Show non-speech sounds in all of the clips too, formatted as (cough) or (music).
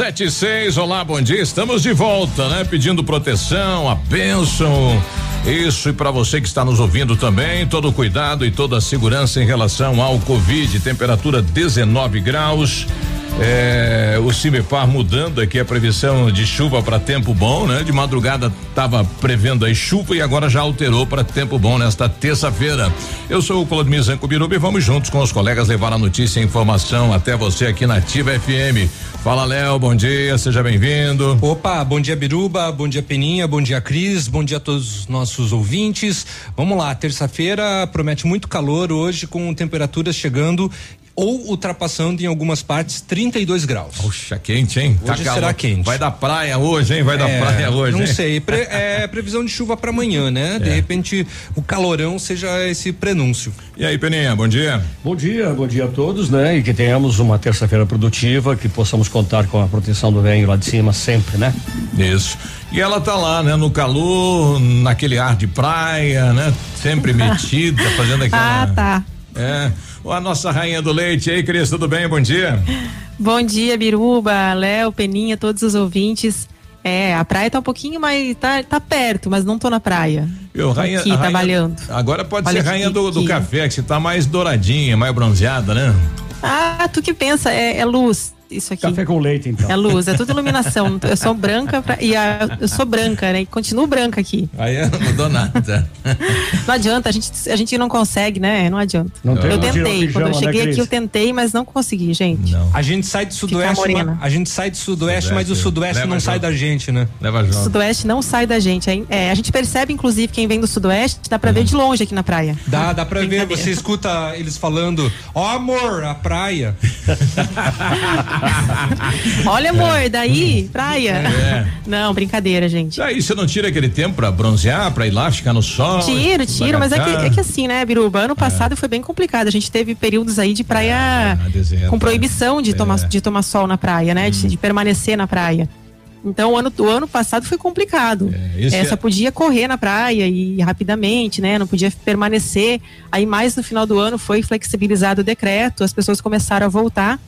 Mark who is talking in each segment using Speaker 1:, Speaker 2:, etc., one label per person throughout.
Speaker 1: Sete seis, olá, bom dia. Estamos de volta, né? Pedindo proteção, a bênção. Isso e para você que está nos ouvindo também, todo cuidado e toda a segurança em relação ao Covid. Temperatura 19 graus. É, o Cimepar mudando aqui a previsão de chuva para tempo bom, né? De madrugada estava prevendo aí chuva e agora já alterou para tempo bom nesta terça-feira. Eu sou o Claudemir Zanco Biruba e vamos juntos com os colegas levar a notícia e informação até você aqui na Ativa FM. Fala, Léo, bom dia, seja bem-vindo.
Speaker 2: Opa, bom dia, Biruba, bom dia, Peninha, bom dia, Cris, bom dia a todos os nossos ouvintes. Vamos lá, terça-feira promete muito calor hoje, com temperaturas chegando ou ultrapassando em algumas partes 32 graus.
Speaker 1: Puxa, quente, hein?
Speaker 2: Hoje tá será quente.
Speaker 1: Vai da praia hoje, hein? Vai é, da praia hoje.
Speaker 2: Não
Speaker 1: hein?
Speaker 2: sei. Pre, (laughs) é previsão de chuva para amanhã, né? De é. repente o calorão seja esse prenúncio.
Speaker 1: E aí, Peninha, bom dia.
Speaker 3: Bom dia, bom dia a todos, né? E que tenhamos uma terça-feira produtiva, que possamos contar com a proteção do venho lá de cima sempre, né?
Speaker 1: Isso. E ela tá lá, né? No calor, naquele ar de praia, né? Sempre (laughs) metida, fazendo aquela.
Speaker 4: Ah, tá.
Speaker 1: É a nossa rainha do leite aí, Cris, tudo bem? Bom dia.
Speaker 4: Bom dia, Biruba, Léo, Peninha, todos os ouvintes. É, a praia tá um pouquinho mais. tá, tá perto, mas não tô na praia.
Speaker 1: Eu, rainha,
Speaker 4: aqui,
Speaker 1: rainha,
Speaker 4: trabalhando.
Speaker 1: Agora pode Olha ser rainha do, do café, que você tá mais douradinha, mais bronzeada, né?
Speaker 4: Ah, tu que pensa, é, é luz isso aqui.
Speaker 3: Café com leite, então.
Speaker 4: É luz, é tudo iluminação. eu sou branca pra, e a, eu sou branca, né? E continuo branca aqui.
Speaker 1: Aí não mudou nada. (laughs)
Speaker 4: não adianta, a gente, a gente não consegue, né? Não adianta. Não eu tentei. Quando eu né, cheguei né, aqui, eu tentei, mas não consegui, gente. Não.
Speaker 2: A gente sai do sudoeste, mas, a gente sai do sudoeste, sudoeste mas o sudoeste não sai da gente, né?
Speaker 4: Leva junto. O sudoeste não sai da gente. É, a gente percebe, inclusive, quem vem do sudoeste, dá pra uhum. ver de longe aqui na praia.
Speaker 2: Dá, dá pra ver. Você escuta eles falando, ó oh, amor, a praia. (laughs) (laughs)
Speaker 4: Olha, amor, daí, praia. É. Não, brincadeira, gente.
Speaker 1: Daí você não tira aquele tempo pra bronzear, pra ir lá, ficar no sol?
Speaker 4: Tiro, tiro, mas é que, é que assim, né, Biruba? Ano é. passado é. foi bem complicado. A gente teve períodos aí de praia é, com proibição de, tomar, é. de tomar sol na praia, né? Hum. De, de permanecer na praia. Então, o ano, o ano passado foi complicado. É, é, só podia correr na praia e rapidamente, né? Não podia permanecer. Aí, mais no final do ano, foi flexibilizado o decreto, as pessoas começaram a voltar.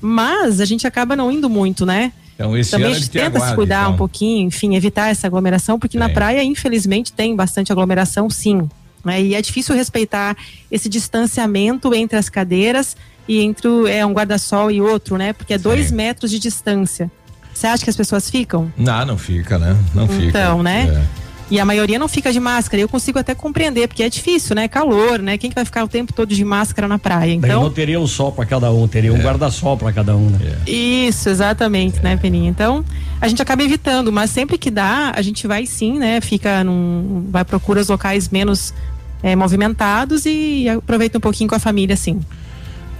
Speaker 4: Mas a gente acaba não indo muito, né? Então, esse Também a gente tenta aguarda, se cuidar então. um pouquinho, enfim, evitar essa aglomeração, porque na praia, infelizmente, tem bastante aglomeração, sim. Né? E é difícil respeitar esse distanciamento entre as cadeiras e entre o, é, um guarda-sol e outro, né? Porque é dois metros de distância. Você acha que as pessoas ficam?
Speaker 1: Não, não fica, né? Não fica.
Speaker 4: Então, né? É. E a maioria não fica de máscara. Eu consigo até compreender, porque é difícil, né? Calor, né? Quem que vai ficar o tempo todo de máscara na praia? Então Daí
Speaker 3: não teria um sol para cada um, teria é. um guarda-sol para cada um, né?
Speaker 4: É. Isso, exatamente, né, é. né, Peninha? Então, a gente acaba evitando, mas sempre que dá, a gente vai sim, né? Fica num. vai procura os locais menos é, movimentados e aproveita um pouquinho com a família, sim.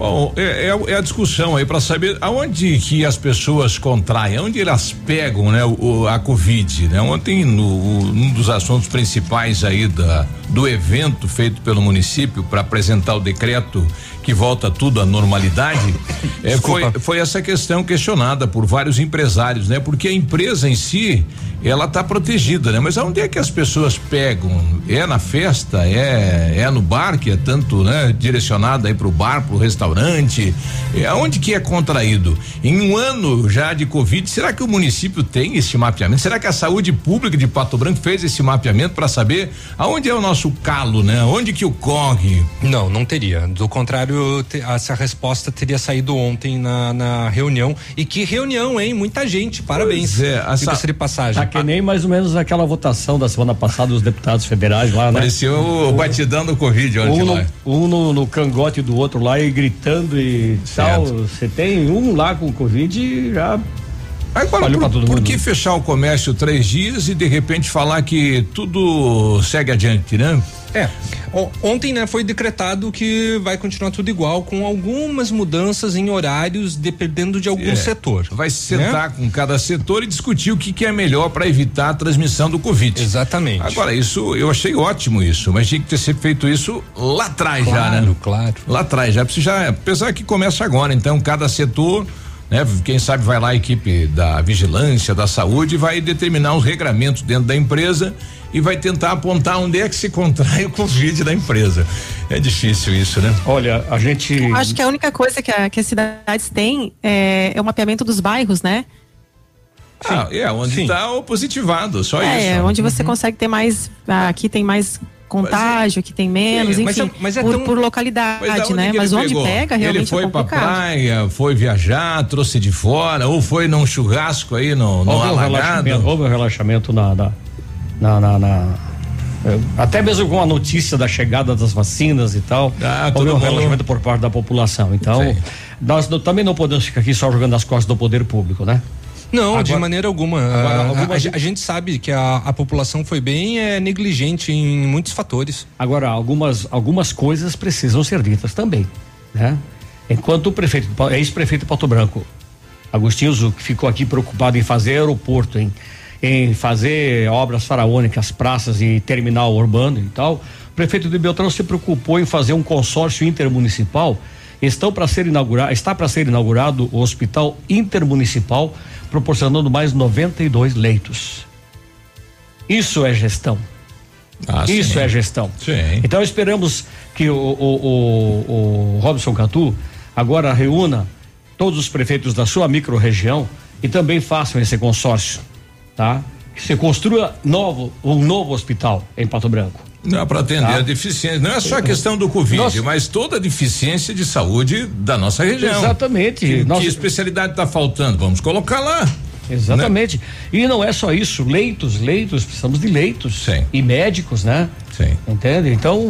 Speaker 1: Bom, é, é, é, a discussão aí para saber aonde que as pessoas contraem, aonde elas pegam, né, o, a Covid, né? Ontem no, um dos assuntos principais aí da do evento feito pelo município para apresentar o decreto que volta tudo à normalidade, (laughs) é, foi, foi essa questão questionada por vários empresários, né? Porque a empresa em si, ela está protegida, né? Mas aonde é que as pessoas pegam? É na festa? É é no bar que é tanto, né? Direcionado aí para o bar, para o restaurante? É aonde que é contraído? Em um ano já de Covid, será que o município tem esse mapeamento? Será que a saúde pública de Pato Branco fez esse mapeamento para saber aonde é o nosso calo, né? Onde que ocorre?
Speaker 2: Não, não teria. Do contrário, essa resposta teria saído ontem na, na, reunião. E que reunião, hein? Muita gente, parabéns.
Speaker 1: Pois é, essa,
Speaker 3: de passagem. Tá que nem mais ou menos aquela votação da semana passada dos deputados federais lá, né?
Speaker 1: Pareceu o batidão do Covid ontem
Speaker 3: um no, um no, no, cangote do outro lá e gritando e certo. tal. Você tem um lá com Covid já
Speaker 1: Agora, por, por que fechar o comércio três dias e de repente falar que tudo segue adiante, né?
Speaker 2: É. Ontem, né, foi decretado que vai continuar tudo igual, com algumas mudanças em horários, dependendo de algum é. setor.
Speaker 1: Vai sentar né? com cada setor e discutir o que, que é melhor para evitar a transmissão do Covid.
Speaker 2: Exatamente.
Speaker 1: Agora, isso, eu achei ótimo isso, mas tinha que ter sido feito isso lá atrás claro, já,
Speaker 2: né? Claro,
Speaker 1: Lá atrás, já precisa, apesar que começa agora, então cada setor né? Quem sabe vai lá a equipe da vigilância, da saúde, vai determinar os regramentos dentro da empresa e vai tentar apontar onde é que se contrai (laughs) o Covid da empresa. É difícil isso, né?
Speaker 3: Olha, a gente.
Speaker 4: Eu acho que a única coisa que, a, que as cidades têm é, é o mapeamento dos bairros, né?
Speaker 1: Ah, é, onde está o positivado, só é, isso.
Speaker 4: É, onde você uhum. consegue ter mais. Aqui tem mais contágio, que tem menos, é, enfim, mas é, mas é por, tão, por, localidade, mas né? Mas onde pegou? pega realmente
Speaker 1: Ele foi
Speaker 4: é
Speaker 1: pra praia, foi viajar, trouxe de fora, ou foi num churrasco aí no, no houve alagado.
Speaker 3: Um houve um relaxamento na, na, na, na, na é, até mesmo com a notícia da chegada das vacinas e tal, ah, houve um relaxamento por parte da população. Então, Sim. nós também não podemos ficar aqui só jogando as costas do poder público, né?
Speaker 2: Não, agora, de maneira alguma. Agora, a, a, a, gente sabe que a, a população foi bem é, negligente em muitos fatores.
Speaker 3: Agora, algumas, algumas coisas precisam ser ditas também, né? Enquanto o prefeito, ex-prefeito Pato Branco, Agostinho Zuc, ficou aqui preocupado em fazer aeroporto, em, em fazer obras faraônicas, praças e terminal urbano e tal, o prefeito de Beltrão se preocupou em fazer um consórcio intermunicipal estão para ser inaugurado, está para ser inaugurado o Hospital Intermunicipal proporcionando mais 92 leitos. Isso é gestão. Ah, Isso sim. é gestão.
Speaker 1: Sim.
Speaker 3: Então esperamos que o, o, o, o Robson Catu agora reúna todos os prefeitos da sua microrregião e também façam esse consórcio, tá? Que se construa novo, um novo hospital em Pato Branco.
Speaker 1: Não, para atender tá. a deficiência. Não é só a questão do Covid, nossa. mas toda a deficiência de saúde da nossa região.
Speaker 3: Exatamente.
Speaker 1: Que, nossa... que especialidade está faltando? Vamos colocar lá.
Speaker 3: Exatamente. Né? E não é só isso, leitos, leitos, precisamos de leitos.
Speaker 1: Sim.
Speaker 3: E médicos, né?
Speaker 1: Sim.
Speaker 3: Entende? Então,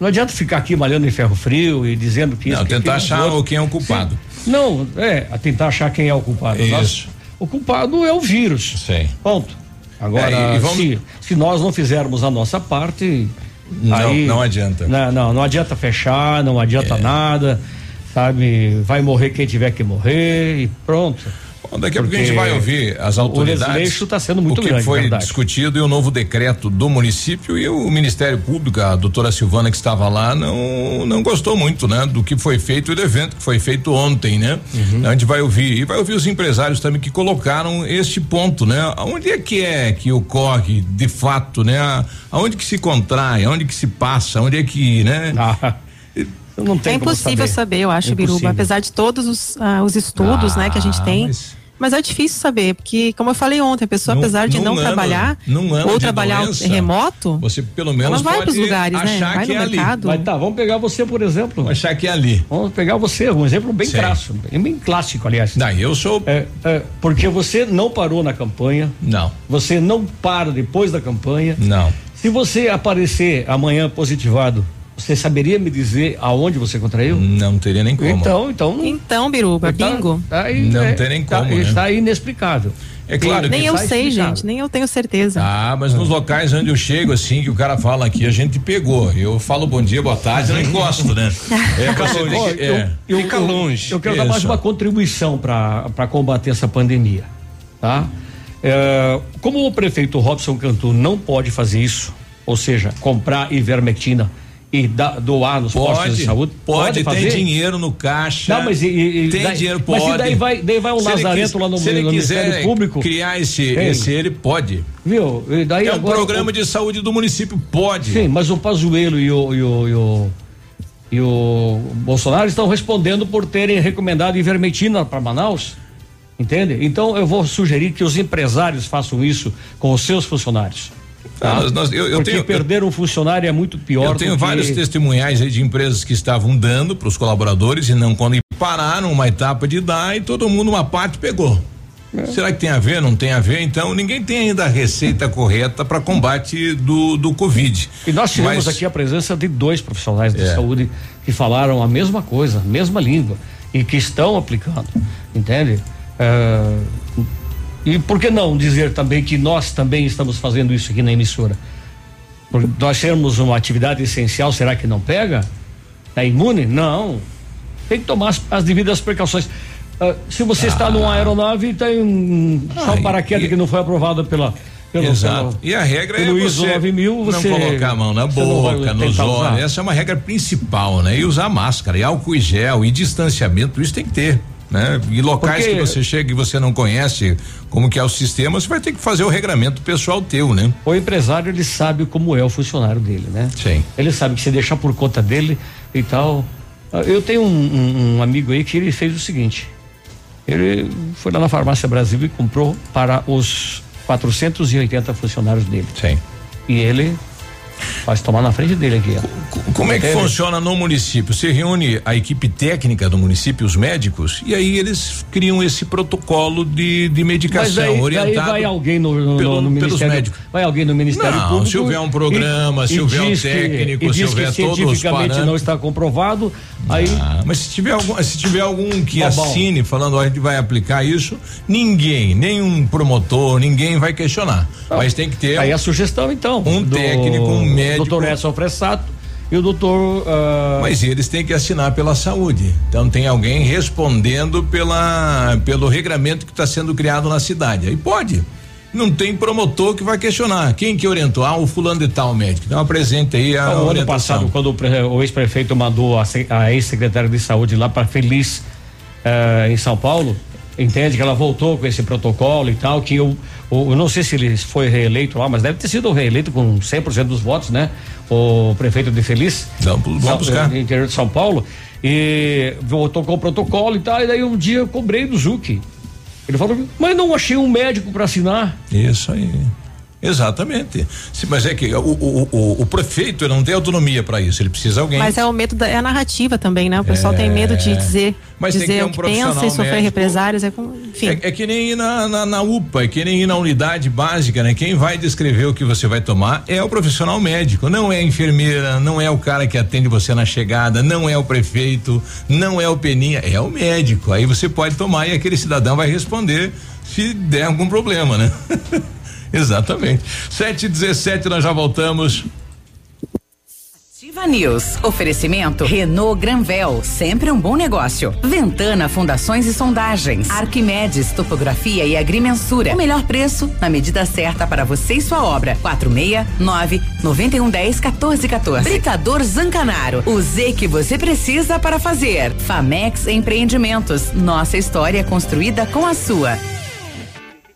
Speaker 3: não adianta ficar aqui malhando em ferro frio e dizendo que
Speaker 1: isso. Não, tentar achar o quem é o culpado.
Speaker 3: Sim. Não, é, tentar achar quem é o culpado.
Speaker 1: Isso. Nós,
Speaker 3: o culpado é o vírus.
Speaker 1: Sim.
Speaker 3: Ponto. Agora, é, vamos... se, se nós não fizermos a nossa parte.
Speaker 1: Não,
Speaker 3: aí,
Speaker 1: não adianta.
Speaker 3: Não, não, não adianta fechar, não adianta é. nada, sabe? Vai morrer quem tiver que morrer e pronto.
Speaker 1: Bom, daqui a pouco a gente vai ouvir as autoridades.
Speaker 3: O está sendo muito
Speaker 1: o que
Speaker 3: grande,
Speaker 1: foi
Speaker 3: verdade.
Speaker 1: discutido e o novo decreto do município e o Ministério Público, a doutora Silvana que estava lá, não não gostou muito, né, do que foi feito e do evento que foi feito ontem, né? Uhum. A gente vai ouvir e vai ouvir os empresários também que colocaram este ponto, né? Aonde é que é que ocorre de fato, né? Aonde que se contrai, aonde que se passa, onde é que, né?
Speaker 4: Ah. (laughs) é impossível saber. saber. eu acho, é Biruba, apesar de todos os, uh, os estudos, ah, né, que a gente tem. Mas mas é difícil saber, porque, como eu falei ontem, a pessoa, num, apesar de não ano, trabalhar ou trabalhar doença, remoto,
Speaker 1: você pelo menos
Speaker 4: ela vai para os lugares, né? Vai no é mercado.
Speaker 3: Vai, tá, vamos pegar você, por exemplo.
Speaker 1: Vamos achar que é ali.
Speaker 3: Vamos pegar você, um exemplo bem clássico, bem clássico, aliás.
Speaker 1: Não, eu sou.
Speaker 3: É, é, porque você não parou na campanha.
Speaker 1: Não.
Speaker 3: Você não para depois da campanha.
Speaker 1: Não.
Speaker 3: Se você aparecer amanhã positivado você saberia me dizer aonde você contraiu?
Speaker 1: Não teria nem como.
Speaker 3: Então, então.
Speaker 4: Então, Biruba, tá, bingo.
Speaker 1: Tá aí, não é, tem nem tá, como. Tá,
Speaker 3: né? Está inexplicável.
Speaker 1: É claro.
Speaker 4: Nem eu sei, gente, nem eu tenho certeza.
Speaker 1: Ah, mas nos locais onde eu chego, assim, que o cara fala aqui, a gente pegou. Eu falo bom dia, boa tarde, eu não encosto, né? (laughs)
Speaker 3: É, Fica longe. É. Eu, Fica longe. Eu quero Isso. dar mais uma contribuição para combater essa pandemia, tá? É, como o prefeito Robson Cantu não pode fazer isso, ou seja, comprar ivermectina e da, doar nos pode, postos de saúde?
Speaker 1: Pode, pode fazer? tem dinheiro no caixa.
Speaker 3: Não, mas e, e,
Speaker 1: tem
Speaker 3: daí,
Speaker 1: dinheiro, pode. Mas
Speaker 3: daí vai, daí vai um se lazarento quis, lá no,
Speaker 1: se
Speaker 3: ele
Speaker 1: no
Speaker 3: Ministério Público.
Speaker 1: criar esse, esse, ele pode.
Speaker 3: Viu?
Speaker 1: E daí é agora, um programa o, de saúde do município, pode.
Speaker 3: Sim, mas o Pazuello e o, e o, e o, e o Bolsonaro estão respondendo por terem recomendado ivermectina para Manaus. Entende? Então eu vou sugerir que os empresários façam isso com os seus funcionários. Tá? Nós, nós, eu, eu Porque tenho, perder um funcionário é muito pior.
Speaker 1: Eu tenho vários testemunhais de empresas que estavam dando para os colaboradores e não quando pararam uma etapa de dar e todo mundo uma parte pegou. É. Será que tem a ver? Não tem a ver? Então, ninguém tem ainda a receita correta para combate do, do Covid.
Speaker 3: E nós tivemos Mas, aqui a presença de dois profissionais de é. saúde que falaram a mesma coisa, a mesma língua e que estão aplicando, entende? É, e por que não dizer também que nós também estamos fazendo isso aqui na emissora? Por nós sermos uma atividade essencial, será que não pega? É imune? Não. Tem que tomar as, as devidas precauções. Uh, se você ah. está numa aeronave e tem um, ah, só um paraquedas e... que não foi aprovado pela.
Speaker 1: Pelo, Exato. Pelo, e a regra é você, 9000, você não colocar a mão na boca, nos olhos. Essa é uma regra principal, né? E usar máscara, e álcool e gel, e distanciamento, isso tem que ter né? E locais Porque que você chega e você não conhece como que é o sistema, você vai ter que fazer o regramento pessoal teu, né?
Speaker 3: O empresário ele sabe como é o funcionário dele, né?
Speaker 1: Sim.
Speaker 3: Ele sabe que se deixar por conta dele e tal. Ah, eu tenho um, um, um amigo aí que ele fez o seguinte: ele foi lá na farmácia Brasil e comprou para os 480 funcionários dele.
Speaker 1: Sim.
Speaker 3: E ele Faz tomar na frente dele aqui. Ó.
Speaker 1: Como é que funciona no município? Você reúne a equipe técnica do município, os médicos, e aí eles criam esse protocolo de, de medicação aí, orientado.
Speaker 3: Aí vai alguém no, no, pelo, no Ministério. Médicos. Vai alguém no Ministério
Speaker 1: não,
Speaker 3: Público.
Speaker 1: Se houver um programa, e, se houver um técnico, que, se houver
Speaker 3: que todos os parâmetros. não está comprovado, aí.
Speaker 1: Ah, mas se tiver algum, se tiver algum que tá assine falando a gente vai aplicar isso, ninguém, nenhum promotor, ninguém vai questionar. Não. Mas tem que ter.
Speaker 3: Aí a sugestão então.
Speaker 1: Um técnico, um médico.
Speaker 3: Doutor Edson Fressato e o doutor. Uh...
Speaker 1: Mas eles têm que assinar pela saúde. Então tem alguém respondendo pela pelo regramento que está sendo criado na cidade. Aí pode. Não tem promotor que vai questionar. Quem que orientou? Ah, o fulano de tal médico. Então apresente aí a
Speaker 3: então, ano passado, quando o, o ex-prefeito mandou a, a ex-secretária de saúde lá para Feliz uh, em São Paulo, entende que ela voltou com esse protocolo e tal, que eu, eu não sei se ele foi reeleito lá, mas deve ter sido reeleito com 100% dos votos, né? O prefeito de Feliz.
Speaker 1: Vamos, vamos buscar.
Speaker 3: interior de São Paulo. E voltou com o protocolo e tal, e daí um dia eu cobrei do Zuc. Ele falou, mas não achei um médico para assinar.
Speaker 1: Isso aí. Exatamente. Mas é que o, o, o, o prefeito não tem autonomia para isso, ele precisa de alguém.
Speaker 4: Mas é o medo, da, é a narrativa também, né? O pessoal é... tem medo de dizer,
Speaker 1: Mas
Speaker 4: dizer
Speaker 1: que
Speaker 4: um o que pensa e sofrer represários. É, com, enfim.
Speaker 1: É, é, que nem ir na, na, na, UPA, é que nem ir na unidade básica, né? Quem vai descrever o que você vai tomar é o profissional médico, não é a enfermeira, não é o cara que atende você na chegada, não é o prefeito, não é o peninha, é o médico. Aí você pode tomar e aquele cidadão vai responder se der algum problema, né? (laughs) Exatamente. 7 e 17 nós já voltamos.
Speaker 5: Ativa News. Oferecimento Renault Granvel, sempre um bom negócio. Ventana Fundações e Sondagens. Arquimedes Topografia e Agrimensura. O melhor preço na medida certa para você e sua obra. 469 9110 1414. Britador Zancanaro. O Z que você precisa para fazer. Famex Empreendimentos. Nossa história construída com a sua.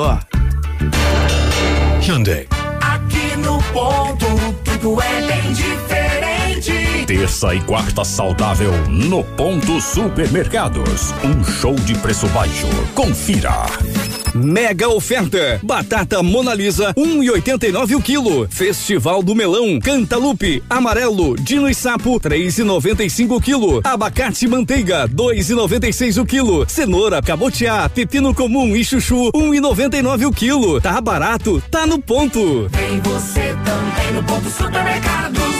Speaker 6: melhor.
Speaker 7: Hyundai. Aqui no ponto, tudo é bem diferente. Terça e quarta saudável no ponto supermercados. Um show de preço baixo. Confira. Mega oferta. Batata Monalisa, 1,89 o quilo. Festival do Melão, Cantalupe, amarelo, Dino e Sapo, 3,95 o quilo. Abacate manteiga, 2,96 o quilo. Cenoura, cabotiá, pepino comum e chuchu, 1,99 o quilo. Tá barato, tá no ponto. Vem você também no ponto supermercado.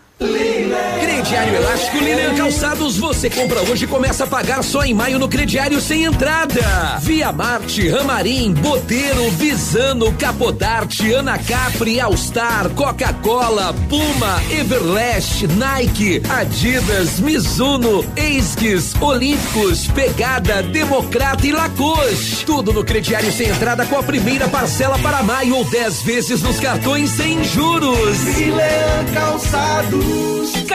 Speaker 8: Crediário Elástico Lilian Calçados, você compra hoje e começa a pagar só em maio no crediário sem entrada. Via Marte, Ramarim, Boteiro, Visano, Capodarte, Ana Capri, Alstar, Coca-Cola, Puma, Everlast, Nike, Adidas, Mizuno, Esquis, Olímpicos, Pegada, Democrata e Lacoste. Tudo no crediário sem entrada com a primeira parcela para maio ou 10 vezes nos cartões sem juros.
Speaker 9: Lilian Calçados.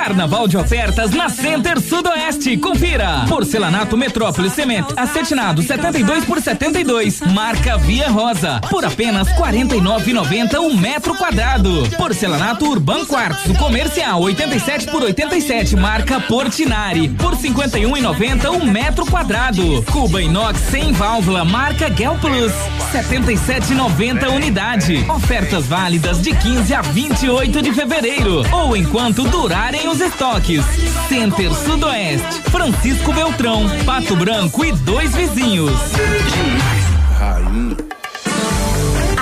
Speaker 10: Carnaval de ofertas na Center Sudoeste. Confira. Porcelanato Metrópole Cement acetinado 72 por 72. Marca Via Rosa. Por apenas 49,90 um metro quadrado. Porcelanato Urban Quartzo comercial 87 por 87. Marca Portinari. Por 51,90 um metro quadrado. Cuba inox sem válvula. Marca Gel Plus 77,90 unidade. Ofertas válidas de 15 a 28 de fevereiro ou enquanto durarem os estoques. Center Sudoeste, Francisco Beltrão, Pato Branco e dois vizinhos.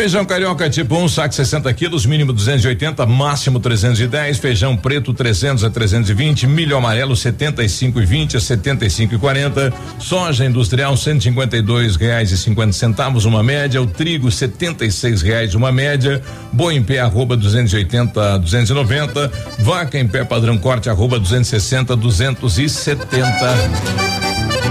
Speaker 1: Feijão carioca tipo 1, um, saco 60 quilos, mínimo 280, máximo 310. Feijão preto 300 a 320. Milho amarelo 75 e 20 a 75 e 40. Soja industrial 152 reais e 50 centavos uma média. O trigo 76 reais uma média. Boi em pé arroba 280 a 290. Vaca em pé padrão corte arroba 260 270.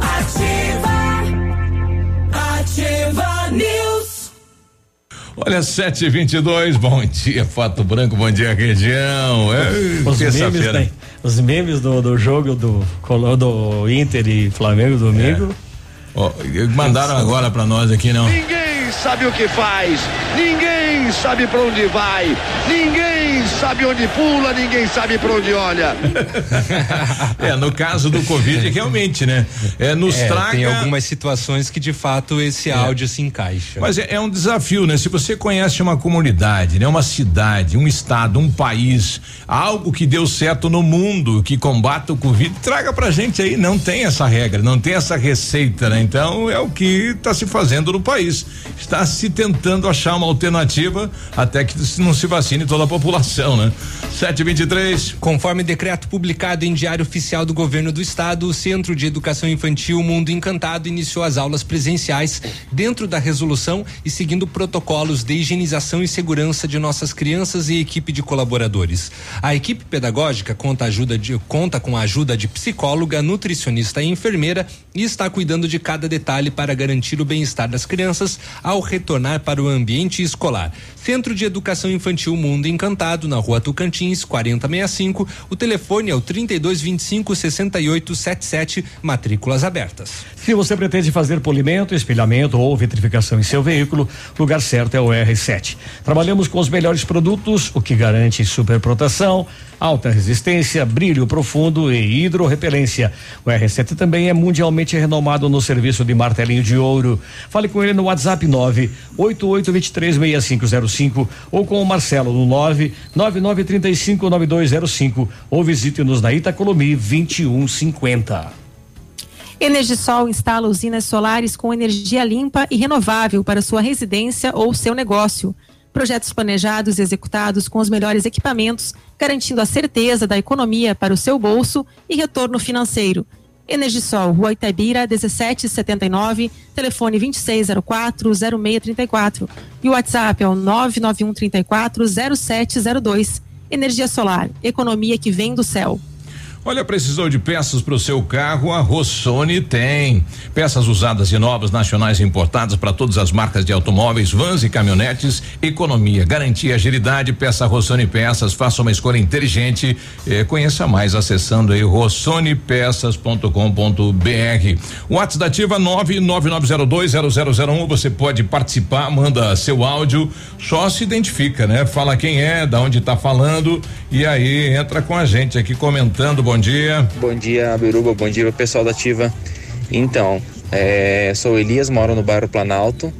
Speaker 9: Ativa, Ativa News.
Speaker 1: Olha, 722, bom dia, Fato Branco, bom dia, região.
Speaker 3: É, os, memes, né? os memes do, do jogo do, do Inter e Flamengo domingo. É.
Speaker 1: Oh, mandaram agora para nós aqui, não?
Speaker 11: Ninguém sabe o que faz, ninguém sabe para onde vai, ninguém sabe onde pula, ninguém sabe para onde olha. (laughs)
Speaker 1: é, no caso do Covid, realmente, né? É, nos é, traga.
Speaker 2: Tem algumas situações que de fato esse é. áudio se encaixa.
Speaker 1: Mas é, é, um desafio, né? Se você conhece uma comunidade, né? Uma cidade, um estado, um país, algo que deu certo no mundo, que combata o Covid, traga pra gente aí. Não tem essa regra, não tem essa receita, né? Então é o que está se fazendo no país. Está se tentando achar uma alternativa até que não se vacine toda a população, né? 723.
Speaker 2: Conforme decreto publicado em Diário Oficial do Governo do Estado, o Centro de Educação Infantil Mundo Encantado iniciou as aulas presenciais dentro da resolução e seguindo protocolos de higienização e segurança de nossas crianças e equipe de colaboradores. A equipe pedagógica conta, ajuda de, conta com a ajuda de psicóloga, nutricionista e enfermeira e está cuidando de cada detalhe para garantir o bem-estar das crianças ao retornar para o ambiente escolar. Centro de Educação Infantil Mundo Encantado, na rua Tucantins, 4065. O telefone é o 3225 6877, matrículas abertas.
Speaker 3: Se você pretende fazer polimento, espelhamento ou vitrificação em seu veículo, lugar certo é o R7. Trabalhamos com os melhores produtos, o que garante super proteção alta resistência, brilho profundo e hidrorrepelência. O R7 também é mundialmente renomado no serviço de martelinho de ouro. Fale com ele no WhatsApp 988236505 ou com o Marcelo no 999359205 ou visite-nos na Itacolomi 2150.
Speaker 4: Energisol instala usinas solares com energia limpa e renovável para sua residência ou seu negócio Projetos planejados e executados com os melhores equipamentos, garantindo a certeza da economia para o seu bolso e retorno financeiro. Energisol, Rua Itabira, 1779, telefone 2604-0634. E o WhatsApp é o 991 34 0702. Energia solar, economia que vem do céu.
Speaker 1: Olha, precisou de peças para o seu carro? A Rossoni tem. Peças usadas e novas, nacionais importadas para todas as marcas de automóveis, vans e caminhonetes. Economia, garantia, agilidade. Peça Rossoni Peças. Faça uma escolha inteligente. Eh, conheça mais acessando aí rossonepeças.com.br. WhatsApp da Ativa 999020001. Você pode participar, manda seu áudio, só se identifica, né? Fala quem é, da onde está falando e aí entra com a gente aqui comentando. Bom dia.
Speaker 12: Bom dia, Biruba. Bom dia, pessoal da Ativa. Então, é, sou Elias, moro no bairro Planalto.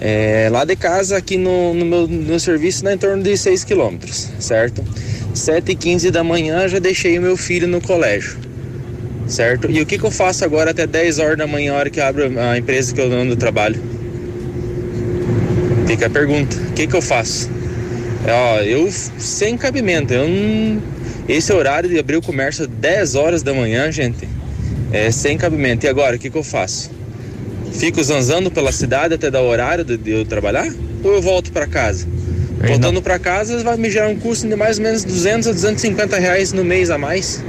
Speaker 12: É, lá de casa, aqui no, no meu, no serviço, dá em torno de 6 quilômetros, certo? 7 e 15 da manhã já deixei o meu filho no colégio, certo? E o que, que eu faço agora até 10 horas da manhã, hora que abre a empresa que eu ando trabalho? Fica a pergunta: o que, que eu faço? Ó, eu sem cabimento, eu não esse horário de abrir o comércio às 10 horas da manhã, gente, é sem cabimento. E agora, o que, que eu faço? Fico zanzando pela cidade até dar o horário de, de eu trabalhar? Ou eu volto para casa? Voltando para casa vai me gerar um custo de mais ou menos 200 a 250 reais no mês a mais.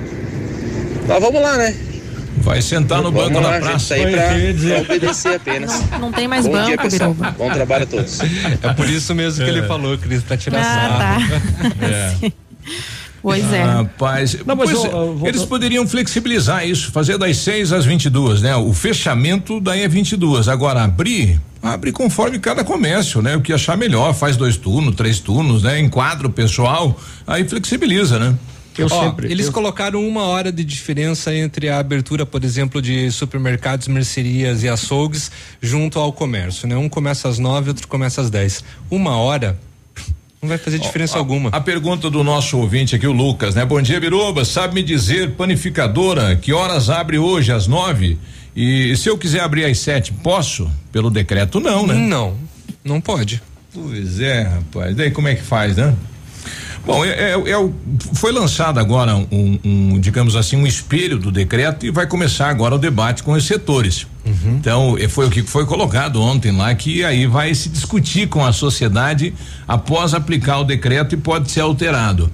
Speaker 12: Mas vamos lá, né?
Speaker 1: Vai sentar no
Speaker 12: Vamos
Speaker 1: banco
Speaker 12: lá,
Speaker 1: da
Speaker 12: gente,
Speaker 1: praça.
Speaker 12: Aí pra, pra obedecer apenas.
Speaker 4: Não, não tem mais
Speaker 12: Bom
Speaker 4: banco,
Speaker 12: dia, pessoal.
Speaker 4: Biruba.
Speaker 12: Bom trabalho a todos.
Speaker 2: É por isso mesmo que ele falou, Cris, pra tirar
Speaker 4: Ah,
Speaker 2: sarro. (laughs)
Speaker 1: É. (laughs)
Speaker 4: Pois é.
Speaker 1: Rapaz,
Speaker 3: Não, mas
Speaker 1: pois
Speaker 3: eu-
Speaker 1: é,
Speaker 3: eu vou-
Speaker 1: eles poderiam flexibilizar isso, fazer das 6 às 22, né? O fechamento daí é 22. Agora abrir, abre conforme cada comércio, né? O que achar melhor, faz dois turnos, três turnos, né? Enquadra o pessoal, aí flexibiliza, né?
Speaker 2: Ó, eles colocaram uma hora de diferença entre a abertura, por exemplo, de supermercados, mercearias e açougues junto ao comércio, né? Um começa às nove, outro começa às dez. Uma hora não vai fazer diferença
Speaker 1: Ó, a-
Speaker 2: alguma.
Speaker 1: A pergunta do nosso ouvinte aqui, o Lucas, né? Bom dia, Biruba. Sabe me dizer, panificadora, que horas abre hoje às nove? E se eu quiser abrir às sete, posso? Pelo decreto, não, né?
Speaker 2: Não, não pode.
Speaker 1: Pois é, rapaz. Daí como é que faz, né? Bom, é, é- é o- foi lançado agora um, um, digamos assim, um espelho do decreto e vai começar agora o debate com os setores. Então, eh, foi o que foi colocado ontem lá, que aí vai se discutir com a sociedade após aplicar o decreto e pode ser alterado.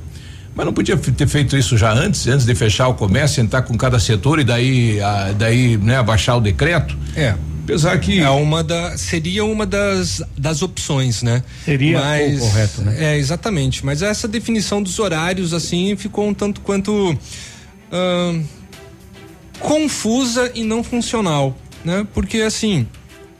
Speaker 1: Mas não podia ter feito isso já antes, antes de fechar o comércio, sentar com cada setor e daí, ah, daí, né, abaixar o decreto?
Speaker 2: É.
Speaker 1: Apesar que.
Speaker 2: É uma da, seria uma das, das opções, né?
Speaker 3: Seria
Speaker 2: Mas,
Speaker 3: o correto, né?
Speaker 2: É, exatamente. Mas essa definição dos horários, assim, ficou um tanto quanto ahn, confusa e não funcional, né? Porque, assim,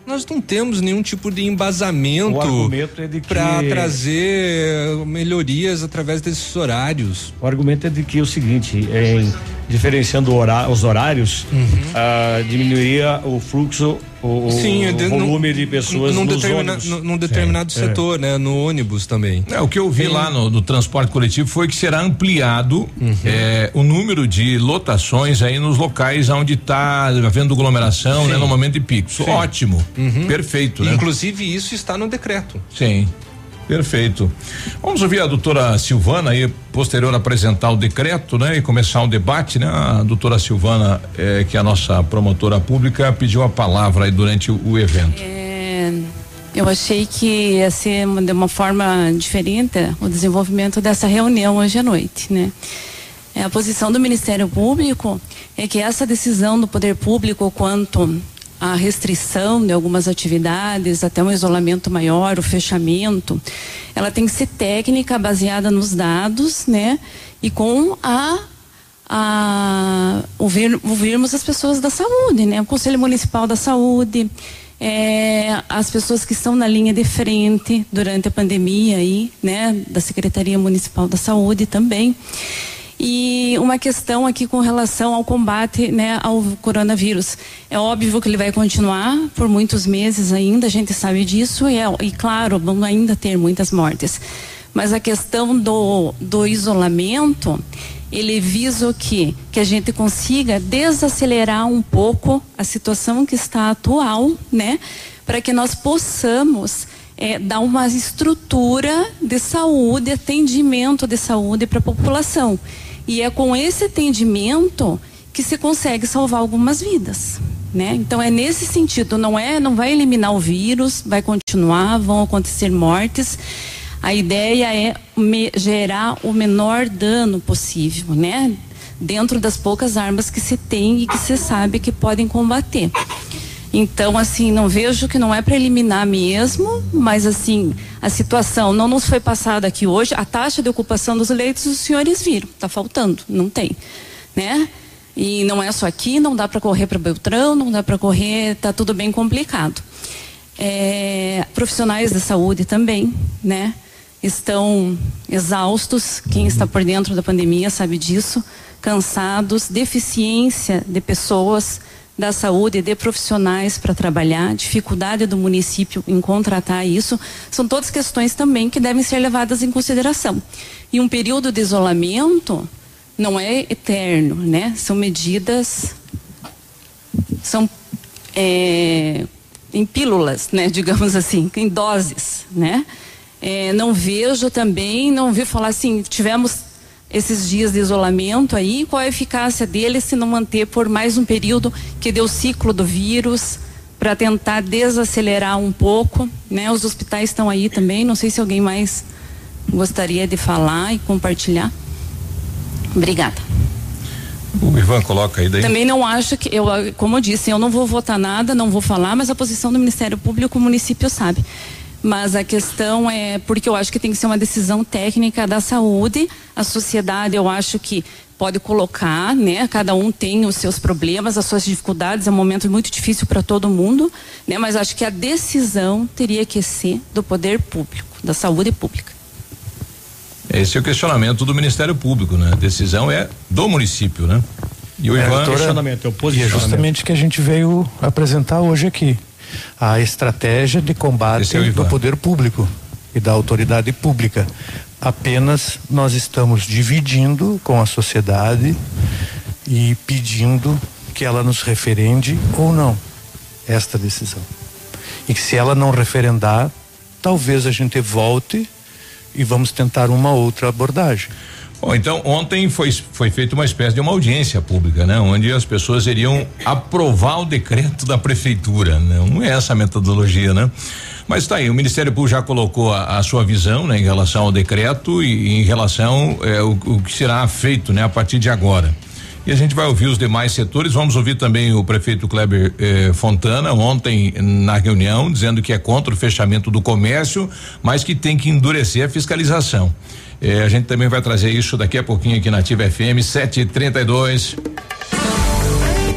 Speaker 2: nós não temos nenhum tipo de embasamento
Speaker 3: é que-
Speaker 2: para trazer melhorias através desses horários.
Speaker 3: O argumento é de que o seguinte, em diferenciando hora- os horários, ah, diminuiria o fluxo, o,
Speaker 2: Sim,
Speaker 3: o volume
Speaker 2: num-
Speaker 3: de pessoas
Speaker 2: num,
Speaker 3: nos
Speaker 2: determina-
Speaker 3: ônibus.
Speaker 2: num- determinado
Speaker 3: É.
Speaker 2: setor, né? No ônibus também.
Speaker 1: É, o que eu vi
Speaker 2: Tem-
Speaker 1: lá no, no transporte coletivo foi que será ampliado
Speaker 2: Uhum.
Speaker 1: é, o número de lotações aí nos locais onde está havendo aglomeração,
Speaker 2: Sim.
Speaker 1: né, no momento de pico.
Speaker 2: Sim.
Speaker 1: Ótimo,
Speaker 2: Uhum.
Speaker 1: perfeito, né?
Speaker 2: Inclusive, isso está no decreto.
Speaker 1: Sim. Perfeito. Vamos ouvir a doutora Silvana aí, posterior a apresentar o decreto, né? E começar um debate, né? A doutora Silvana, eh, que é a nossa promotora pública, pediu a palavra aí durante o, o evento.
Speaker 13: É, eu achei que ia ser de uma forma diferente o desenvolvimento dessa reunião hoje à noite, né? É, a posição do Ministério Público é que essa decisão do poder público quanto à restrição de algumas atividades, até um isolamento maior, o fechamento, ela tem que ser técnica, baseada nos dados, né? E com a a ouvir, ouvirmos as pessoas da saúde, né? O Conselho Municipal da Saúde, é, as pessoas que estão na linha de frente durante a pandemia aí, né? Da Secretaria Municipal da Saúde também. E uma questão aqui com relação ao combate né, ao coronavírus. É óbvio que ele vai continuar por muitos meses ainda, a gente sabe disso, e, é, e claro, vamos ainda ter muitas mortes. Mas a questão do, do isolamento, ele visa o quê? Que a gente consiga desacelerar um pouco a situação que está atual, né? Para que nós possamos é, dar uma estrutura de saúde, atendimento de saúde para a população. E é com esse atendimento que se consegue salvar algumas vidas. Né? Então é nesse sentido, não é, não vai eliminar o vírus, vai continuar, vão acontecer mortes. A ideia é me, gerar o menor dano possível, né? Dentro das poucas armas que se tem e que se sabe que podem combater. Então, assim, não vejo que não é para eliminar mesmo, mas assim, a situação não nos foi passada aqui hoje. A taxa de ocupação dos leitos os senhores viram, está faltando, não tem, né? E não é só aqui, não dá para correr para Beltrão, não dá para correr, está tudo bem complicado. É, profissionais da saúde também, né? Estão exaustos, quem está por dentro da pandemia sabe disso, cansados, deficiência de pessoas da saúde, de profissionais para trabalhar, dificuldade do município em contratar isso, são todas questões também que devem ser levadas em consideração. E um período de isolamento não é eterno, né? São medidas, são é, em pílulas, né? (laughs) Digamos assim, em doses, né? É, não vejo também, não vi falar assim, tivemos esses dias de isolamento aí, qual a eficácia dele se não manter por mais um período que deu o ciclo do vírus para tentar desacelerar um pouco, né? Os hospitais estão aí também, não sei se alguém mais gostaria de falar e compartilhar. Obrigada.
Speaker 1: O Ivan coloca aí daí.
Speaker 13: Também não acho que eu, como eu disse, eu não vou votar nada, não vou falar, mas a posição do Ministério Público o município sabe. Mas a questão é porque eu acho que tem que ser uma decisão técnica da saúde. A sociedade, eu acho que pode colocar, né? Cada um tem os seus problemas, as suas dificuldades. É um momento muito difícil para todo mundo, né? Mas acho que a decisão teria que ser do poder público, da saúde pública.
Speaker 1: Esse é o questionamento do Ministério Público, né? A decisão é do município, né?
Speaker 14: E o é, Ivan, questionamento, é o posicionamento. E é justamente o que a gente veio apresentar hoje aqui a estratégia de combate é do poder público e da autoridade pública. Apenas nós estamos dividindo com a sociedade e pedindo que ela nos referende ou não esta decisão. E que se ela não referendar, talvez a gente volte e vamos tentar uma outra abordagem.
Speaker 1: Bom, então ontem foi, foi feita uma espécie de uma audiência pública, né? Onde as pessoas iriam aprovar o decreto da prefeitura, né? Não é essa a metodologia, né? Mas está aí, o Ministério Público já colocou a, a, sua visão, né, em relação ao decreto e, em relação é, o, o, que será feito, né, a partir de agora. E a gente vai ouvir os demais setores. Vamos ouvir também o prefeito Kleber eh, Fontana ontem na reunião dizendo que é contra o fechamento do comércio, mas que tem que endurecer a fiscalização. É, a gente também vai trazer isso daqui a pouquinho aqui na Ativa FM 732.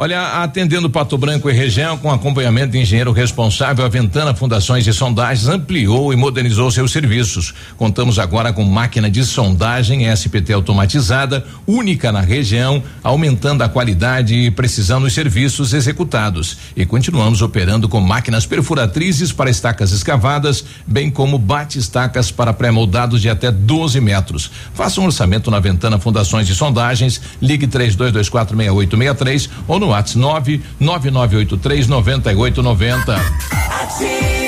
Speaker 1: Olha, atendendo Pato Branco e região, com acompanhamento de engenheiro responsável, a Ventana Fundações e Sondagens ampliou e modernizou seus serviços. Contamos agora com máquina de sondagem SPT automatizada, única na região, aumentando a qualidade e precisão dos serviços executados. E continuamos operando com máquinas perfuratrizes para estacas escavadas, bem como bate-estacas para pré-moldados de até 12 metros. Faça um orçamento na Ventana Fundações e Sondagens, ligue 32246863 ou no no WhatsApp 99983 9890.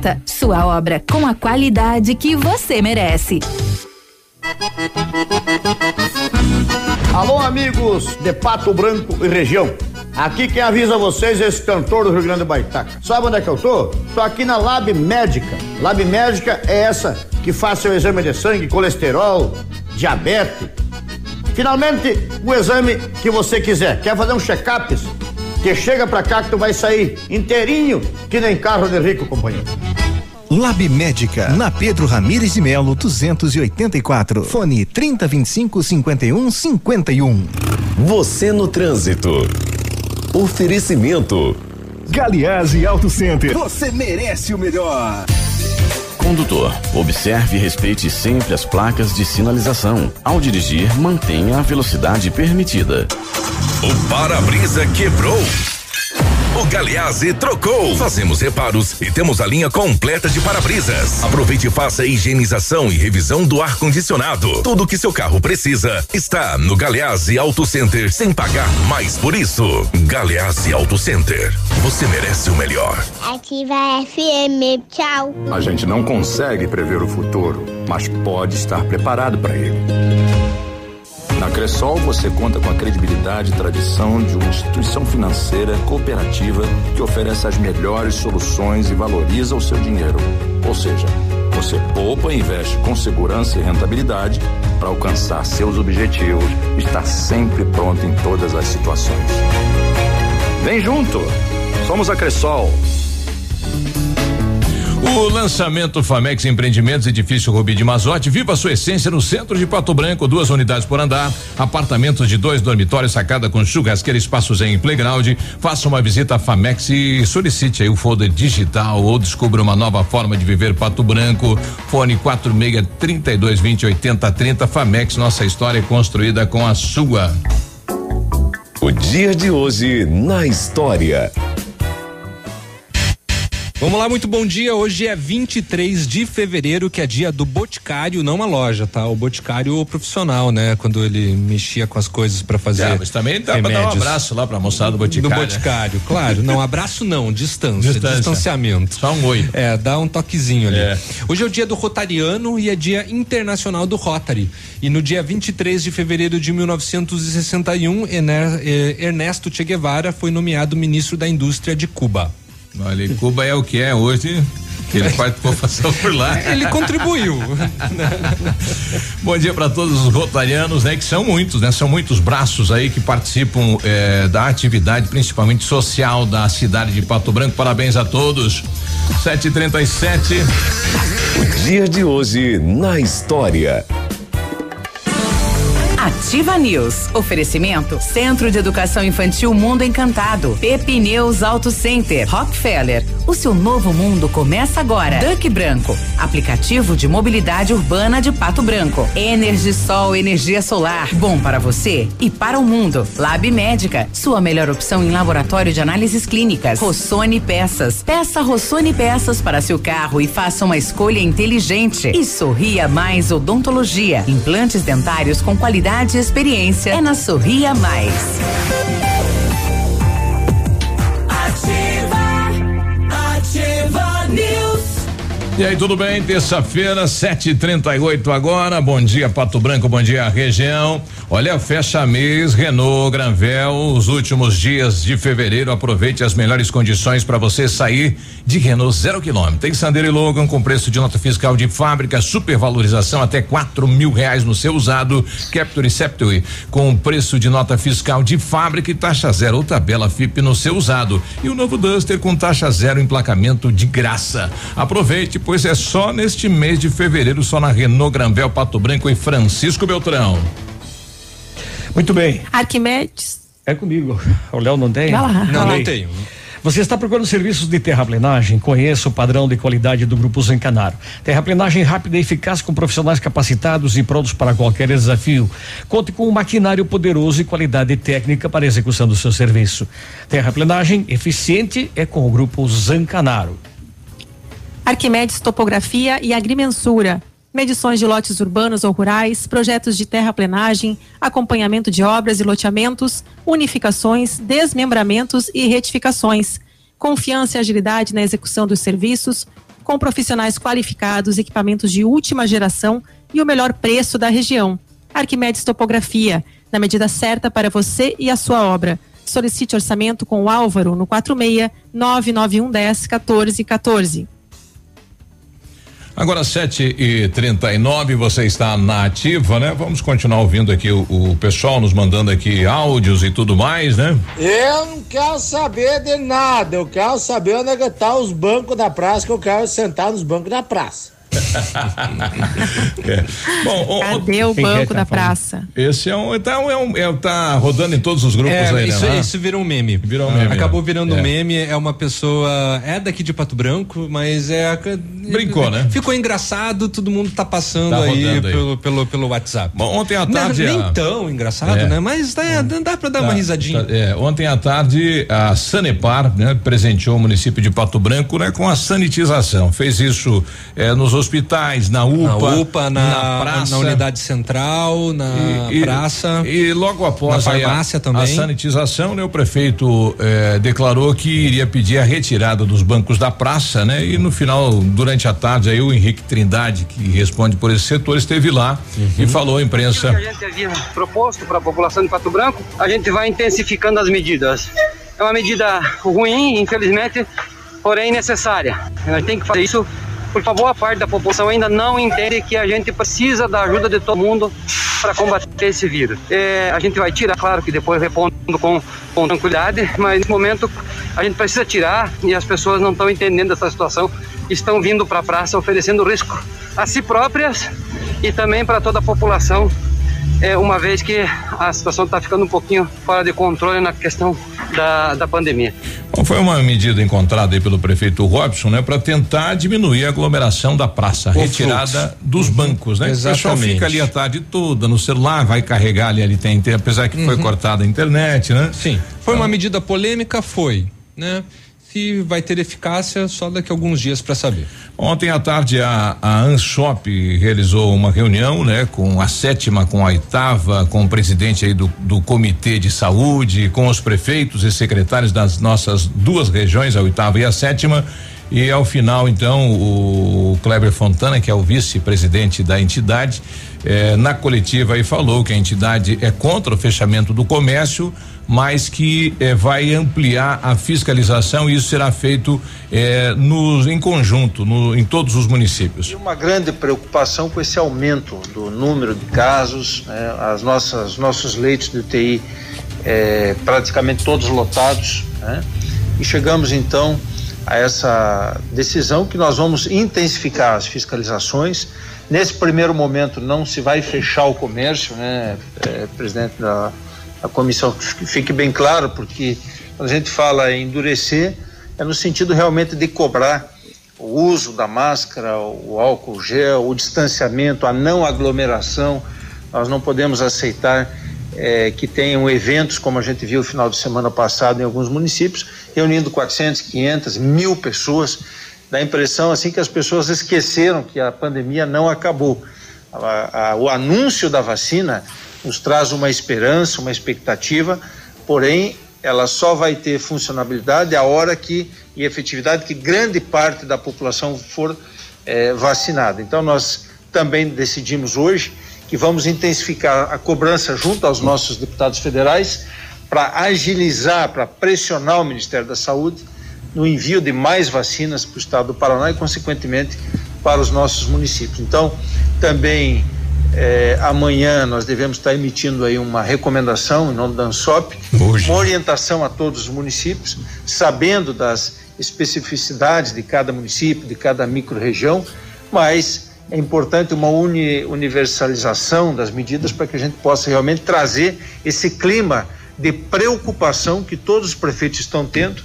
Speaker 15: Sua obra com a qualidade que você merece.
Speaker 11: Alô, amigos de Pato Branco e região.
Speaker 16: Aqui quem avisa vocês é esse cantor do Rio Grande do Baitaca. Sabe onde é que eu tô? Tô aqui na Lab Médica. Lab Médica é essa que faz seu exame de sangue, colesterol, diabetes. Finalmente, o exame que você quiser. Quer fazer um check-up? Que chega pra cá que tu vai sair inteirinho, que nem carro de rico, companheiro.
Speaker 17: Lab Médica, na Pedro Ramires de Melo, 284. Fone 3025 51 51.
Speaker 18: Você no trânsito. Oferecimento.
Speaker 17: Galiase Auto Center. Você merece o melhor.
Speaker 18: Condutor, observe e respeite sempre as placas de sinalização. Ao dirigir, mantenha a velocidade permitida.
Speaker 19: O para-brisa quebrou. O Galeazzi trocou. Fazemos reparos e temos a linha completa de para-brisas. Aproveite e faça a higienização e revisão do ar-condicionado. Tudo que seu carro precisa está no Galeazzi Auto Center sem pagar mais por isso. Galeazzi Auto Center. Você merece o melhor.
Speaker 20: Ativa FM, tchau.
Speaker 21: A gente não consegue prever o futuro, mas pode estar preparado para ele. Na Cressol você conta com a credibilidade e tradição de uma instituição financeira cooperativa que oferece as melhores soluções e valoriza o seu dinheiro. Ou seja, você poupa e investe com segurança e rentabilidade para alcançar seus objetivos e estar sempre pronto em todas as situações. Vem junto! Somos a Cressol.
Speaker 1: O lançamento Famex Empreendimentos, edifício Rubi de Mazote, viva sua essência no centro de Pato Branco, duas unidades por andar, apartamentos de dois dormitórios, sacada com churrasqueira, espaços em playground. Faça uma visita à Famex e solicite aí o folder digital ou descubra uma nova forma de viver Pato Branco. Fone 46 32 20 80 30 Famex, nossa história é construída com a sua.
Speaker 18: O dia de hoje na história.
Speaker 2: Vamos lá, muito bom dia. Hoje é 23 de fevereiro, que é dia do Boticário, não uma loja, tá? O Boticário profissional, né? Quando ele mexia com as coisas para fazer. É,
Speaker 1: mas também dá pra dar um abraço lá pra moçada do Boticário.
Speaker 2: Do Boticário, né? claro. Não, abraço não, distância, distância, distanciamento.
Speaker 1: Só um oi.
Speaker 2: É, dá um toquezinho ali. É. Hoje é o dia do Rotariano e é dia internacional do Rotary. E no dia 23 de fevereiro de 1961, eh, Ernesto Che Guevara foi nomeado ministro da Indústria de Cuba.
Speaker 1: Olha, Cuba é o que é hoje. Que ele participou passou por lá. (laughs)
Speaker 2: Ele contribuiu. (laughs)
Speaker 1: Bom dia para todos os rotarianos, né? Que são muitos, né? São muitos braços aí que participam eh, da atividade, principalmente social da cidade de Pato Branco. Parabéns a todos. 737.
Speaker 18: O dia de hoje na história.
Speaker 5: Ativa News. Oferecimento Centro de Educação Infantil Mundo Encantado. Pepineus Auto Center. Rockefeller. O seu novo mundo começa agora. Duck Branco. Aplicativo de mobilidade urbana de Pato Branco. Energisol energia solar. Bom para você e para o mundo. Lab Médica. Sua melhor opção em laboratório de análises clínicas. Rossoni Peças. Peça Rossoni Peças para seu carro e faça uma escolha inteligente. E Sorria Mais Odontologia. Implantes dentários com qualidade e experiência é na Sorria Mais.
Speaker 1: E aí, tudo bem? Terça-feira, 7:38 agora. Bom dia, Pato Branco, bom dia, região. Olha, fecha mês, Renault, Granvel, os últimos dias de fevereiro. Aproveite as melhores condições para você sair de Renault zero quilômetro. Tem Sandero e Logan com preço de nota fiscal de fábrica, supervalorização até quatro mil reais no seu usado. Capture Septue com preço de nota fiscal de fábrica e taxa zero ou tabela FIP no seu usado. E o novo Duster com taxa zero emplacamento de graça. Aproveite, pois é só neste mês de fevereiro, só na Renault Granvel, Pato Branco e Francisco Beltrão.
Speaker 3: Muito bem.
Speaker 4: Arquimedes.
Speaker 3: É comigo. O Léo não tem?
Speaker 4: Vai lá.
Speaker 2: Não, não tenho.
Speaker 3: Você está procurando serviços de terraplenagem? Conheça o padrão de qualidade do Grupo Zancanaro. Terraplenagem rápida e eficaz com profissionais capacitados e prontos para qualquer desafio. Conte com um maquinário poderoso e qualidade técnica para a execução do seu serviço. Terraplenagem eficiente é com o Grupo Zancanaro.
Speaker 4: Arquimedes Topografia e Agrimensura. Medições de lotes urbanos ou rurais, projetos de terraplenagem, acompanhamento de obras e loteamentos, unificações, desmembramentos e retificações. Confiança e agilidade na execução dos serviços, com profissionais qualificados, equipamentos de última geração e o melhor preço da região. Arquimedes Topografia, na medida certa para você e a sua obra. solicite orçamento com o Álvaro no 46 991 10 14 14.
Speaker 1: Agora, 7 e 39 você está na ativa, né? Vamos continuar ouvindo aqui o, o, pessoal nos mandando aqui áudios e tudo mais, né?
Speaker 22: Eu não quero saber de nada. Eu quero saber onde é que tá os bancos da praça, que eu quero sentar nos bancos da praça
Speaker 4: é. Bom, Cadê o banco tá da praça?
Speaker 1: Esse é um, tá, é um, é, tá rodando em todos os grupos é, aí,
Speaker 2: isso,
Speaker 1: né?
Speaker 2: Isso virou um meme. Virou um meme. Acabou virando um é. meme, é uma pessoa, é daqui de Pato Branco, mas é.
Speaker 1: Brincou, né?
Speaker 2: Ficou engraçado, todo mundo tá passando tá aí, aí, Pelo, pelo, pelo WhatsApp.
Speaker 1: Bom, ontem à tarde.
Speaker 2: Não, nem tão engraçado, é. né? Mas tá, dá pra dar tá, uma risadinha.
Speaker 1: Tá, é, ontem à tarde, a Sanepar, né, presenteou o município de Pato Branco, né, com a sanitização. Fez isso é, nos hospitais, na UPA.
Speaker 2: Na UPA, na, na, praça, na unidade central, na e, praça.
Speaker 1: E, e logo após
Speaker 2: na farmácia
Speaker 1: a,
Speaker 2: também.
Speaker 1: a sanitização, né, o prefeito eh, declarou que iria pedir a retirada dos bancos da praça, né? E no final, durante a tarde, aí o Henrique Trindade, que responde por esse setor, esteve lá uhum. e falou à imprensa.
Speaker 23: O que a gente havia proposto para a população de Pato Branco, a gente vai intensificando as medidas. É uma medida ruim, infelizmente, porém necessária. A gente tem que fazer isso porque boa parte da população ainda não entende que a gente precisa da ajuda de todo mundo para combater esse vírus. É, a gente vai tirar, claro que depois respondo com, com tranquilidade, mas nesse momento a gente precisa tirar e as pessoas não estão entendendo essa situação, estão vindo para a praça oferecendo risco a si próprias e também para toda a população é, uma vez que a situação está ficando um pouquinho fora de controle na questão da, da pandemia.
Speaker 1: Bom, foi uma medida encontrada aí pelo prefeito Robson, né, para tentar diminuir a aglomeração da praça, o retirada fluxo. dos uhum. bancos, né?
Speaker 2: Exatamente.
Speaker 1: O pessoal fica ali a tarde toda no celular, vai carregar ali, ali tem, apesar que uhum. foi cortada a internet, né?
Speaker 2: Sim. Foi então, uma medida polêmica, foi, né? Se vai ter eficácia só daqui a alguns dias para saber.
Speaker 1: Ontem à tarde a, a Anshop realizou uma reunião, né, com a sétima, com a oitava, com o presidente aí do, do comitê de saúde, com os prefeitos e secretários das nossas duas regiões, a oitava e a sétima. E ao final, então, o Kleber Fontana, que é o vice-presidente da entidade, eh, na coletiva aí falou que a entidade é contra o fechamento do comércio, mas que eh, vai ampliar a fiscalização e isso será feito eh, nos, em conjunto, no, em todos os municípios.
Speaker 22: E uma grande preocupação com esse aumento do número de casos, né, as nossas nossos leitos de UTI eh, praticamente todos lotados, né, e chegamos então a essa decisão que nós vamos intensificar as fiscalizações. Nesse primeiro momento não se vai fechar o comércio, né, é, presidente da, da comissão, fique bem claro, porque quando a gente fala em endurecer, é no sentido realmente de cobrar o uso da máscara, o álcool gel, o distanciamento, a não aglomeração. Nós não podemos aceitar é, que tenham eventos, como a gente viu no final de semana passado em alguns municípios, reunindo 400, 500, mil pessoas. Dá a impressão assim que as pessoas esqueceram que a pandemia não acabou. A, a, o anúncio da vacina nos traz uma esperança, uma expectativa, porém ela só vai ter funcionalidade a hora que e efetividade que grande parte da população for é, vacinada. Então nós também decidimos hoje que vamos intensificar a cobrança junto aos nossos deputados federais para agilizar, para pressionar o Ministério da Saúde no envio de mais vacinas para o estado do Paraná e, consequentemente, para os nossos municípios. Então, também eh, amanhã nós devemos estar emitindo aí uma recomendação em nome da ANSOP, Hoje. uma orientação a todos os municípios, sabendo das especificidades de cada município, de cada micro-região, mas é importante uma uni, universalização das medidas para que a gente possa realmente trazer esse clima de preocupação que todos os prefeitos estão tendo,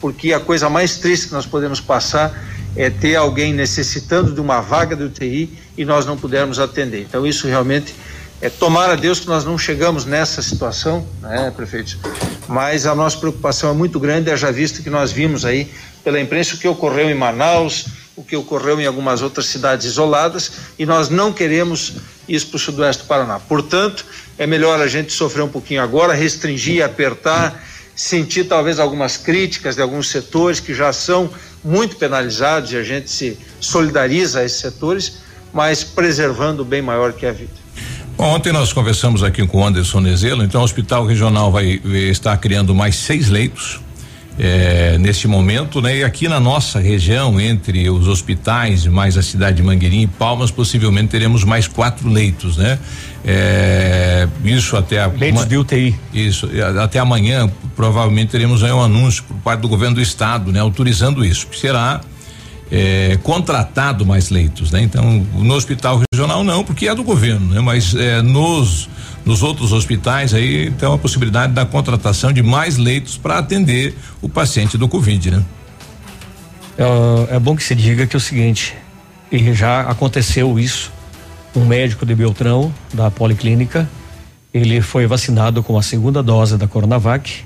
Speaker 22: porque a coisa mais triste que nós podemos passar é ter alguém necessitando de uma vaga de UTI e nós não pudermos atender. Então isso realmente é tomar a Deus que nós não chegamos nessa situação, né, prefeito? Mas a nossa preocupação é muito grande, já visto que nós vimos aí pela imprensa o que ocorreu em Manaus, o que ocorreu em algumas outras cidades isoladas e nós não queremos isso para o sudoeste do Paraná. Portanto, é melhor a gente sofrer um pouquinho agora, restringir, apertar, sentir talvez algumas críticas de alguns setores que já são muito penalizados e a gente se solidariza a esses setores, mas preservando o bem maior que é a vida.
Speaker 1: Ontem nós conversamos aqui com o Anderson Nezelo, então o Hospital Regional vai, estar criando mais seis leitos é, neste momento, né? E aqui na nossa região, entre os hospitais, mais a cidade de Mangueirinha e Palmas, possivelmente teremos mais quatro leitos, né? É, isso até a,
Speaker 3: leitos uma, de UTI.
Speaker 1: Isso, até amanhã provavelmente teremos aí um anúncio por parte do governo do estado, né? Autorizando isso, que será é, contratado mais leitos, né? Então, no hospital regional não, porque é do governo, né? Mas é, nos nos outros hospitais aí então a possibilidade da contratação de mais leitos para atender o paciente do Covid, né?
Speaker 3: É, é, bom que se diga que é o seguinte, e já aconteceu isso, um médico de Beltrão da Policlínica, ele foi vacinado com a segunda dose da Coronavac,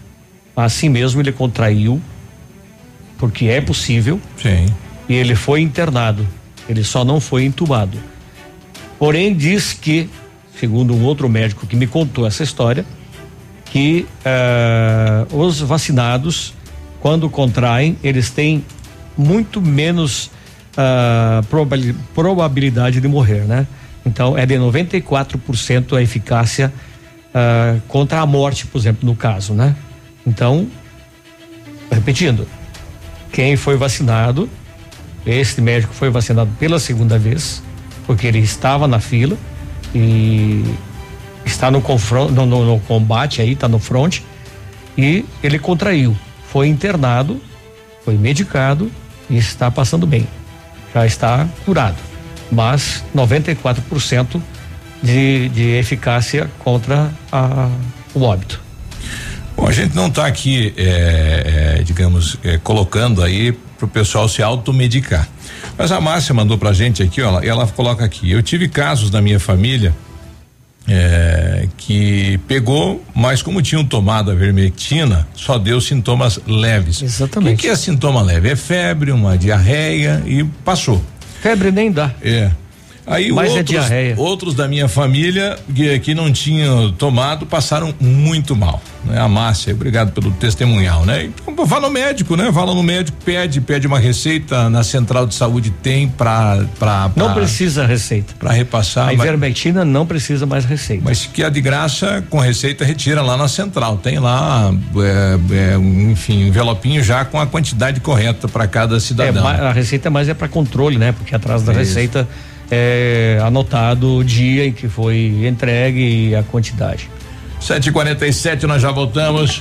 Speaker 3: assim mesmo ele contraiu, porque é possível.
Speaker 1: Sim.
Speaker 3: E ele foi internado, ele só não foi entubado. Porém diz que segundo um outro médico que me contou essa história, que uh, os vacinados, quando contraem, eles têm muito menos uh, probabilidade de morrer, né? Então é de 94% a eficácia uh, contra a morte, por exemplo, no caso, né? Então, repetindo, quem foi vacinado, este médico foi vacinado pela segunda vez, porque ele estava na fila, e está no confronto, no, no, no combate aí, está no front e ele contraiu, foi internado, foi medicado e está passando bem, já está curado, mas 94% de, de eficácia contra a, o óbito.
Speaker 1: Bom, a gente não está aqui, é, é, digamos, é, colocando aí para o pessoal se automedicar. Mas a Márcia mandou pra gente aqui, ó, e ela coloca aqui: eu tive casos na minha família é, que pegou, mas como tinham tomado a vermectina, só deu sintomas leves.
Speaker 3: Exatamente.
Speaker 1: O que, que é sintoma leve? É febre, uma diarreia e passou.
Speaker 3: Febre nem dá.
Speaker 1: É. Aí
Speaker 3: Mas é
Speaker 1: outros,
Speaker 3: é diarreia.
Speaker 1: outros da minha família que, que não tinham tomado passaram muito mal. Né? A Márcia, obrigado pelo testemunhal, né? Então, vá no médico, né? Vá no médico, pede, pede uma receita na central de saúde tem para para
Speaker 3: Não precisa receita.
Speaker 1: Para repassar.
Speaker 3: A ivermectina não precisa mais receita.
Speaker 1: Mas que é de graça com receita retira lá na central. Tem lá, é, é, enfim, envelopinho já com a quantidade correta para cada cidadão.
Speaker 3: É, a receita mais é para controle, né? Porque atrás da receita é, anotado o dia em que foi entregue e a quantidade.
Speaker 1: 7h47, nós já voltamos.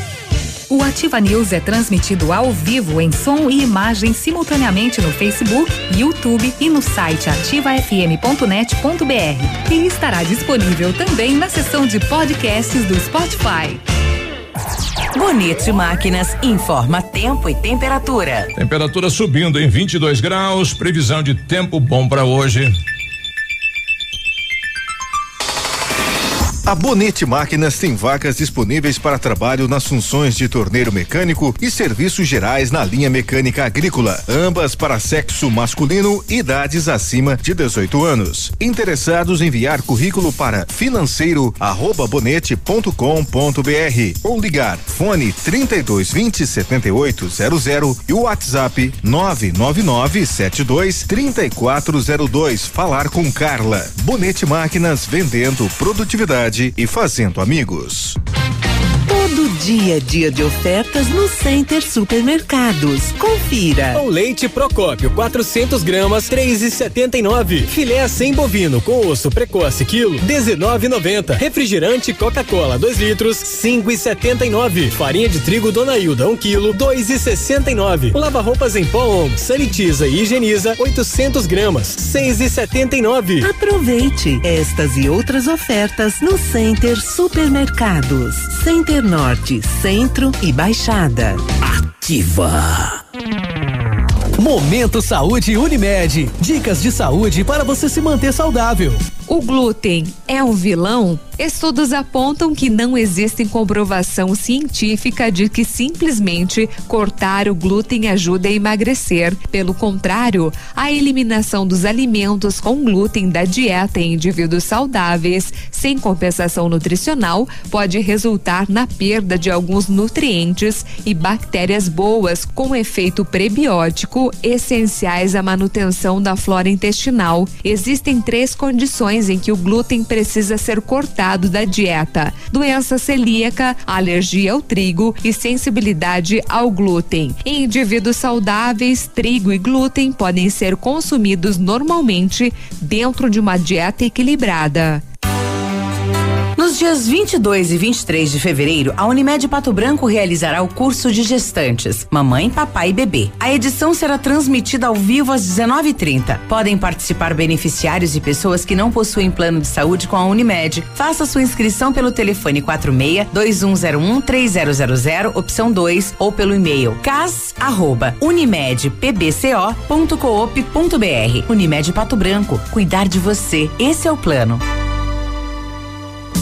Speaker 24: O Ativa News é transmitido ao vivo em som e imagem simultaneamente no Facebook, YouTube e no site ativafm.net.br. E estará disponível também na seção de podcasts do Spotify.
Speaker 5: Bonito Máquinas informa tempo e temperatura.
Speaker 1: Temperatura subindo em 22 graus, previsão de tempo bom para hoje.
Speaker 17: A Bonete Máquinas tem vagas disponíveis para trabalho nas funções de torneiro mecânico e serviços gerais na linha mecânica agrícola, ambas para sexo masculino e idades acima de 18 anos. Interessados enviar currículo para financeiro@bonete.com.br ou ligar fone 3220 7800 e o WhatsApp 999 72 3402. Falar com Carla. Bonete Máquinas vendendo produtividade e fazendo amigos.
Speaker 25: Todo dia dia de ofertas no Center Supermercados. Confira.
Speaker 6: O leite Procópio 400 gramas 3,79. Filé sem bovino com osso precoce quilo 19,90. Refrigerante Coca-Cola 2 litros 5,79. Farinha de trigo Dona Hilda 1 quilo 2,69. Lava roupas em pó On, sanitiza e higieniza 800 gramas 6,79.
Speaker 25: Aproveite estas e outras ofertas no Center Supermercados. Center Norte, Centro e Baixada.
Speaker 26: Ativa. Momento Saúde Unimed. Dicas de saúde para você se manter saudável.
Speaker 24: O glúten é um vilão? Estudos apontam que não existe comprovação científica de que simplesmente cortar o glúten ajuda a emagrecer. Pelo contrário, a eliminação dos alimentos com glúten da dieta em indivíduos saudáveis, sem compensação nutricional, pode resultar na perda de alguns nutrientes e bactérias boas com efeito prebiótico essenciais à manutenção da flora intestinal. Existem três condições em que o glúten precisa ser cortado da dieta: doença celíaca, alergia ao trigo e sensibilidade ao glúten. Em indivíduos saudáveis, trigo e glúten podem ser consumidos normalmente dentro de uma dieta equilibrada.
Speaker 5: Nos dias 22 e 23 de fevereiro, a Unimed Pato Branco realizará o curso de gestantes, mamãe, papai e bebê. A edição será transmitida ao vivo às 19:30. Podem participar beneficiários e pessoas que não possuem plano de saúde com a Unimed. Faça sua inscrição pelo telefone 46 2101 3000 opção 2 ou pelo e-mail cas@unimedpbco.coop.br. Unimed Pato Branco, cuidar de você. Esse é o plano.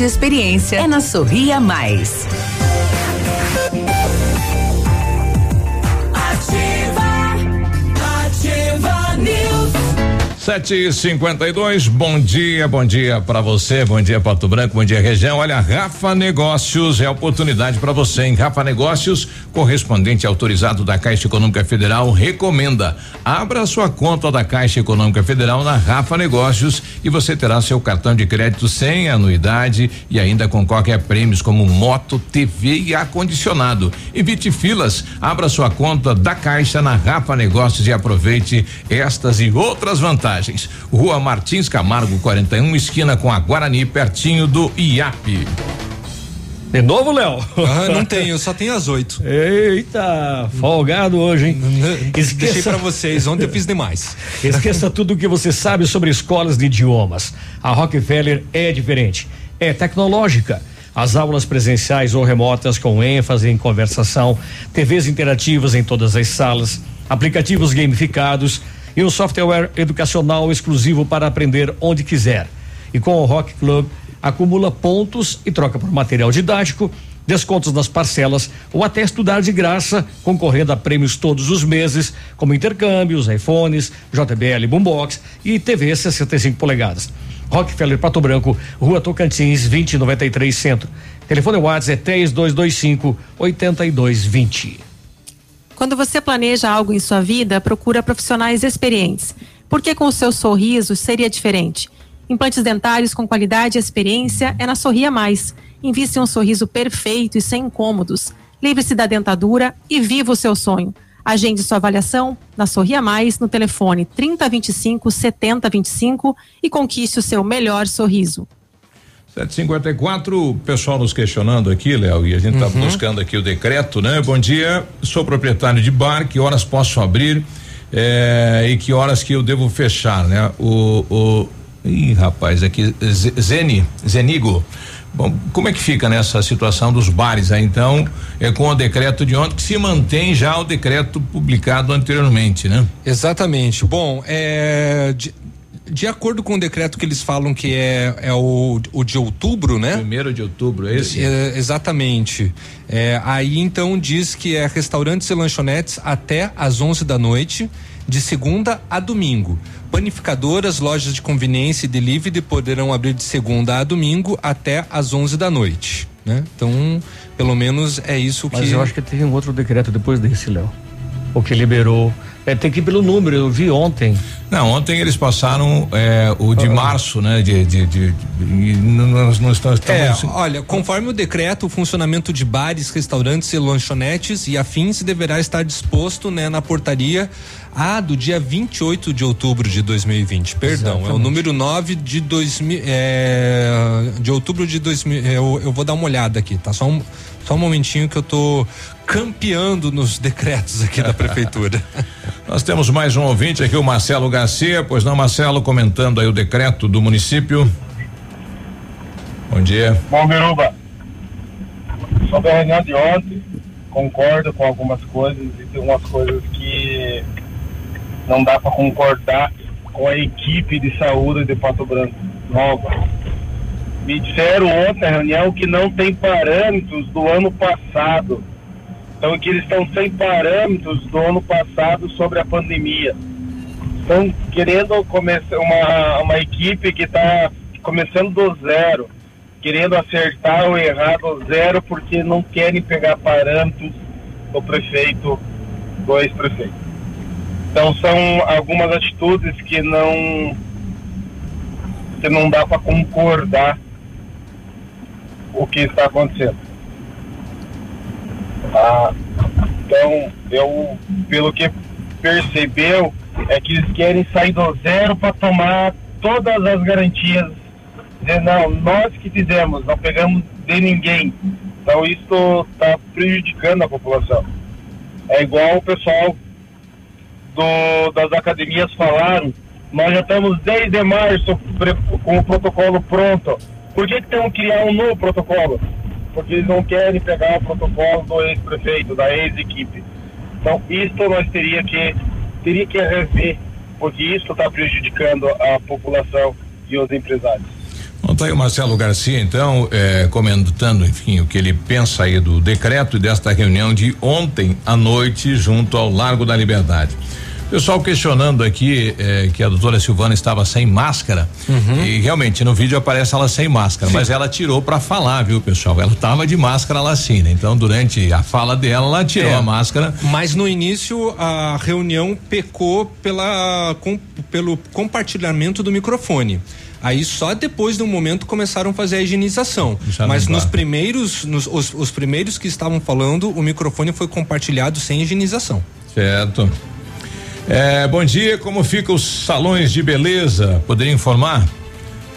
Speaker 5: e experiência é na Sorria Mais.
Speaker 1: Sete e cinquenta e dois, bom dia, bom dia para você, bom dia Pato Branco, bom dia região. Olha, Rafa Negócios é oportunidade para você, em Rafa Negócios, correspondente autorizado da Caixa Econômica Federal, recomenda. Abra sua conta da Caixa Econômica Federal na Rafa Negócios e você terá seu cartão de crédito sem anuidade e ainda concorre a prêmios como moto, TV e ar-condicionado. Evite filas, abra sua conta da Caixa na Rafa Negócios e aproveite estas e outras vantagens. Rua Martins Camargo 41, esquina com a Guarani, pertinho do IAP.
Speaker 3: De novo, Léo?
Speaker 2: Ah, não tenho, só tenho as oito.
Speaker 3: Eita, folgado hoje, hein?
Speaker 2: Deixei pra vocês, ontem eu fiz demais.
Speaker 3: Esqueça (laughs) tudo o que você sabe sobre escolas de idiomas. A Rockefeller é diferente. É tecnológica. As aulas presenciais ou remotas com ênfase em conversação, TVs interativas em todas as salas, aplicativos gamificados e um software educacional exclusivo para aprender onde quiser. E com o Rock Club, acumula pontos e troca por material didático, descontos nas parcelas ou até estudar de graça, concorrendo a prêmios todos os meses, como intercâmbios, iPhones, JBL Boombox e TV 65 polegadas. Rockefeller Pato Branco, Rua Tocantins, 2093 Centro. Telefone WhatsApp é 3225 8220.
Speaker 4: Quando você planeja algo em sua vida, procura profissionais experientes. Porque com o seu sorriso seria diferente. Implantes dentários com qualidade e experiência é na Sorria Mais. Invista em um sorriso perfeito e sem incômodos. Livre-se da dentadura e viva o seu sonho. Agende sua avaliação na Sorria Mais no telefone 3025 7025 e conquiste o seu melhor sorriso.
Speaker 1: 754, o pessoal nos questionando aqui, Léo, e a gente está
Speaker 2: Uhum.
Speaker 1: buscando aqui o decreto, né? Bom dia, sou proprietário de bar, que horas posso abrir? É, e que horas que eu devo fechar, né? O, o ih, rapaz, aqui Zeni, Zenigo. Bom, como é que fica nessa situação dos bares aí, então, é com o decreto de ontem que se mantém já o decreto publicado anteriormente, né?
Speaker 2: Exatamente. Bom, é, de, de acordo com o decreto que eles falam que é, é o, o de outubro, né?
Speaker 1: Primeiro de outubro, é esse?
Speaker 2: É, exatamente. É, aí então diz que é restaurantes e lanchonetes até às 11 da noite, de segunda a domingo. Panificadoras, lojas de conveniência e delivery poderão abrir de segunda a domingo até às 11 da noite. Né? Então, pelo menos é isso
Speaker 3: Mas
Speaker 2: que.
Speaker 3: Mas eu acho que teve um outro decreto depois desse, Léo. O que liberou é, tem que ir pelo número, eu vi ontem.
Speaker 1: Não, ontem eles passaram é, o de ah. março, né? De, de, de, de nós não estamos.
Speaker 2: É, olha, conforme o decreto, o funcionamento de bares, restaurantes e lanchonetes e afins deverá estar disposto, né, na portaria ah, do dia 28 de outubro de 2020. Perdão, Exatamente. é o número 9 de 2000, é, de outubro de 2000. Eu, eu vou dar uma olhada aqui, tá? Só um, só um momentinho que eu tô campeando nos decretos aqui da prefeitura. (laughs)
Speaker 1: Nós temos mais um ouvinte aqui, o Marcelo Garcia. Pois não, Marcelo, comentando aí o decreto do município. Bom dia.
Speaker 27: Bom, Biruba. Sobre a reunião de ontem, concordo com algumas coisas e tem umas coisas que não dá para concordar com a equipe de saúde de Pato Branco nova me disseram ontem na reunião que não tem parâmetros do ano passado. Então que eles estão sem parâmetros do ano passado sobre a pandemia. Estão querendo começar uma, uma equipe que está começando do zero, querendo acertar ou errar do zero porque não querem pegar parâmetros do prefeito, do ex-prefeito. Então são algumas atitudes que não que não dá para concordar o que está acontecendo. Ah, então, eu, pelo que percebeu, é que eles querem sair do zero para tomar todas as garantias. Dizer, não, nós que fizemos, não pegamos de ninguém. Então, isso está prejudicando a população. É igual o pessoal do, das academias falaram, nós já estamos desde março com o protocolo pronto por que, que temos que criar um novo protocolo? Porque eles não querem pegar o protocolo do ex-prefeito, da ex-equipe. Então, isso nós teria que, teria que rever, porque isso está prejudicando a população e os empresários.
Speaker 1: Bom, tá aí o Marcelo Garcia, então, é, comentando, enfim, o que ele pensa aí do decreto e desta reunião de ontem à noite junto ao Largo da Liberdade. Pessoal questionando aqui eh, que a doutora Silvana estava sem máscara uhum. e realmente no vídeo aparece ela sem máscara, sim. mas ela tirou para falar, viu, pessoal? Ela estava de máscara lá sim, né? Então durante a fala dela ela tirou é, a máscara.
Speaker 2: Mas no início a reunião pecou pela com, pelo compartilhamento do microfone. Aí só depois do momento começaram a fazer a higienização. Mas nos primeiros, nos, os, os primeiros que estavam falando, o microfone foi compartilhado sem higienização.
Speaker 1: Certo. É, bom dia, como ficam os salões de beleza? Poderia informar?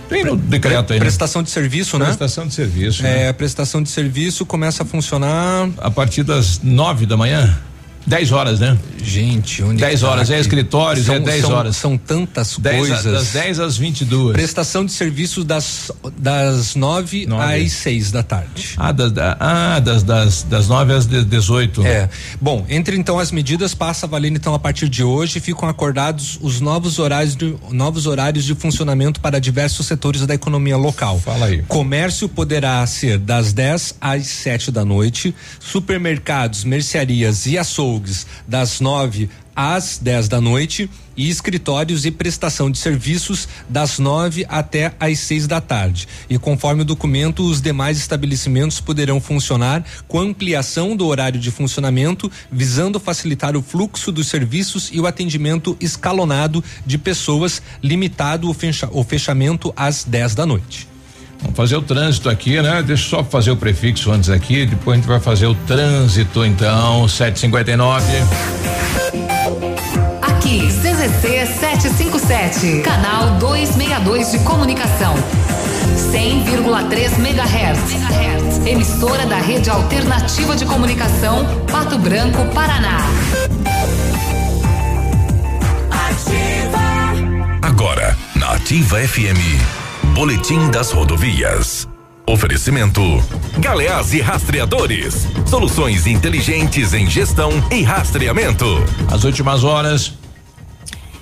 Speaker 1: Tem no decreto aí.
Speaker 2: Né? Prestação de serviço,
Speaker 1: né? Prestação de serviço.
Speaker 2: É, né? a prestação de serviço começa a funcionar
Speaker 1: a partir das nove da manhã. 10 horas, né?
Speaker 2: Gente,
Speaker 1: onde 10 horas, é escritórios,
Speaker 2: são,
Speaker 1: é 10
Speaker 2: são,
Speaker 1: horas.
Speaker 2: São tantas dez coisas. A,
Speaker 1: das 10 às 22.
Speaker 2: Prestação de serviços das das 9 às 6 da tarde.
Speaker 1: Ah, das, ah, das, das, das 9 às 18.
Speaker 2: É. Bom, entre então as medidas passa valendo então a partir de hoje ficam acordados os novos horários de, novos horários de funcionamento para diversos setores da economia local.
Speaker 1: Fala aí.
Speaker 2: Comércio poderá ser das 10 às 7 da noite, supermercados, mercearias e açougues das 9 às 10 da noite e escritórios e prestação de serviços das 9 até às 6 da tarde. E conforme o documento, os demais estabelecimentos poderão funcionar com ampliação do horário de funcionamento, visando facilitar o fluxo dos serviços e o atendimento escalonado de pessoas, limitado o, fecha, o fechamento às 10 da noite.
Speaker 1: Vamos fazer o trânsito aqui, né? Deixa só fazer o prefixo antes aqui, depois a gente vai fazer o trânsito então, 759.
Speaker 28: Aqui, CZC 757, canal 262 de comunicação. 100,3 MHz. Emissora da Rede Alternativa de Comunicação, Pato Branco, Paraná.
Speaker 29: Ativa. Agora, na Ativa FM. Boletim das rodovias. Oferecimento: Galeás e Rastreadores. Soluções inteligentes em gestão e rastreamento.
Speaker 1: As últimas horas.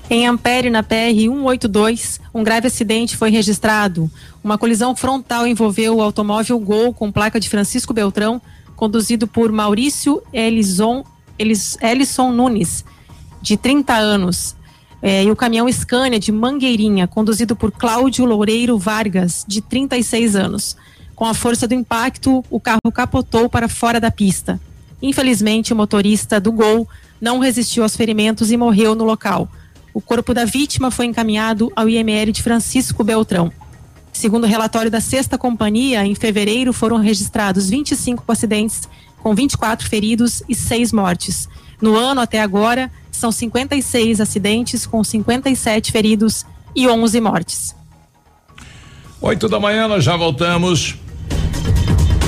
Speaker 4: Em Ampere, na PR 182, um grave acidente foi registrado. Uma colisão frontal envolveu o automóvel Gol com placa de Francisco Beltrão, conduzido por Maurício Elison, Elis, Elison Nunes, de 30 anos. É, e o caminhão Scania de Mangueirinha, conduzido por Cláudio Loureiro Vargas, de 36 anos. Com a força do impacto, o carro capotou para fora da pista. Infelizmente, o motorista do Gol não resistiu aos ferimentos e morreu no local. O corpo da vítima foi encaminhado ao IML de Francisco Beltrão. Segundo o relatório da Sexta Companhia, em fevereiro foram registrados 25 acidentes, com 24 feridos e 6 mortes. No ano até agora, são 56 acidentes, com 57 feridos e 11 mortes.
Speaker 1: 8 da manhã, nós já voltamos.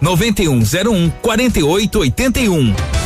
Speaker 30: 9101 4881.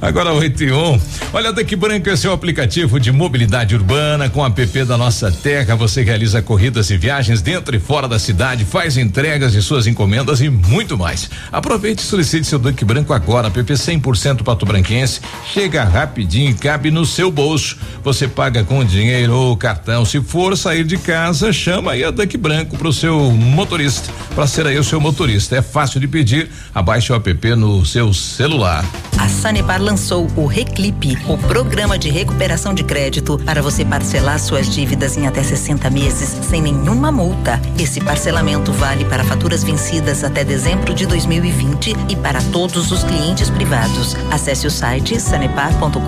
Speaker 1: Agora 8 e 1. Olha, Daqui Branca é seu aplicativo de mobilidade urbana com app da nossa terra. Você realiza corridas e viagens dentro e fora da cidade, faz entregas de suas encomendas e muito mais. Aproveite e solicite seu Daqui Branco agora. App 100% pato branquense. Chega rapidinho e cabe no seu bolso. Você paga com dinheiro ou cartão. Se for sair de casa, chama aí a Daqui Branco pro seu motorista, para ser aí o seu motorista. É fácil de pedir. Abaixe o app no seu celular.
Speaker 31: A Sanepar lançou o Reclipe, o programa de recuperação de crédito para você parcelar suas dívidas em até 60 meses sem nenhuma multa. Esse parcelamento vale para faturas vencidas até dezembro de 2020 e para todos os clientes privados. Acesse o site sanepar.com.br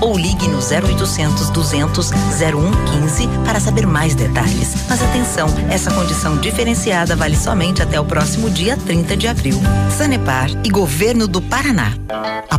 Speaker 31: ou ligue no 0800 200 0115 para saber mais detalhes. Mas atenção, essa condição diferenciada vale somente até o próximo dia 30 de abril. Sanepar e Governo do Paraná.
Speaker 32: A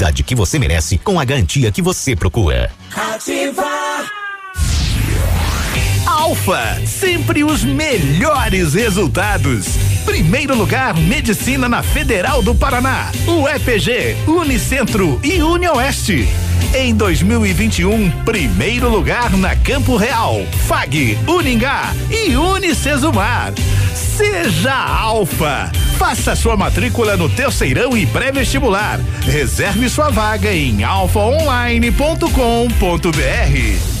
Speaker 32: que você merece com a garantia que você procura.
Speaker 9: Ativa.
Speaker 33: Alfa, sempre os melhores resultados. Primeiro lugar, medicina na Federal do Paraná, UEPG, Unicentro e Unioeste. Em 2021, primeiro lugar na Campo Real, FAG, Uningá e Unicesumar. Seja Alfa. Faça sua matrícula no terceirão e pré-vestibular. Reserve sua vaga em alfaonline.com.br.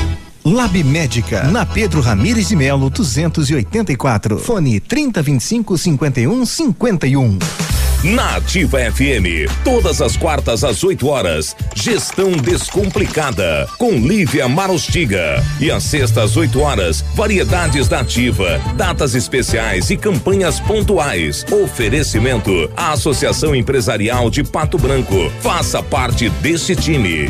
Speaker 17: Lab Médica, na Pedro Ramires de Melo, 284. Fone 3025 51 51.
Speaker 29: Na Ativa FM, todas as quartas às 8 horas, Gestão Descomplicada, com Lívia Marostiga. E às sextas às 8 horas, variedades da Ativa, datas especiais e campanhas pontuais. Oferecimento à Associação Empresarial de Pato Branco. Faça parte desse time.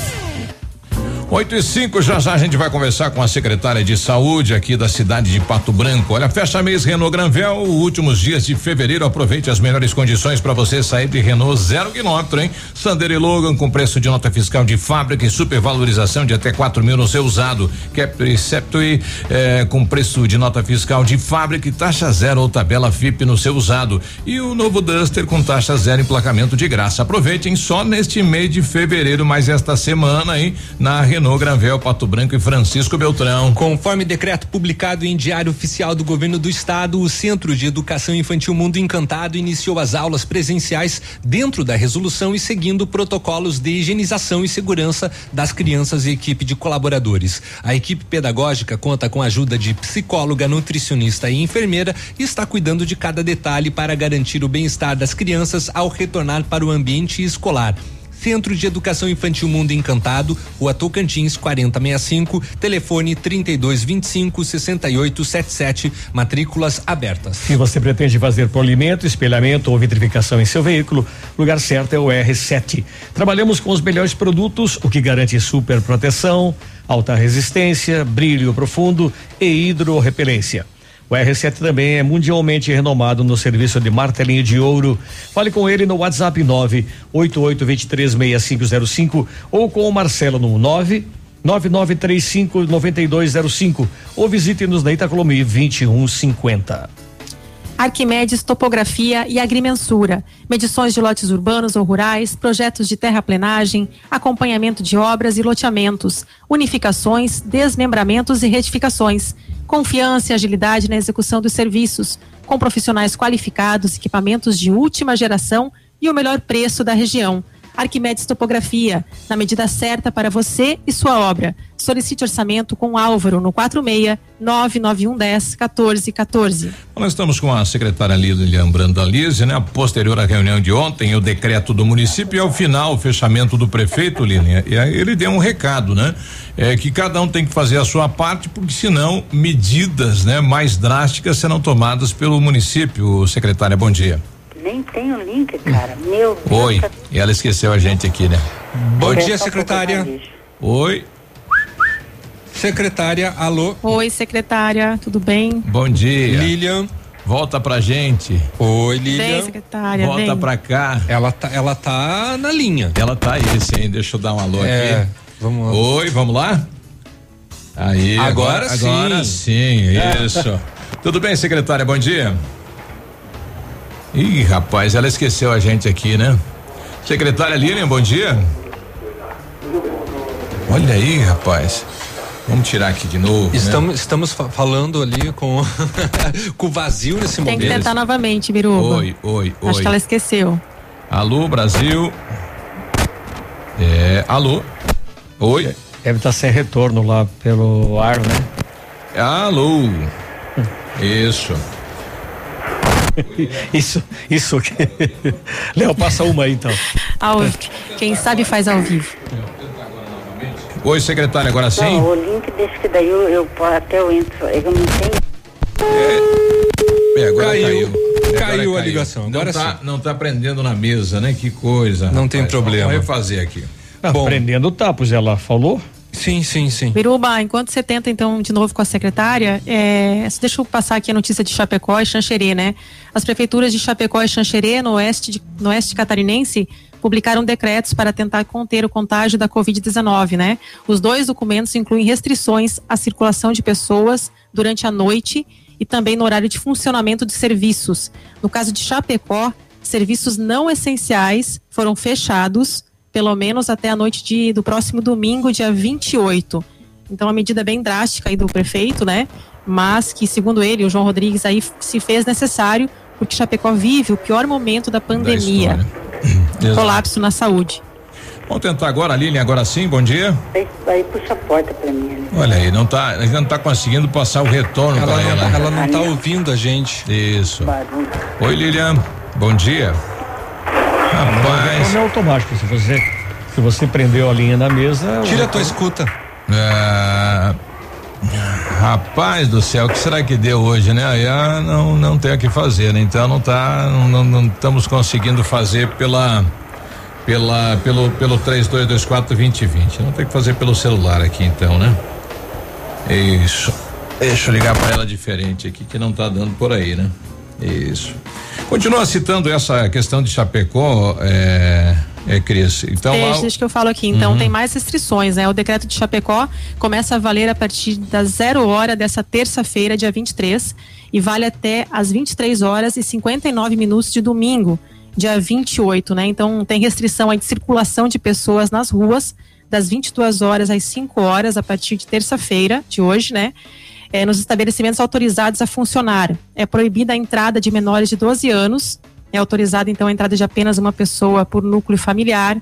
Speaker 1: 8 e 5, já já a gente vai conversar com a secretária de saúde aqui da cidade de Pato Branco. Olha, fecha mês Renault Granvel, últimos dias de fevereiro. Aproveite as melhores condições para você sair de Renault zero quilômetro, hein? Sander e Logan com preço de nota fiscal de fábrica e supervalorização de até 4 mil no seu usado. Capri eh, com preço de nota fiscal de fábrica e taxa zero ou tabela FIP no seu usado. E o novo Duster com taxa zero emplacamento de graça. Aproveitem só neste mês de fevereiro, mais esta semana, hein? Na Renault Renault Granvel, Pato Branco e Francisco Beltrão.
Speaker 2: Conforme decreto publicado em Diário Oficial do Governo do Estado, o Centro de Educação Infantil Mundo Encantado iniciou as aulas presenciais dentro da resolução e seguindo protocolos de higienização e segurança das crianças e equipe de colaboradores. A equipe pedagógica conta com a ajuda de psicóloga, nutricionista e enfermeira e está cuidando de cada detalhe para garantir o bem-estar das crianças ao retornar para o ambiente escolar. Centro de Educação Infantil Mundo Encantado, Rua Tocantins 4065, telefone 3225 6877, matrículas abertas.
Speaker 3: Se você pretende fazer polimento, espelhamento ou vitrificação em seu veículo, lugar certo é o R7. Trabalhamos com os melhores produtos, o que garante super proteção, alta resistência, brilho profundo e hidrorrepelência. O R7 também é mundialmente renomado no serviço de martelinho de ouro. Fale com ele no WhatsApp 988236505 ou com o Marcelo no 9 9935 9205 ou visite-nos na Itacolomi 2150.
Speaker 4: Arquimedes Topografia e Agrimensura, medições de lotes urbanos ou rurais, projetos de terraplenagem, acompanhamento de obras e loteamentos, unificações, desmembramentos e retificações. Confiança e agilidade na execução dos serviços, com profissionais qualificados, equipamentos de última geração e o melhor preço da região. Arquimedes Topografia, na medida certa para você e sua obra. Solicite orçamento com Álvaro no 46 99110 1414.
Speaker 1: Nós estamos com a secretária Lilian Brandalize, né? Posterior à reunião de ontem, o decreto do município e ao final o fechamento do prefeito, Lilian. E aí ele deu um recado, né? É que cada um tem que fazer a sua parte, porque senão medidas, né, mais drásticas serão tomadas pelo município. Secretária, bom dia.
Speaker 34: Nem tem o link, cara. Meu Deus.
Speaker 1: Oi. E ela esqueceu a gente aqui, né?
Speaker 2: Bom dia, secretária.
Speaker 1: Oi.
Speaker 2: Secretária, alô.
Speaker 4: Oi, secretária, tudo bem?
Speaker 1: Bom dia.
Speaker 2: Lilian.
Speaker 1: Volta pra gente.
Speaker 2: Oi, Lilian.
Speaker 4: Vem, secretária,
Speaker 1: Volta
Speaker 4: vem.
Speaker 1: pra cá.
Speaker 2: Ela tá, ela tá na linha.
Speaker 1: Ela tá aí, sim. Deixa eu dar um alô
Speaker 2: É,
Speaker 1: aqui.
Speaker 2: Vamos
Speaker 1: Oi, vamos lá? Aí,
Speaker 2: Agora
Speaker 1: agora,
Speaker 2: sim.
Speaker 1: Agora sim, isso. (laughs) Tudo bem, secretária? Bom dia. Ih, rapaz, ela esqueceu a gente aqui, né? Secretária Lilian, bom dia. Olha aí, rapaz. Vamos tirar aqui de novo. né?
Speaker 2: Estamos, estamos fa- falando ali com (laughs) com vazio nesse
Speaker 4: Tem que
Speaker 2: momento.
Speaker 4: tentar novamente, Biruba.
Speaker 1: Oi, oi, oi.
Speaker 4: Acho que ela esqueceu.
Speaker 1: Alô, Brasil. É, alô. Oi.
Speaker 3: Deve estar sem retorno lá pelo ar, né?
Speaker 1: Alô. Isso. (laughs)
Speaker 3: Isso, isso. (laughs) Léo, passa uma aí então.
Speaker 4: Ao, quem sabe faz ao vivo.
Speaker 1: Oi, secretária, agora sim?
Speaker 34: Não, o link deixa que daí eu, eu até eu entro. Eu não tenho.
Speaker 1: É, agora
Speaker 2: Caiu.
Speaker 1: caiu. É, agora
Speaker 2: Caiu a ligação,
Speaker 1: Não
Speaker 2: agora
Speaker 1: tá, não tá prendendo na mesa, né? Que coisa.
Speaker 2: Não tem
Speaker 1: rapaz.
Speaker 2: problema.
Speaker 1: Vamos refazer aqui.
Speaker 3: Ah,
Speaker 2: Bom.
Speaker 3: prendendo tá, pois ela falou.
Speaker 2: Sim, sim, sim.
Speaker 4: Biruba, enquanto você tenta então de novo com a secretária, é, deixa eu passar aqui a notícia de Chapecó e Xanxerê, né? As prefeituras de Chapecó e Xanxerê, no oeste, de- no oeste catarinense, publicaram decretos para tentar conter o contágio da Covid-19, né? Os dois documentos incluem restrições à circulação de pessoas durante a noite e também no horário de funcionamento de serviços. No caso de Chapecó, serviços não essenciais foram fechados pelo menos até a noite de, do próximo domingo, dia 28. Então, uma medida bem drástica aí do prefeito, né? Mas que, segundo ele, o João Rodrigues aí se fez necessário porque Chapecó vive o pior momento da pandemia. (clears throat)
Speaker 1: Exato.
Speaker 4: colapso na saúde.
Speaker 1: Vamos tentar agora, Lilian, agora sim, bom dia.
Speaker 34: Aí, aí puxa a porta pra mim. ali.
Speaker 1: Olha aí, não tá, a gente não tá conseguindo passar o retorno
Speaker 2: Ela
Speaker 1: para
Speaker 2: não,
Speaker 1: ela.
Speaker 2: ela não tá ouvindo a gente.
Speaker 1: Isso.
Speaker 34: Barulho.
Speaker 1: Oi, Lilian, bom dia. Rapaz.
Speaker 3: É automático. Se você, se você prendeu a linha na mesa.
Speaker 2: Tira a tua escuta.
Speaker 1: É, Rapaz do céu, o que será que deu hoje, né? Aí ah, não, não tem o que fazer, né? Então não tá, não, não- não estamos conseguindo fazer pela, pela, pelo, pelo 3224 2020. Não tem que fazer pelo celular aqui então, né? Isso. Deixa eu ligar para ela diferente aqui que não tá dando por aí, né? Isso. Continua citando essa questão de Chapecó, é, é Cris. Então lá,
Speaker 4: Deixa, deixa que eu falo aqui. Então,
Speaker 1: Uhum.
Speaker 4: tem mais restrições, né? O decreto de Chapecó começa a valer a partir das zero hora dessa terça-feira, dia 23, e vale até às 23 horas e 59 minutos de domingo, dia 28, né? Então, tem restrição aí de circulação de pessoas nas ruas, das 22 horas às 5 horas, a partir de terça-feira, de hoje, né? É, nos estabelecimentos autorizados a funcionar. É proibida a entrada de menores de 12 anos. É autorizada, então, a entrada de apenas uma pessoa por núcleo familiar.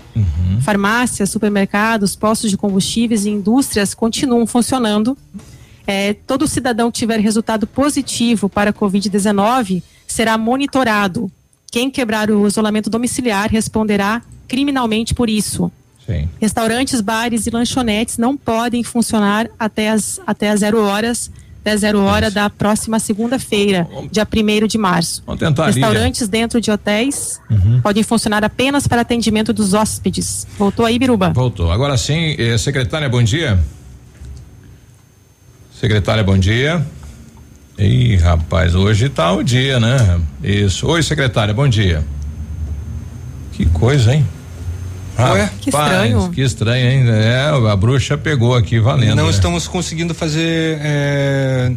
Speaker 4: Farmácias, supermercados, postos de combustíveis e indústrias continuam funcionando. É, todo cidadão que tiver resultado positivo para a Covid-19 será monitorado. Quem quebrar o isolamento domiciliar responderá criminalmente por isso.
Speaker 1: Sim.
Speaker 4: Restaurantes, bares e lanchonetes não podem funcionar até as, até as zero horas, até zero hora da próxima segunda-feira, dia 1 de março.
Speaker 1: Vamos tentar
Speaker 4: Restaurantes dentro de hotéis
Speaker 1: Uhum.
Speaker 4: podem funcionar apenas para atendimento dos hóspedes. Voltou aí, Biruba?
Speaker 1: Voltou. Agora sim, eh, secretária, bom dia. Secretária, bom dia. Ih, rapaz, hoje tá o dia, né? Isso. Oi, secretária, bom dia. Que coisa, hein?
Speaker 2: Ué?
Speaker 4: Que estranho.
Speaker 1: Que estranho, hein? É, a bruxa pegou aqui valendo.
Speaker 2: não
Speaker 1: né?
Speaker 2: estamos conseguindo fazer é,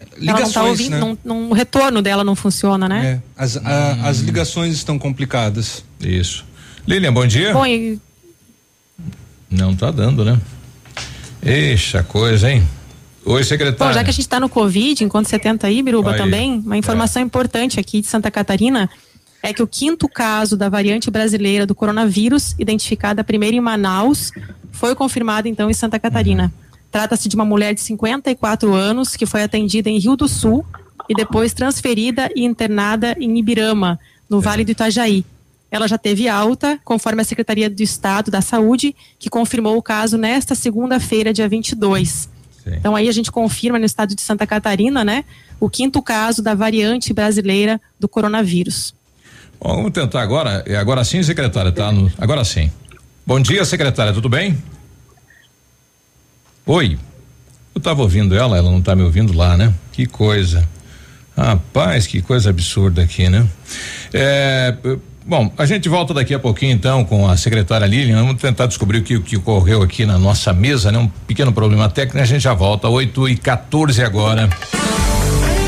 Speaker 4: Ela não tá
Speaker 2: ligações,
Speaker 4: ouvindo,
Speaker 2: né?
Speaker 4: não, não- o retorno dela não funciona, né?
Speaker 2: É, as, a- as ligações estão complicadas.
Speaker 1: Isso. Lilian, bom dia.
Speaker 4: Bom, e
Speaker 1: Não tá dando, né? Eixa coisa, hein? Oi, secretária.
Speaker 4: Bom, já que a gente está no Covid, enquanto você tenta aí, Biruba,
Speaker 1: Aí.
Speaker 4: também, uma informação importante aqui de Santa Catarina é que o quinto caso da variante brasileira do coronavírus, identificada primeiro em Manaus, foi confirmado então em Santa Catarina. Trata-se de uma mulher de 54 anos que foi atendida em Rio do Sul e depois transferida e internada em Ibirama, no Vale do Itajaí. Ela já teve alta, conforme a Secretaria do Estado da Saúde, que confirmou o caso nesta segunda-feira, dia 22. Então aí a gente confirma no estado de Santa Catarina, né, o quinto caso da variante brasileira do coronavírus.
Speaker 1: Vamos tentar agora. É Agora sim, secretária, tá? No- agora sim. Bom dia, secretária, tudo bem? Oi. Eu tava ouvindo ela, ela não tá me ouvindo lá, né? Que coisa. Rapaz, que coisa absurda aqui, né? É, bom, a gente volta daqui a pouquinho então com a secretária Lilian. Vamos tentar descobrir o que, o que ocorreu aqui na nossa mesa, né? Um pequeno problema técnico. A gente já volta. 8 e 14 agora.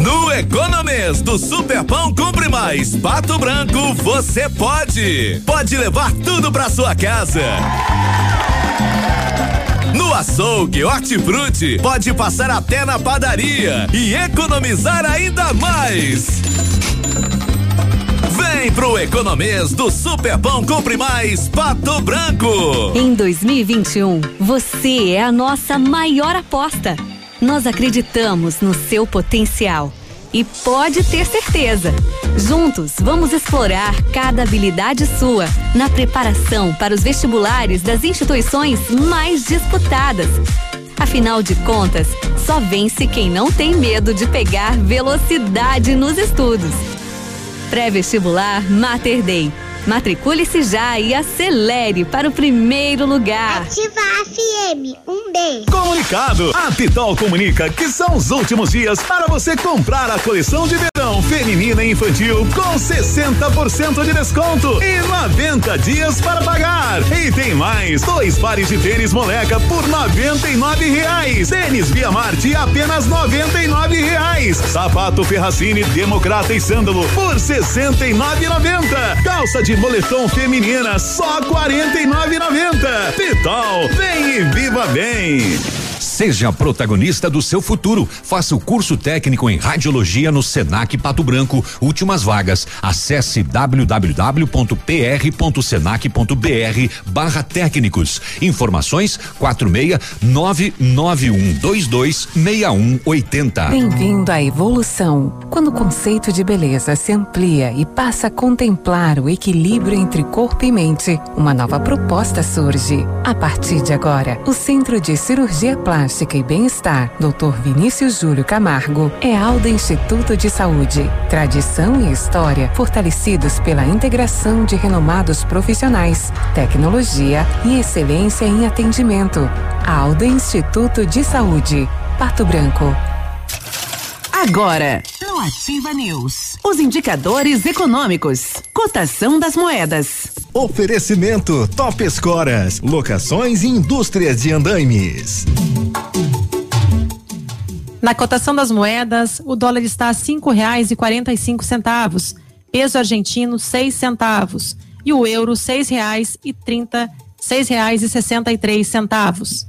Speaker 35: No Economês do Superpão Compre Mais Pato Branco, você pode. Pode levar tudo pra sua casa.
Speaker 6: No açougue Hortifruti, pode passar até na padaria e economizar ainda mais. Vem pro Economês do Super Pão Compre Mais Pato Branco.
Speaker 24: Em 2021, você é a nossa maior aposta. Nós acreditamos no seu potencial. E pode ter certeza, juntos vamos explorar cada habilidade sua na preparação para os vestibulares das instituições mais disputadas. Afinal de contas, só vence quem não tem medo de pegar velocidade nos estudos. Pré-vestibular Mater Day. Matricule-se já e acelere para o primeiro lugar.
Speaker 20: Ativa a FM, um beijo.
Speaker 17: Comunicado. A Pitol comunica que são os últimos dias para você comprar a coleção de verão feminina e infantil com 60% de desconto e 90 dias para pagar. E tem mais, dois pares de tênis moleca por 99 reais. Tênis Via Marte apenas 99 reais. Sapato Ferracini Democrata e Sândalo por 69,90. Calça de moletom feminina só 49,90. Pitol, vem e viva bem.
Speaker 36: Seja protagonista do seu futuro. Faça o curso técnico em radiologia no Senac Pato Branco. Últimas vagas. Acesse www.pr.senac.br barra técnicos. Informações quatro meia nove nove um dois dois meia um oitenta.
Speaker 37: Bem-vindo à evolução. Quando o conceito de beleza se amplia e passa a contemplar o equilíbrio entre corpo e mente, uma nova proposta surge. A partir de agora, o Centro de Cirurgia Plástica e Bem-Estar, Dr. Vinícius Júlio Camargo, é Alda Instituto de Saúde. Tradição e história fortalecidos pela integração de renomados profissionais, tecnologia e excelência em atendimento. Alda Instituto de Saúde, Pato Branco.
Speaker 38: Agora, no Ativa News, os indicadores econômicos, cotação das moedas.
Speaker 39: Oferecimento Top Escoras, locações e indústrias de andaimes.
Speaker 4: Na cotação das moedas, o dólar está a cinco reais e quarenta e cinco centavos, peso argentino seis centavos e o euro seis reais e trinta, seis reais e sessenta e três centavos.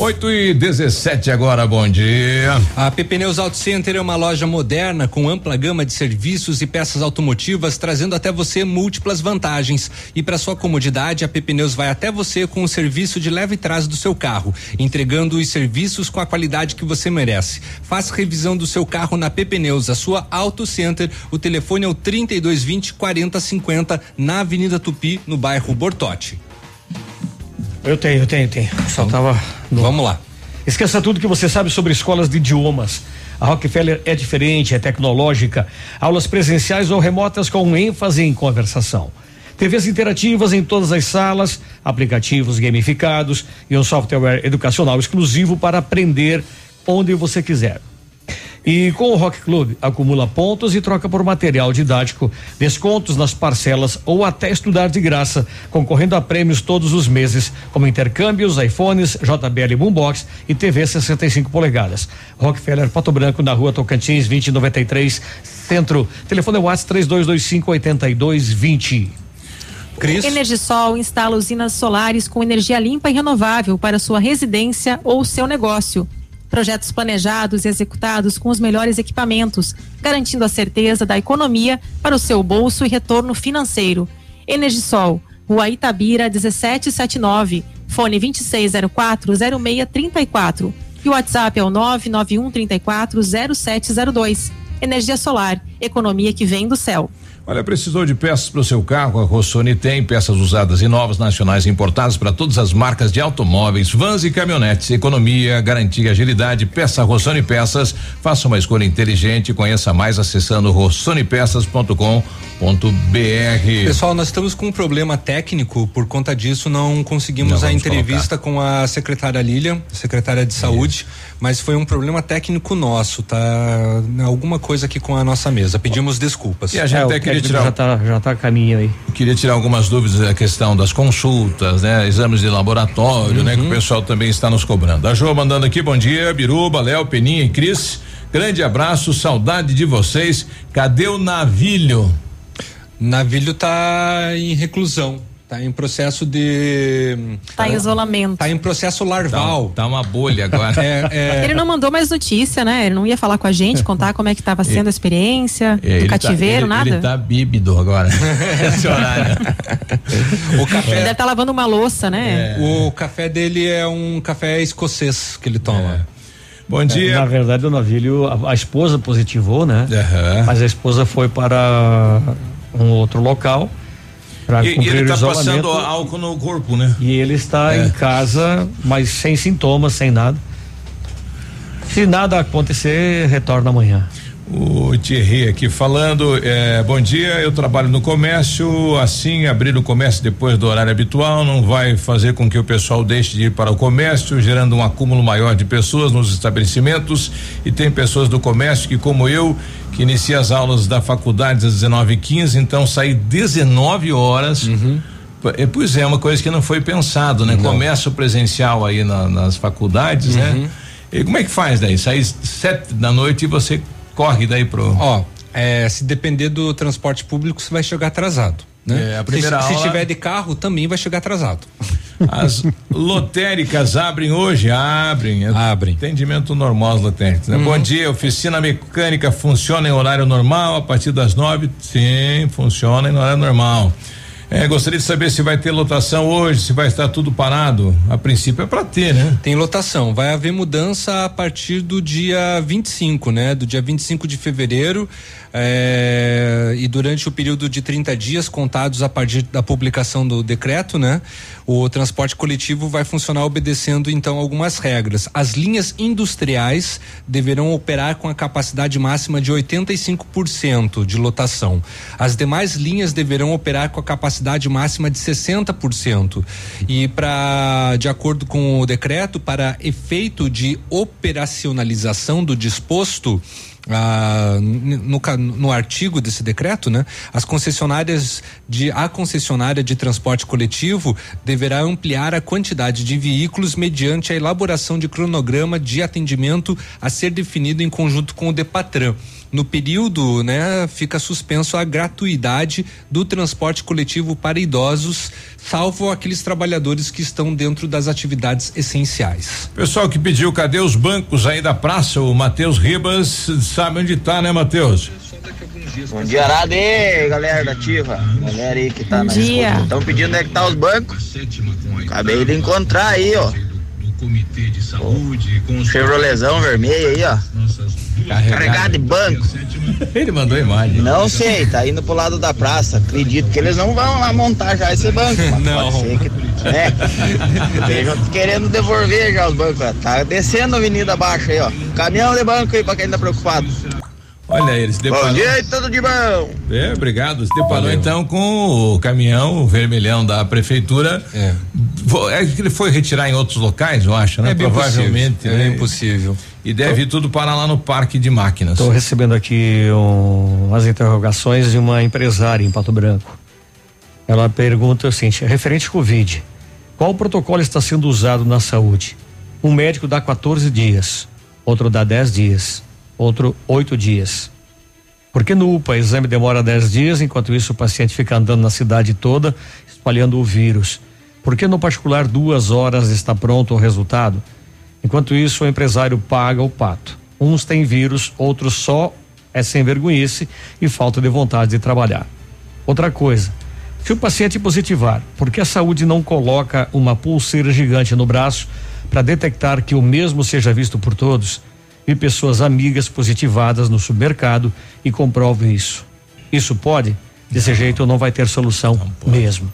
Speaker 1: 8 e 17 agora, bom dia.
Speaker 2: A PP Neus Auto Center é uma loja moderna com ampla gama de serviços e peças automotivas, trazendo até você múltiplas vantagens. E para sua comodidade, a PP Neus vai até você com o serviço de leve trás do seu carro, entregando os serviços com a qualidade que você merece. Faça revisão do seu carro na PP Neus, a sua Auto Center. O telefone é o 3220 4050 na Avenida Tupi, no bairro Bortote.
Speaker 3: Eu tenho, eu tenho, tenho. Só tava. No...
Speaker 2: Vamos lá.
Speaker 3: Esqueça tudo que você sabe sobre escolas de idiomas. A Rockefeller é diferente, é tecnológica. Aulas presenciais ou remotas com ênfase em conversação. TVs interativas em todas as salas, aplicativos gamificados e um software educacional exclusivo para aprender onde você quiser. E com o Rock Club, acumula pontos e troca por material didático, descontos nas parcelas ou até estudar de graça, concorrendo a prêmios todos os meses, como intercâmbios, iPhones, JBL Boombox e TV 65 polegadas. Rockefeller Pato Branco, na rua Tocantins, 2093, Centro. Telefone é WhatsApp 3225 8220.
Speaker 2: Cris.
Speaker 4: Energisol instala usinas solares com energia limpa e renovável para sua residência ou seu negócio. Projetos planejados e executados com os melhores equipamentos, garantindo a certeza da economia para o seu bolso e retorno financeiro. Energisol, Rua Itabira 1779, fone 26040634 e o WhatsApp é o 991 34 0702. Energia solar, economia que vem do céu.
Speaker 1: Olha, precisou de peças para o seu carro? A Rossoni tem peças usadas e novas, nacionais e importadas para todas as marcas de automóveis, vans e caminhonetes. Economia, garantia, agilidade. Peça Rossoni Peças. Faça uma escolha inteligente. Conheça mais acessando rossonipeças.com.br.
Speaker 2: Pessoal, nós estamos com um problema técnico. Por conta disso, não conseguimos
Speaker 1: Não,
Speaker 2: a entrevista com a secretária Lilian, secretária de saúde. Mas foi um problema técnico nosso, tá? Alguma coisa aqui com a nossa mesa. Pedimos desculpas.
Speaker 1: E a gente
Speaker 3: É,
Speaker 1: até queria
Speaker 3: técnico
Speaker 1: tirar.
Speaker 3: já tá, já tá a caminho aí.
Speaker 1: Queria tirar algumas dúvidas da questão das consultas, né? Exames de laboratório, né? Que o pessoal também está nos cobrando. A Jo mandando aqui, bom dia, Biruba, Léo, Peninha e Cris. Grande abraço, saudade de vocês. Cadê o navilho?
Speaker 2: Navilho tá em reclusão, tá em processo de.
Speaker 4: Tá em isolamento.
Speaker 2: Tá em processo larval.
Speaker 1: Tá, uma bolha agora. (laughs)
Speaker 2: É, é,
Speaker 4: Ele não mandou mais notícia, né? Ele não ia falar com a gente, contar como é que estava (laughs) sendo a experiência
Speaker 1: É,
Speaker 4: do
Speaker 1: ele
Speaker 4: cativeiro,
Speaker 1: tá, ele,
Speaker 4: nada.
Speaker 1: Ele tá bíbido agora. (laughs) Esse horário.
Speaker 2: o
Speaker 4: Ele
Speaker 2: café.
Speaker 4: deve estar lavando uma louça, né?
Speaker 2: O café dele é um café escocês que ele toma.
Speaker 1: Bom
Speaker 3: É, na verdade, o navilho, a, a esposa positivou, né?
Speaker 1: Aham.
Speaker 3: Mas a esposa foi para um outro local para cumprir
Speaker 1: ele
Speaker 3: o
Speaker 1: tá
Speaker 3: isolamento.
Speaker 1: passando álcool no corpo, né?
Speaker 3: E ele está
Speaker 1: É.
Speaker 3: em casa, mas sem sintomas, sem nada. Se nada acontecer, retorna amanhã.
Speaker 1: O Thierry aqui falando, é, bom dia, eu trabalho no comércio, assim, abrir o comércio depois do horário habitual não vai fazer com que o pessoal deixe de ir para o comércio, gerando um acúmulo maior de pessoas nos estabelecimentos e tem pessoas do comércio que, como eu, que inicia as aulas da faculdade às 19h15, então sair 19 horas. É, Pois é, uma coisa que não foi pensado, né? Comércio presencial aí na- nas faculdades, né? E como é que faz daí? Sair sete da noite e você corre daí pro.
Speaker 2: Ó, é, se depender do transporte público, você vai chegar atrasado. Né?
Speaker 1: É, a primeira
Speaker 2: se, se
Speaker 1: aula-
Speaker 2: estiver de carro, também vai chegar atrasado.
Speaker 1: As lotéricas abrem hoje? Abrem.
Speaker 2: Abrem.
Speaker 1: Atendimento normal as lotéricas. né?
Speaker 2: Uhum.
Speaker 1: Bom dia, oficina mecânica funciona em horário normal a partir das nove? Sim, funciona em horário normal. É, gostaria de saber se vai ter lotação hoje, se vai estar tudo parado. A princípio é para ter, né?
Speaker 2: Tem lotação. Vai haver mudança a partir do dia 25, né? Do dia 25 de fevereiro. é, e durante o período de 30 dias contados a partir da publicação do decreto, né? O transporte coletivo vai funcionar obedecendo então algumas regras. As linhas industriais deverão operar com a capacidade máxima de 85% de lotação. As demais linhas deverão operar com a capacidade máxima de 60%. E para de acordo com o decreto, para efeito de operacionalização do disposto ah, no, no artigo desse decreto, né? As concessionárias de a concessionária de transporte coletivo deverá ampliar a quantidade de veículos mediante a elaboração de cronograma de atendimento a ser definido em conjunto com o Depatran. No período, né, fica suspenso a gratuidade do transporte coletivo para idosos, salvo aqueles trabalhadores que estão dentro das atividades essenciais.
Speaker 1: Pessoal que pediu, cadê os bancos aí da praça? O Matheus Ribas sabe onde tá, né, Matheus?
Speaker 40: Bom dia, Arada aí, galera da Ativa. Galera aí que tá
Speaker 4: Bom
Speaker 40: na
Speaker 4: dia.
Speaker 40: Estão pedindo onde é que tá os bancos. Acabei de encontrar aí, ó. O Chevroletzão vermelho aí, ó. Carregado de banco. (laughs)
Speaker 1: Ele mandou imagem.
Speaker 40: Não sei, tá indo pro lado da praça. Acredito que eles não vão lá montar já esse banco.
Speaker 2: Não.
Speaker 40: Pode ser que, né? (laughs) Estejam querendo devolver já os bancos. ó. Tá descendo a avenida abaixo aí, ó. Caminhão de banco aí pra quem tá preocupado.
Speaker 1: Olha ele, se deparou.
Speaker 40: Bom dia e tudo de bom.
Speaker 1: É, obrigado. Se deparou então com o caminhão vermelhão da prefeitura.
Speaker 2: É.
Speaker 1: É que ele foi retirar em outros locais, eu acho, né?
Speaker 2: É
Speaker 1: Provavelmente.
Speaker 2: possível, é
Speaker 1: né?
Speaker 2: possível.
Speaker 1: E deve ir tudo parar lá no parque de máquinas.
Speaker 3: Estou recebendo aqui um, umas interrogações de uma empresária em Pato Branco. Ela pergunta o seguinte: referente ao Covid, qual protocolo está sendo usado na saúde? Um médico dá 14 dias, outro dá 10 dias, outro 8 dias. Porque no UPA, exame demora 10 dias, enquanto isso o paciente fica andando na cidade toda, espalhando o vírus. Porque no particular, duas horas está pronto o resultado? Enquanto isso, o empresário paga o pato. Uns têm vírus, outros só é sem vergonhice e falta de vontade de trabalhar. Outra coisa, se o paciente positivar, por que a saúde não coloca uma pulseira gigante no braço para detectar que o mesmo seja visto por todos? Vi pessoas amigas positivadas no supermercado e comprovo isso. Isso pode? Desse jeito não vai ter solução mesmo.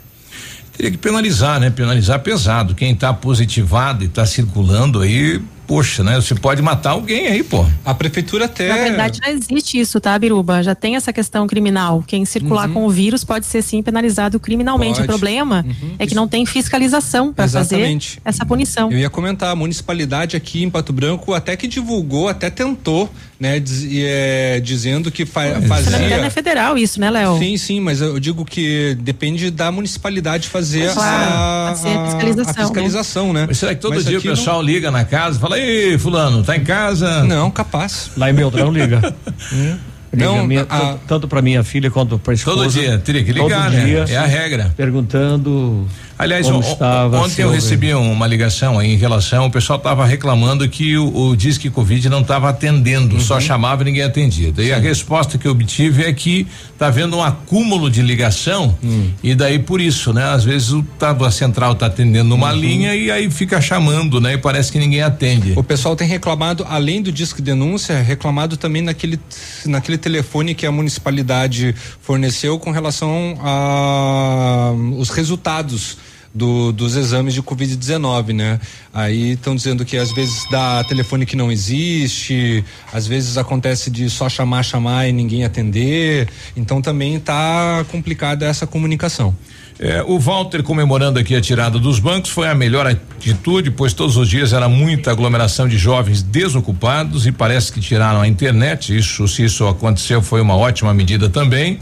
Speaker 1: Teria que penalizar, né? Penalizar pesado. Quem está positivado e está circulando aí, poxa, né? Você pode matar alguém aí, pô.
Speaker 2: A prefeitura até.
Speaker 4: Na verdade, não existe isso, tá, Biruba? Já tem essa questão criminal. Quem circular
Speaker 2: Uhum.
Speaker 4: com o vírus pode ser sim penalizado criminalmente.
Speaker 2: Pode.
Speaker 4: O problema
Speaker 2: Uhum.
Speaker 4: é que não tem fiscalização para fazer
Speaker 2: Exatamente.
Speaker 4: essa punição.
Speaker 2: Eu ia comentar, a municipalidade aqui em Pato Branco até que divulgou, até tentou, né, diz- e, é, dizendo que fa fazia.
Speaker 4: é federal isso, né, Léo?
Speaker 2: Sim, sim, mas eu digo que depende da municipalidade fazer
Speaker 4: Claro,
Speaker 2: a,
Speaker 4: a fiscalização,
Speaker 2: a fiscalização, né?
Speaker 1: Mas será que todo
Speaker 2: Mas
Speaker 1: dia o
Speaker 2: aqui não-
Speaker 1: pessoal liga na casa e fala, ei, fulano, tá em casa?
Speaker 2: Não, capaz.
Speaker 3: Lá em Beltrão liga. (laughs)
Speaker 2: Hum.
Speaker 3: Liga
Speaker 2: Não,
Speaker 3: minha-
Speaker 2: a-
Speaker 3: tanto, tanto para minha filha quanto para esposa.
Speaker 1: Todo dia, teria que ligar,
Speaker 3: todo
Speaker 1: né?
Speaker 3: dia,
Speaker 1: É a regra.
Speaker 3: Perguntando.
Speaker 1: Aliás,
Speaker 3: estava,
Speaker 1: ontem eu recebi uma ligação aí em relação, o pessoal estava reclamando que o, o Disque Covid não estava atendendo,
Speaker 3: Uhum.
Speaker 1: só chamava e ninguém atendia. Daí a resposta que eu obtive é que tá havendo um acúmulo de ligação
Speaker 3: Hum.
Speaker 1: e daí por isso, né? Às vezes o, tá, a central tá atendendo uma
Speaker 3: Uhum.
Speaker 1: linha e aí fica chamando, né? E parece que ninguém atende.
Speaker 2: O pessoal tem reclamado, além do disco denúncia, reclamado também naquele, naquele telefone que a municipalidade forneceu com relação a os resultados do- dos exames de Covid-19, né? Aí estão dizendo que às vezes dá telefone que não existe, às vezes acontece de só chamar, chamar e ninguém atender. Então também tá complicada essa comunicação.
Speaker 1: É, o Walter comemorando aqui a tirada dos bancos foi a melhor atitude, pois todos os dias era muita aglomeração de jovens desocupados e parece que tiraram a internet. Isso, se isso aconteceu, foi uma ótima medida também.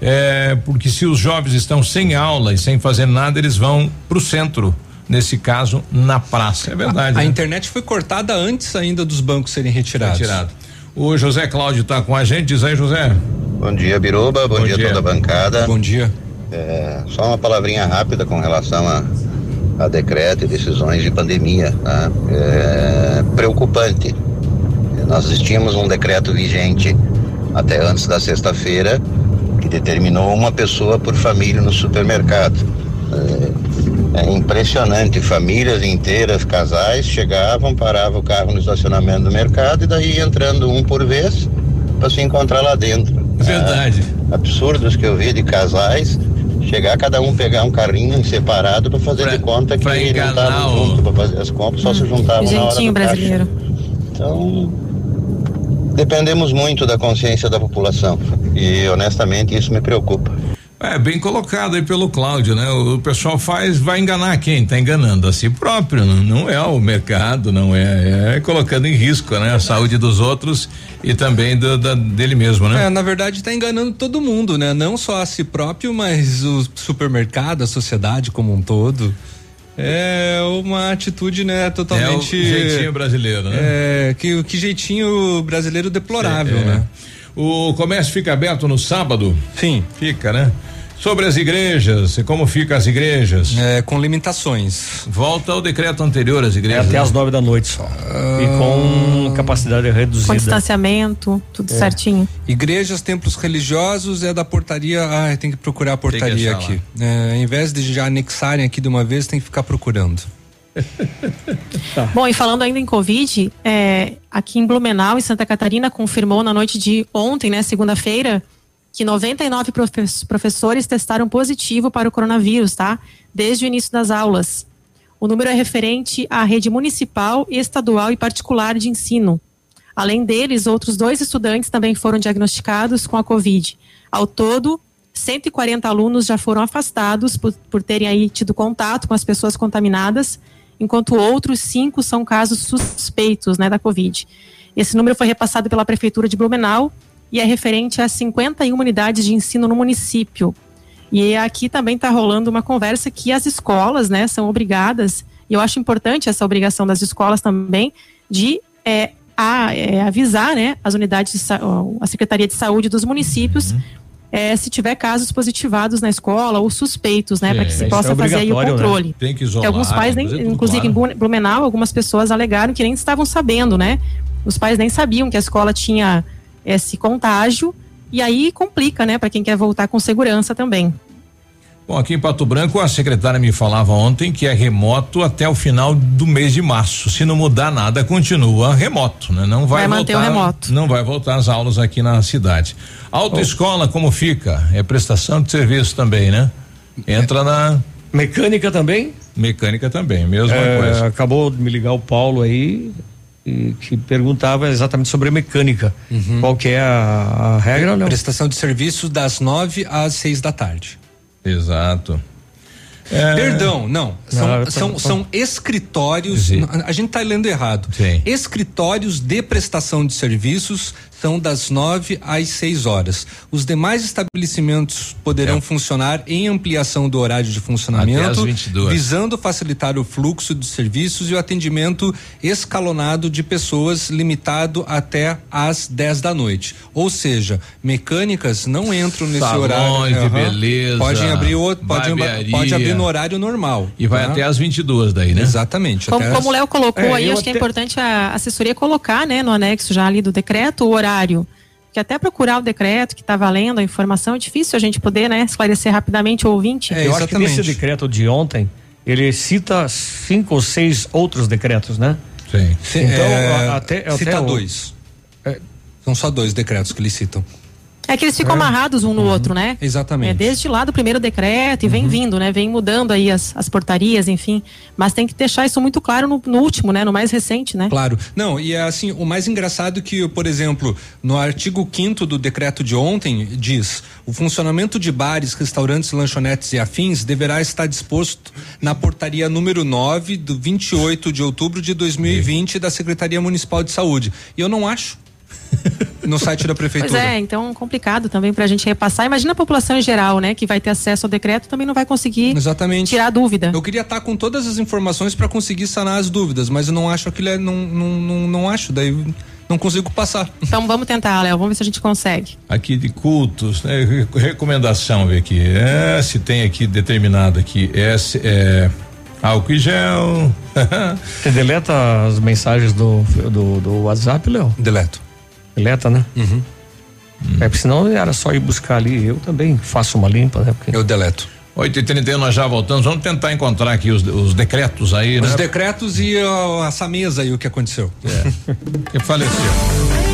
Speaker 1: É, porque se os jovens estão sem aula e sem fazer nada, eles vão para o centro. Nesse caso, na praça. É verdade.
Speaker 2: A, a
Speaker 1: né?
Speaker 2: internet foi cortada antes ainda dos bancos serem retirados.
Speaker 1: Retirado. O José Cláudio está com a gente. Diz aí, José.
Speaker 41: Bom dia, Biruba. Bom,
Speaker 1: Bom
Speaker 41: dia,
Speaker 1: dia.
Speaker 41: toda a bancada.
Speaker 2: Bom dia.
Speaker 41: É, só uma palavrinha rápida com relação a, a decreto e decisões de pandemia. Tá? É preocupante. Nós tínhamos um decreto vigente até antes da sexta-feira que determinou uma pessoa por família no supermercado. É, é impressionante, famílias inteiras, casais chegavam, paravam o carro no estacionamento do mercado e daí entrando um por vez para se encontrar lá dentro.
Speaker 1: Verdade.
Speaker 41: Ah, absurdos que eu vi de casais chegar cada um pegar um carrinho separado para fazer de conta que não estavam
Speaker 1: o-
Speaker 41: juntos para fazer as compras, só se juntavam na hora do caixa.
Speaker 4: brasileiro.
Speaker 41: Então, dependemos muito da consciência da população e honestamente isso me preocupa.
Speaker 1: É, bem colocado aí pelo Cláudio, né? O pessoal faz, vai enganar quem? Tá enganando a si próprio, não, não é o mercado, não é, é colocando em risco, né? A saúde dos outros e também do, da- dele mesmo, né?
Speaker 2: É, na verdade tá enganando todo mundo, né? Não só a si próprio, mas o supermercado, a sociedade como um todo. É uma atitude, né, totalmente.
Speaker 1: É o jeitinho brasileiro, né?
Speaker 2: É, que, que jeitinho brasileiro deplorável,
Speaker 1: É.
Speaker 2: né?
Speaker 1: O comércio fica aberto no sábado?
Speaker 2: Sim.
Speaker 1: Fica, né? Sobre as igrejas, e como ficam as igrejas?
Speaker 2: É, com limitações.
Speaker 1: Volta ao decreto anterior às
Speaker 3: É
Speaker 1: igrejas.
Speaker 3: até
Speaker 1: né?
Speaker 3: às nove da noite só. E com capacidade
Speaker 4: Com
Speaker 3: reduzida.
Speaker 4: distanciamento, tudo
Speaker 2: É.
Speaker 4: certinho.
Speaker 2: Igrejas, templos religiosos é da portaria. Ah, tem que procurar a portaria aqui. É, ao invés de já anexarem aqui de uma vez, tem que ficar procurando. (laughs)
Speaker 4: Bom, e falando ainda em Covid, é, aqui em Blumenau, em Santa Catarina, confirmou na noite de ontem, né, segunda-feira, que 99 profe- professores testaram positivo para o coronavírus, tá? Desde o início das aulas. O número é referente à rede municipal, estadual e particular de ensino. Além deles, outros dois estudantes também foram diagnosticados com a Covid. Ao todo, 140 alunos já foram afastados por, por terem aí tido contato com as pessoas contaminadas, enquanto outros cinco são casos suspeitos né, da Covid. Esse número foi repassado pela Prefeitura de Blumenau e é referente a 51 unidades de ensino no município. E aqui também está rolando uma conversa que as escolas né, são obrigadas, e eu acho importante essa obrigação das escolas também, de é, a, é, avisar, né, as unidades, de, a Secretaria de Saúde dos municípios, uhum. é, se tiver casos positivados na escola ou suspeitos, né, para que se possa é fazer aí o né? controle.
Speaker 1: Né? Tem que isolar.
Speaker 4: alguns pais, nem, inclusive claro. em Blumenau, algumas pessoas alegaram que nem estavam sabendo, né, os pais nem sabiam que a escola tinha esse contágio e aí complica, né, para quem quer voltar com segurança também.
Speaker 1: Bom, aqui em Pato Branco, a secretária me falava ontem que é remoto até o final do mês de março. Se não mudar nada, continua remoto, né? Não vai,
Speaker 4: vai manter
Speaker 1: voltar,
Speaker 4: o remoto.
Speaker 1: Não vai voltar às aulas aqui na cidade. Autoescola, oh. como fica? É prestação de serviço também, né? Entra é. na.
Speaker 3: Mecânica também?
Speaker 1: Mecânica também, mesma é, coisa.
Speaker 3: Acabou de me ligar o Paulo aí, que perguntava exatamente sobre mecânica. Uhum. Qual que é a, a regra,
Speaker 2: Léo? Prestação de serviço das nove às seis da tarde.
Speaker 1: Exato.
Speaker 2: É... Perdão, não. São, não, tô, são, tô... são escritórios. Sim. A gente está lendo errado. Sim. Escritórios de prestação de serviços são das 9 às 6 horas. Os demais estabelecimentos poderão é. funcionar em ampliação do horário de funcionamento, visando facilitar o fluxo de serviços e o atendimento escalonado de pessoas limitado até às 10 da noite. Ou seja, mecânicas não entram nesse
Speaker 1: Salões
Speaker 2: horário.
Speaker 1: De uhum. beleza.
Speaker 2: Podem abrir outro, pode, pode abrir no horário normal.
Speaker 1: E vai tá? até às 22 daí, né?
Speaker 2: Exatamente.
Speaker 4: Como, como o Léo colocou é, aí, acho que é importante a assessoria colocar, né, no anexo já ali do decreto o horário horário. Que até procurar o decreto que está valendo, a informação, é difícil a gente poder, né, esclarecer rapidamente o ouvinte.
Speaker 3: É, Eu acho que nesse decreto de ontem, ele cita cinco ou seis outros decretos, né?
Speaker 1: Sim.
Speaker 2: Então, é, até, cita até dois. É, São só dois decretos que eles citam.
Speaker 4: É que eles ficam é. amarrados um no uhum. outro, né?
Speaker 2: Exatamente.
Speaker 4: É desde lá do primeiro decreto e uhum. vem vindo, né? Vem mudando aí as, as portarias, enfim. Mas tem que deixar isso muito claro no, no, último, né? No mais recente, né?
Speaker 2: Claro. Não, e é assim, o mais engraçado que, por exemplo, no artigo 5 do decreto de ontem, diz: o funcionamento de bares, restaurantes, lanchonetes e afins deverá estar disposto na portaria número 9 do 28 de outubro de 2020 da Secretaria Municipal de Saúde. E eu não acho (laughs) no site da prefeitura.
Speaker 4: Pois é, então complicado também para a gente repassar. Imagina a população em geral, né, que vai ter acesso ao decreto também não vai conseguir
Speaker 2: Exatamente.
Speaker 4: tirar dúvida.
Speaker 2: Eu queria estar com todas as informações para conseguir sanar as dúvidas, mas eu não acho aquilo é, não, não, não, não acho, daí não consigo passar. (laughs)
Speaker 4: Então vamos tentar, Léo, vamos ver se a gente consegue.
Speaker 1: Aqui de cultos, né? Recomendação ver aqui, é, se tem aqui determinado aqui, é, é álcool e gel. (laughs)
Speaker 3: Você deleta as mensagens do, do, do WhatsApp, Léo?
Speaker 2: Deleto.
Speaker 3: Deleta, né?
Speaker 2: Uhum.
Speaker 3: Hum. É, porque senão era só ir buscar ali. Eu também faço uma limpa, né? Porque...
Speaker 2: Eu deleto.
Speaker 1: 8 e 31 nós já voltamos. Vamos tentar encontrar aqui os, os decretos aí,
Speaker 2: os
Speaker 1: né?
Speaker 2: Os decretos e uh, essa mesa aí, o que aconteceu.
Speaker 1: É. (laughs) que faleceu.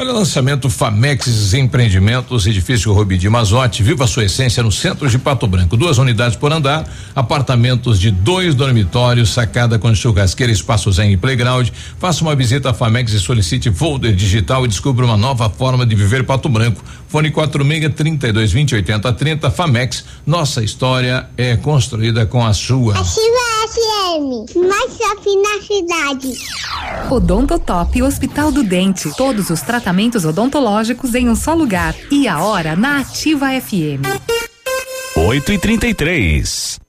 Speaker 1: Olha o lançamento Famex Empreendimentos, edifício Rubi de Mazote, viva a sua essência no centro de Pato Branco. Duas unidades por andar, apartamentos de dois dormitórios, sacada com churrasqueira, espaço zen e playground. Faça uma visita à Famex e solicite folder digital e descubra uma nova forma de viver Pato Branco. Fone 46 32 20 80 30 Famex. Nossa história é construída com a sua.
Speaker 42: Ativa FM, mais shopping na cidade.
Speaker 43: Odontotop Hospital do Dente. Todos os tratamentos odontológicos em um só lugar. E a hora na Ativa FM.
Speaker 32: 8 e 33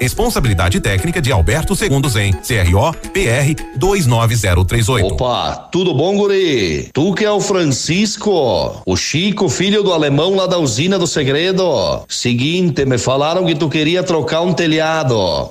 Speaker 32: Responsabilidade técnica de Alberto Segundo Zen, CRO PR 29038.
Speaker 44: Opa, tudo bom, guri? Tu que é o Francisco, o Chico, filho do alemão lá da usina do segredo. Seguinte, me falaram que tu queria trocar um telhado.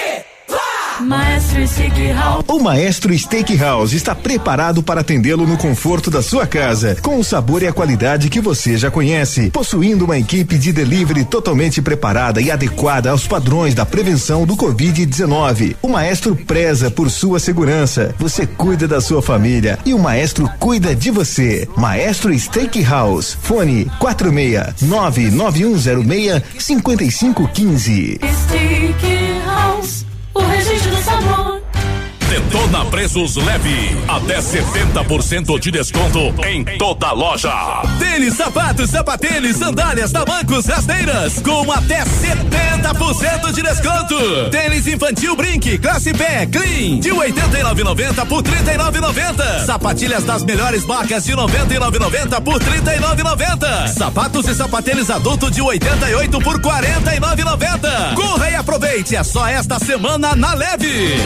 Speaker 9: Maestro Steakhouse.
Speaker 17: O Maestro Steakhouse está preparado para atendê-lo no conforto da sua casa, com o sabor e a qualidade que você já conhece, possuindo uma equipe de delivery totalmente preparada e adequada aos padrões da prevenção do Covid-19. O Maestro preza por sua segurança. Você cuida da sua família e o Maestro cuida de você. Maestro Steakhouse. Fone 46 99106 5515.
Speaker 9: Steakhouse. O registro do sabor.
Speaker 45: Detona preços leve. Até 70% de desconto em toda loja.
Speaker 46: Tênis, sapatos, sapatênis, sandálias, tamancos, rasteiras com até 70% de desconto. Tênis infantil Brinque, classe pé, clean, de 89,90 por 39,90. Sapatilhas das melhores marcas de 99,90 por 39,90. Sapatos e sapatênis adulto de 88 por 49,90. Corra e aproveite, é só esta semana na Leve.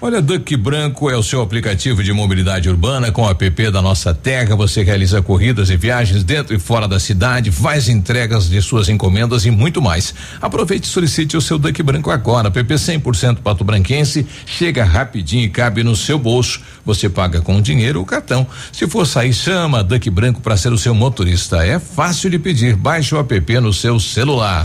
Speaker 1: Olha, Duck Branco é o seu aplicativo de mobilidade urbana com o app da nossa terra. Você realiza corridas e viagens dentro e fora da cidade, faz entregas de suas encomendas e muito mais. Aproveite e solicite o seu Duck Branco agora. App 100% pato branquense, chega rapidinho e cabe no seu bolso. Você paga com dinheiro ou cartão. Se for sair, chama Duck Branco para ser o seu motorista. É fácil de pedir. Baixe o app no seu celular.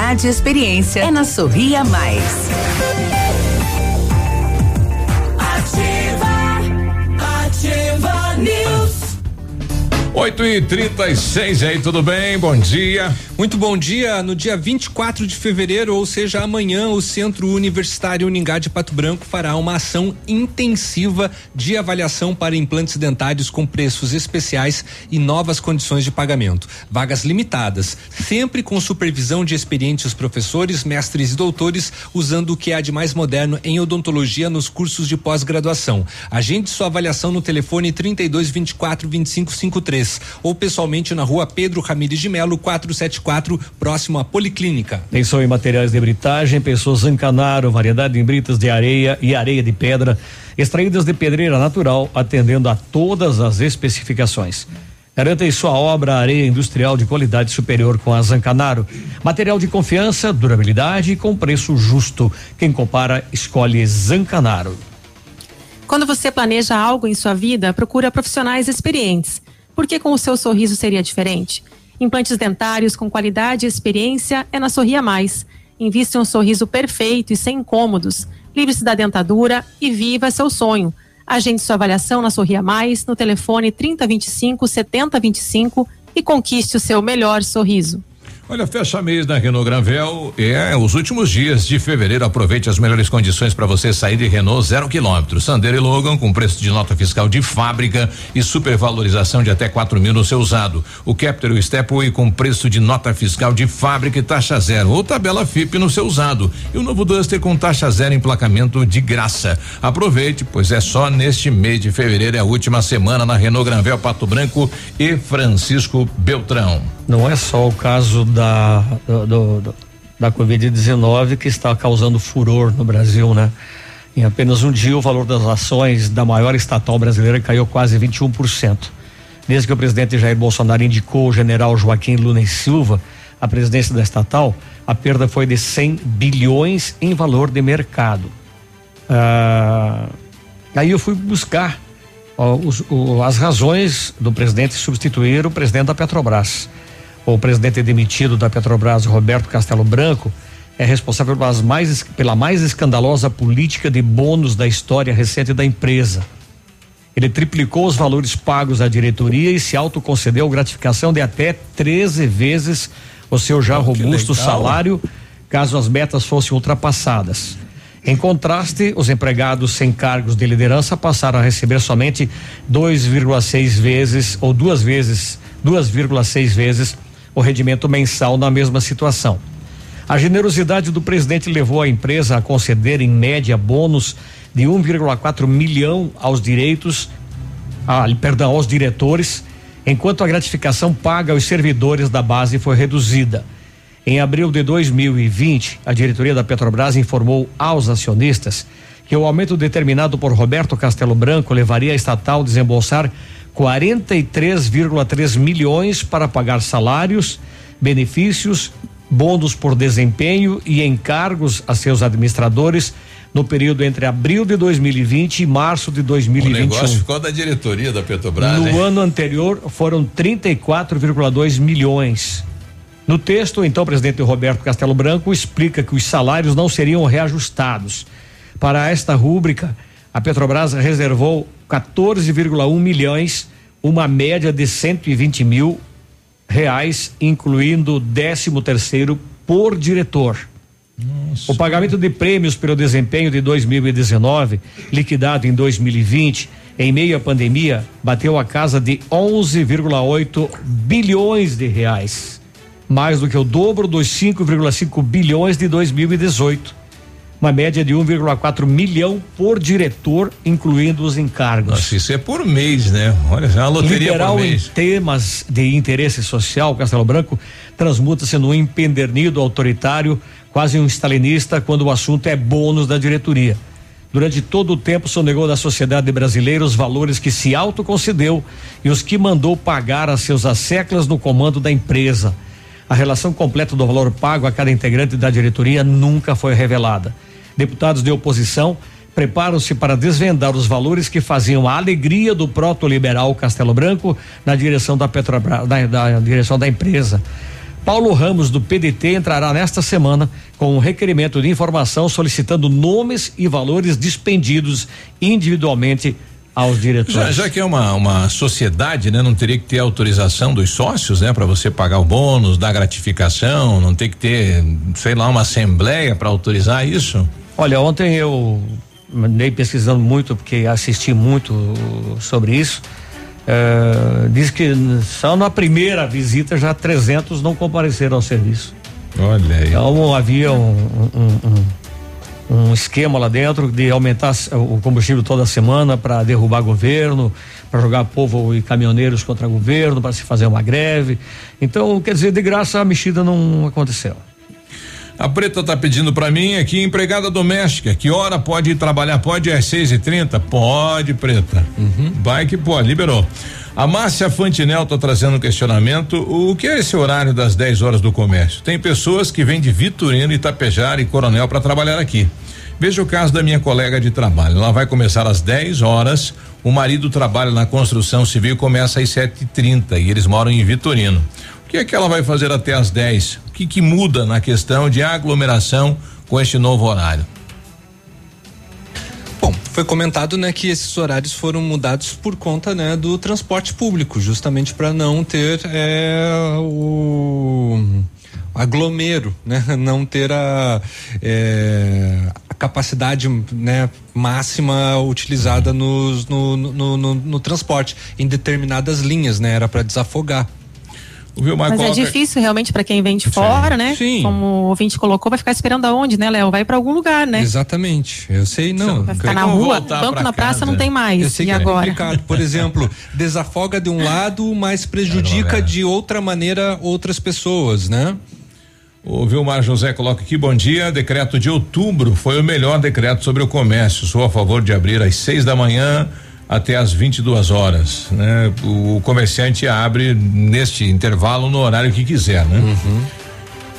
Speaker 5: qualidade e experiência é na Sorria Mais.
Speaker 9: Ativa.
Speaker 1: 8 e 36 aí, tudo bem? Bom dia.
Speaker 2: Muito bom dia. No dia 24 de fevereiro, ou seja, amanhã, o Centro Universitário Uningá de Pato Branco fará uma ação intensiva de avaliação para implantes dentários com preços especiais e novas condições de pagamento. Vagas limitadas, sempre com supervisão de experientes professores, mestres e doutores, usando o que há de mais moderno em odontologia nos cursos de pós-graduação. Agende sua avaliação no telefone 32 24 25 53 ou pessoalmente na rua Pedro Ramires de Melo 474, próximo à Policlínica.
Speaker 3: Atenção em materiais de britagem, pessoas Zancanaro, variedade em britas de areia e areia de pedra, extraídas de pedreira natural, atendendo a todas as especificações. Garanta em sua obra areia industrial de qualidade superior com a Zancanaro. Material de confiança, durabilidade e com preço justo. Quem compara, escolhe Zancanaro.
Speaker 4: Quando você planeja algo em sua vida, procura profissionais experientes. Por que com o seu sorriso seria diferente? Implantes dentários com qualidade e experiência é na Sorria Mais. Invista em um sorriso perfeito e sem incômodos. Livre-se da dentadura e viva seu sonho. Agende sua avaliação na Sorria Mais no telefone 3025 7025 e conquiste o seu melhor sorriso.
Speaker 1: Olha, fecha mês da Renault Granvel. É os últimos dias de fevereiro. Aproveite as melhores condições para você sair de Renault zero quilômetro. Sandero e Logan com preço de nota fiscal de fábrica e supervalorização de até quatro mil no seu usado. O Captur e o Stepway com preço de nota fiscal de fábrica e taxa zero ou tabela FIP no seu usado. E o novo Duster com taxa zero emplacamento de graça. Aproveite, pois é só neste mês de fevereiro, é a última semana na Renault Granvel Pato Branco e Francisco Beltrão.
Speaker 3: Não é só o caso da do, do- do- da Covid-19 que está causando furor no Brasil, né? Em apenas um dia, o valor das ações da maior estatal brasileira caiu quase 21%. Desde que o presidente Jair Bolsonaro indicou o general Joaquim Luna e Silva à presidência da estatal, a perda foi de 100 bilhões em valor de mercado. Ah, aí eu fui buscar ó, os- o- as razões do presidente substituir o presidente da Petrobras. O presidente demitido da Petrobras, Roberto Castelo Branco, é responsável pelas mais, pela mais escandalosa política de bônus da história recente da empresa. Ele triplicou os valores pagos à diretoria e se autoconcedeu gratificação de até 13 vezes o seu já
Speaker 1: Oh,
Speaker 3: robusto salário, caso as metas fossem ultrapassadas. Em contraste, os empregados sem cargos de liderança passaram a receber somente 2,6 vezes ou duas vezes, 2,6 vezes o rendimento mensal na mesma situação. A generosidade do presidente levou a empresa a conceder em média bônus de 1,4 milhão aos direitos, ah, perdão, aos diretores, enquanto a gratificação paga aos servidores da base foi reduzida. Em abril de 2020, a diretoria da Petrobras informou aos acionistas que o aumento determinado por Roberto Castelo Branco levaria a estatal a desembolsar 43,3 milhões para pagar salários, benefícios, bônus por desempenho e encargos a seus administradores no período entre abril de 2020 e março de
Speaker 1: O
Speaker 3: 2021.
Speaker 1: negócio ficou da diretoria da Petrobras,
Speaker 3: No
Speaker 1: hein?
Speaker 3: ano anterior foram 34,2 milhões. No texto, então, o presidente Roberto Castelo Branco explica que os salários não seriam reajustados. Para esta rúbrica, a Petrobras reservou 14,1 milhões, uma média de 120 mil reais, incluindo o 13 terceiro por diretor. O pagamento de prêmios pelo desempenho de 2019, liquidado em 2020, em meio à pandemia, bateu a casa de 11,8 bilhões de reais, mais do que o dobro dos 5,5 bilhões de 2018. Uma média de 1,4 milhão por diretor, incluindo os encargos.
Speaker 1: Nossa, isso é por mês, né? Olha, é uma loteria
Speaker 3: Liberal
Speaker 1: por
Speaker 3: em
Speaker 1: mês.
Speaker 3: temas de interesse social, Castelo Branco transmuta-se num empendernido autoritário, quase um stalinista, quando o assunto é bônus da diretoria. Durante todo o tempo sonegou da sociedade brasileira os valores que se autoconcedeu e os que mandou pagar a seus asseclas no comando da empresa. A relação completa do valor pago a cada integrante da diretoria nunca foi revelada. Deputados de oposição preparam-se para desvendar os valores que faziam a alegria do proto-liberal Castelo Branco na direção da Petrobras, da direção da empresa. Paulo Ramos, do PDT, entrará nesta semana com um requerimento de informação solicitando nomes e valores dispendidos individualmente aos diretores.
Speaker 1: Já, já que é uma, uma sociedade, né? Não teria que ter autorização dos sócios, né? Para você pagar o bônus, dar gratificação, não tem que ter, sei lá, uma assembleia para autorizar isso?
Speaker 3: Olha, ontem eu andei pesquisando muito, porque assisti muito sobre isso. Eh, diz que só na primeira visita já 300 não compareceram ao serviço.
Speaker 1: Olha aí.
Speaker 3: Então havia um, um- um- um esquema lá dentro de aumentar o combustível toda semana para derrubar governo, para jogar povo e caminhoneiros contra governo, para se fazer uma greve. Então, quer dizer, de graça a mexida não aconteceu.
Speaker 1: A Preta tá pedindo para mim aqui, empregada doméstica, que hora pode ir trabalhar? Pode às seis e trinta? Pode, Preta. Vai que pode, liberou. A Márcia Fantinel tá trazendo um questionamento. O que é esse horário das 10 horas do comércio? Tem pessoas que vêm de Vitorino, Itapejara e Coronel para trabalhar aqui. Veja o caso da minha colega de trabalho. Ela vai começar às 10 horas. O marido trabalha na construção civil e começa às 7h30 e eles moram em Vitorino. O que é que ela vai fazer até às 10? O que, que muda na questão de aglomeração com este novo horário?
Speaker 2: Foi comentado, né, que esses horários foram mudados por conta, né, do transporte público, justamente para não ter é, o aglomero, né, (laughs) não ter a, é, a capacidade, né, máxima utilizada nos, no, no, no, no transporte em determinadas linhas, né, era para desafogar.
Speaker 1: Viu,
Speaker 4: Mas é difícil realmente para quem vem de fora, né?
Speaker 2: Sim.
Speaker 4: Como o ouvinte colocou, vai ficar esperando aonde, né, Léo? Vai para algum lugar, né?
Speaker 2: Exatamente. Eu sei, não.
Speaker 4: Vai ficar na rua, banco na praça não tem mais.
Speaker 2: Eu sei
Speaker 4: e
Speaker 2: que é
Speaker 4: agora?
Speaker 2: complicado. Por exemplo, desafoga de um (laughs) lado, mas prejudica de outra maneira outras pessoas, né?
Speaker 1: O Vilmar José coloca aqui, bom dia. Decreto de outubro foi o melhor decreto sobre o comércio. Sou a favor de abrir às seis da manhã até às 22 horas. Né? O comerciante abre neste intervalo no horário que quiser, né?
Speaker 2: Uhum.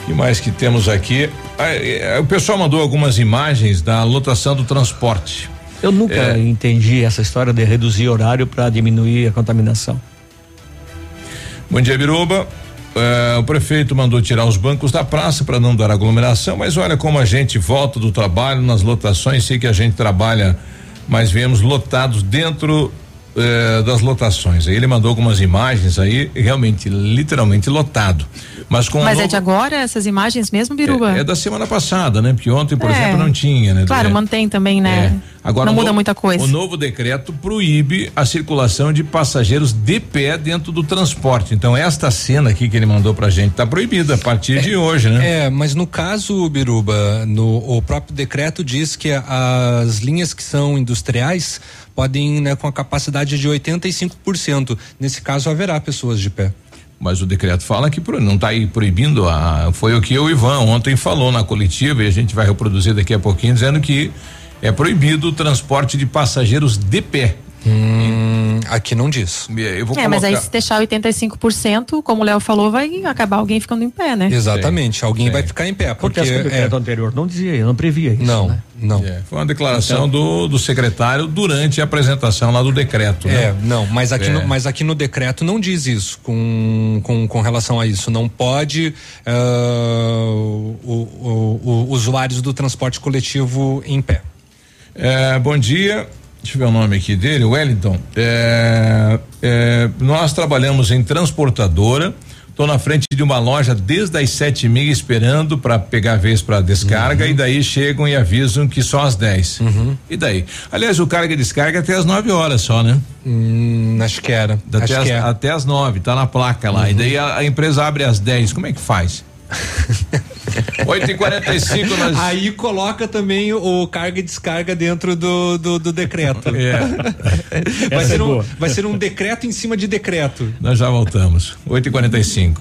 Speaker 1: O que mais que temos aqui? Ah, eh, o pessoal mandou algumas imagens da lotação do transporte.
Speaker 3: Eu nunca
Speaker 1: É.
Speaker 3: entendi essa história de reduzir horário para diminuir a contaminação.
Speaker 1: Bom dia, Biruba. Eh, o prefeito mandou tirar os bancos da praça para não dar aglomeração, mas olha como a gente volta do trabalho nas lotações, sei que a gente trabalha, mas vemos lotados dentro eh, das lotações. Aí ele mandou algumas imagens aí, realmente, literalmente lotado. Mas com
Speaker 4: Mas é de agora essas imagens mesmo, Biruba?
Speaker 1: é, é da semana passada, né? Porque ontem, por
Speaker 4: É.
Speaker 1: exemplo, não tinha, né?
Speaker 4: Claro,
Speaker 1: É.
Speaker 4: mantém também, né?
Speaker 1: Agora,
Speaker 4: não muda
Speaker 1: no-
Speaker 4: muita coisa.
Speaker 1: O novo decreto proíbe a circulação de passageiros de pé dentro do transporte. Então, esta cena aqui que ele mandou pra gente tá proibida a partir de hoje, né?
Speaker 2: É, mas no caso, Biruba, no, o próprio decreto diz que as linhas que são industriais podem, né, com a capacidade de 85%. Nesse caso, haverá pessoas de pé.
Speaker 1: Mas o decreto fala que não está aí proibindo a. Foi o que o Ivan ontem falou na coletiva e a gente vai reproduzir daqui a pouquinho, dizendo que é proibido o transporte de passageiros de pé.
Speaker 2: Hum, aqui não diz.
Speaker 1: Eu vou
Speaker 4: É, mas aí se deixar 85%, como o Léo falou, vai acabar alguém ficando em pé, né?
Speaker 2: Exatamente, alguém vai ficar em pé. Porque
Speaker 3: Acontece que o decreto
Speaker 2: é,
Speaker 3: anterior não dizia, não previa isso.
Speaker 2: Não,
Speaker 3: né?
Speaker 2: não.
Speaker 1: É, foi uma declaração
Speaker 2: Então-
Speaker 1: do, do secretário durante a apresentação lá do decreto.
Speaker 2: É,
Speaker 1: né?
Speaker 2: não, mas aqui,
Speaker 1: É.
Speaker 2: no, mas aqui no decreto não diz isso com, com, com relação a isso. Não pode ah, o, o- o- usuários do transporte coletivo em pé.
Speaker 1: É, bom dia. Deixa eu ver o nome aqui dele, Wellington. É, é, nós trabalhamos em transportadora. Estou na frente de uma loja desde as sete e meia esperando para pegar a vez para descarga e daí chegam e avisam que só às 10. E daí? Aliás, o carga e descarga é até às 9 horas só, né?
Speaker 2: Hum, acho que era.
Speaker 1: Até,
Speaker 2: acho
Speaker 1: as,
Speaker 2: que é.
Speaker 1: até às 9, tá na placa lá. E daí a, a empresa abre às 10. Como é que faz? (laughs) 8 e 45 nós.
Speaker 2: Aí coloca também o carga e descarga dentro do, do, do decreto.
Speaker 1: É. (laughs)
Speaker 2: Vai
Speaker 1: Essa
Speaker 2: ser,
Speaker 1: é
Speaker 2: um, vai ser um decreto em cima de decreto.
Speaker 1: Nós já voltamos. 8 e 45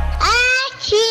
Speaker 17: She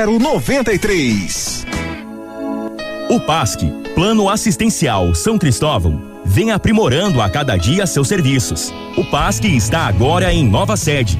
Speaker 47: O PASC, Plano Assistencial São Cristóvão, vem aprimorando a cada dia seus serviços. O PASC está agora em nova sede,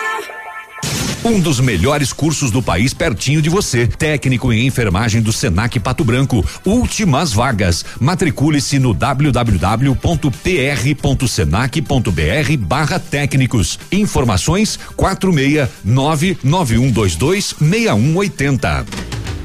Speaker 36: Um dos melhores cursos do país pertinho de você. Técnico em enfermagem do Senac Pato Branco. Últimas vagas. Matricule-se no www.pr.senac.br barra técnicos. Informações quatro meia nove nove um dois dois meia um oitenta.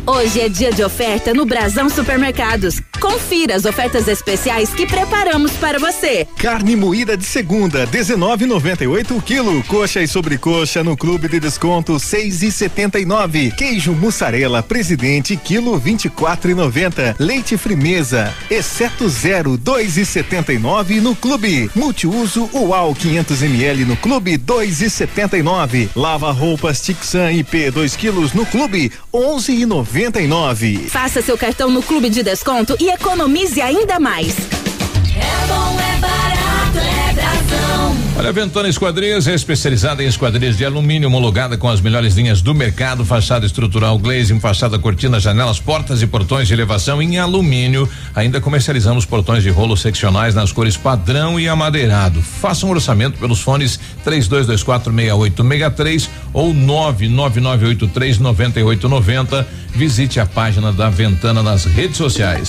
Speaker 48: Hoje é dia de oferta no Brasão Supermercados. Confira as ofertas especiais que preparamos para você.
Speaker 17: Carne moída de segunda, 19,98 o quilo. Coxa e sobrecoxa no Clube de Desconto, 6,79. Queijo mussarela Presidente, quilo 24,90. Leite Frimeza, exceto zero, 2,79 no Clube. Multiuso UAU 500 ml no Clube, 2,79. Lava roupas Tixan IP 2 quilos no Clube, 11,99.
Speaker 48: Faça seu cartão no Clube de Desconto e economize ainda mais.
Speaker 9: É bom, é barato.
Speaker 1: Olha, Ventana Esquadrias é especializada em esquadrias de alumínio homologada com as melhores linhas do mercado, fachada estrutural glazing, fachada cortina, janelas, portas e portões de elevação em alumínio. Ainda comercializamos portões de rolo seccionais nas cores padrão e amadeirado. Faça um orçamento pelos fones 32246863 ou 999839890. Visite a página da Ventana nas redes sociais.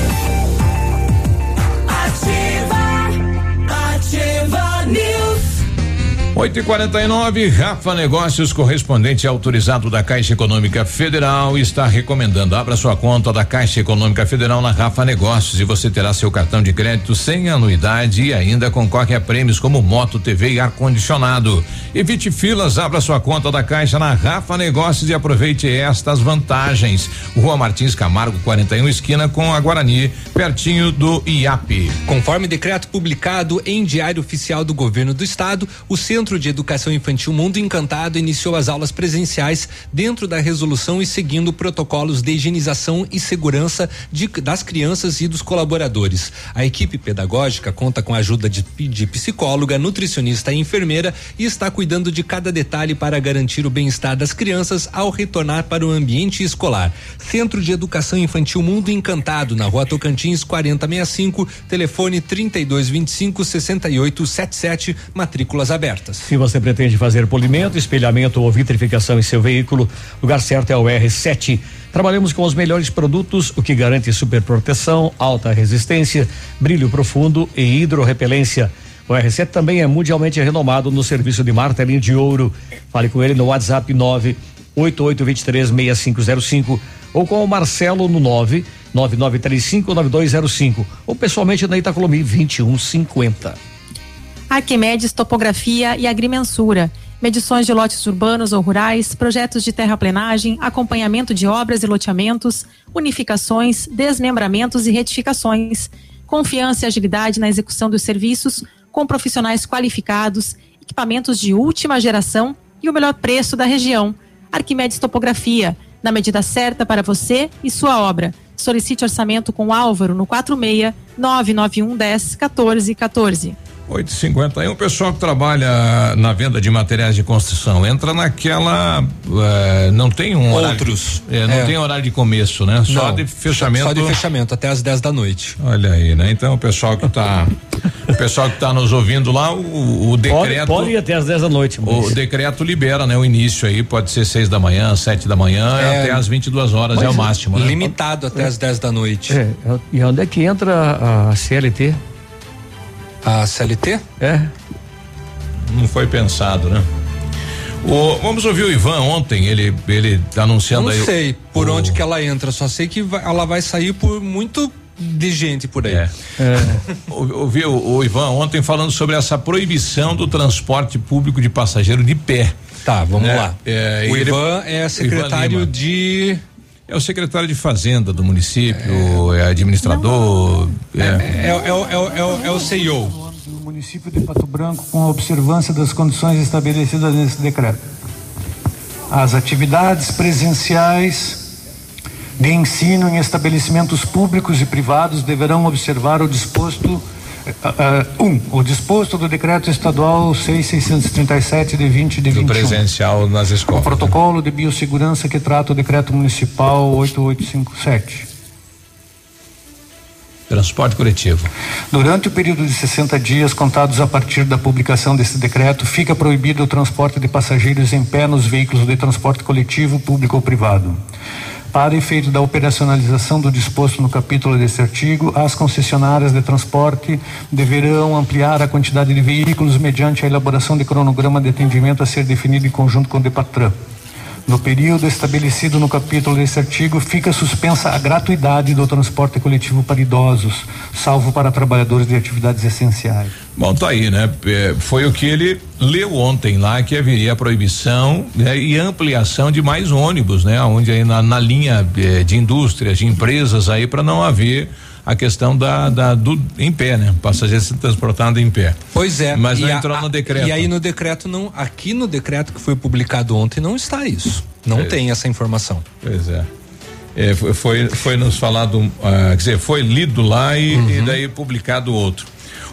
Speaker 1: 8 e 49 Rafa Negócios, correspondente autorizado da Caixa Econômica Federal, está recomendando. Abra sua conta da Caixa Econômica Federal na Rafa Negócios e você terá seu cartão de crédito sem anuidade e ainda concorre a prêmios como moto, TV e ar-condicionado. Evite filas, abra sua conta da Caixa na Rafa Negócios e aproveite estas vantagens. Rua Martins Camargo, 41, esquina com a Guarani, pertinho do IAP.
Speaker 2: Conforme decreto publicado em Diário Oficial do Governo do Estado, o Centro de Educação Infantil Mundo Encantado iniciou as aulas presenciais dentro da resolução e seguindo protocolos de higienização e segurança de- das crianças e dos colaboradores. A equipe pedagógica conta com a ajuda de, de psicóloga, nutricionista e enfermeira e está cuidando de cada detalhe para garantir o bem-estar das crianças ao retornar para o ambiente escolar. Centro de Educação Infantil Mundo Encantado, na rua Tocantins 4065, telefone 3225 6877, matrículas abertas.
Speaker 3: Se você pretende fazer polimento, espelhamento ou vitrificação em seu veículo, o lugar certo é o R7. Trabalhamos com os melhores produtos, o que garante super proteção, alta resistência, brilho profundo e hidrorrepelência. O R7 também é mundialmente renomado no serviço de martelinho de ouro. Fale com ele no WhatsApp 988236505 ou com o Marcelo no 999359205 ou pessoalmente na Itacolomi 2150.
Speaker 4: Arquimedes Topografia e Agrimensura. Medições de lotes urbanos ou rurais, projetos de terraplenagem, acompanhamento de obras e loteamentos, unificações, desmembramentos e retificações. Confiança e agilidade na execução dos serviços, com profissionais qualificados, equipamentos de última geração e o melhor preço da região. Arquimedes Topografia, na medida certa para você e sua obra. Solicite orçamento com Álvaro no 46 991 10 14 14.
Speaker 1: 851, o pessoal que trabalha na venda de materiais de construção entra naquela. eh, não tem um
Speaker 2: Outros.
Speaker 1: horário. É, não
Speaker 2: É.
Speaker 1: tem horário de começo, né? Só
Speaker 2: Não,
Speaker 1: de fechamento.
Speaker 2: Só de fechamento, até às 10 da noite.
Speaker 1: Olha aí, né? Então o pessoal que tá. o pessoal que tá nos ouvindo lá, o, o decreto.
Speaker 3: Pode ir até às 10 da noite.
Speaker 1: O decreto libera, né? O início aí pode ser seis da manhã, sete da manhã,
Speaker 2: É.
Speaker 1: até às 22 horas é
Speaker 3: Mas
Speaker 1: o máximo, né?
Speaker 2: Limitado até às 10 da noite.
Speaker 3: É, e onde é que entra a CLT?
Speaker 2: A CLT?
Speaker 3: É.
Speaker 1: Não foi pensado, né? O, vamos ouvir o Ivan ontem, ele, ele anunciando
Speaker 2: Não
Speaker 1: aí. o-
Speaker 2: sei por
Speaker 1: o-
Speaker 2: onde que ela entra, só sei que vai- ela vai sair por muito de gente por aí.
Speaker 1: É. O- Ouvi o, o Ivan ontem falando sobre essa proibição do transporte público de passageiro de pé.
Speaker 2: Tá, vamos
Speaker 1: É,
Speaker 2: lá.
Speaker 1: é,
Speaker 2: o
Speaker 1: e ele-
Speaker 2: Ivan é
Speaker 1: Ivan
Speaker 2: secretário
Speaker 1: Lima.
Speaker 2: de.
Speaker 1: É o secretário de Fazenda do município, é, administrador.
Speaker 2: É,
Speaker 1: é.
Speaker 2: é, é, o- é, o- é, é o CEO.
Speaker 49: do município de Pato Branco com a observância das condições estabelecidas nesse decreto. As atividades presenciais de ensino em estabelecimentos públicos e privados deverão observar o disposto ah, um, o disposto do decreto estadual 6637 de 20 de
Speaker 1: Do
Speaker 49: 21.
Speaker 1: presencial nas
Speaker 49: O
Speaker 1: escolas.
Speaker 49: protocolo de biossegurança que trata o decreto municipal 8857.
Speaker 1: Transporte coletivo.
Speaker 49: Durante o período de 60 dias contados a partir da publicação deste decreto, fica proibido o transporte de passageiros em pé nos veículos de transporte coletivo, público ou privado. Para efeito da operacionalização do disposto no capítulo deste artigo, as concessionárias de transporte deverão ampliar a quantidade de veículos mediante a elaboração de cronograma de atendimento a ser definido em conjunto com o DEPATRAN. No período estabelecido no capítulo desse artigo, fica suspensa a gratuidade do transporte coletivo para idosos, salvo para trabalhadores de atividades essenciais.
Speaker 1: Bom, tá aí, né? É, foi o que ele leu ontem lá, que haveria proibição né, e ampliação de mais ônibus, né? Onde aí na, na linha é, de indústrias, de empresas aí, para não haver a questão da, da do em pé, né? Passageiro se transportando em pé.
Speaker 2: Pois é.
Speaker 1: Mas não
Speaker 2: a,
Speaker 1: entrou no decreto.
Speaker 2: E aí no decreto não, aqui no decreto que foi publicado ontem não está isso. Não é. tem essa informação.
Speaker 1: Pois é. é foi, foi nos falado, uh, quer dizer, foi lido lá e, uhum. e daí publicado outro.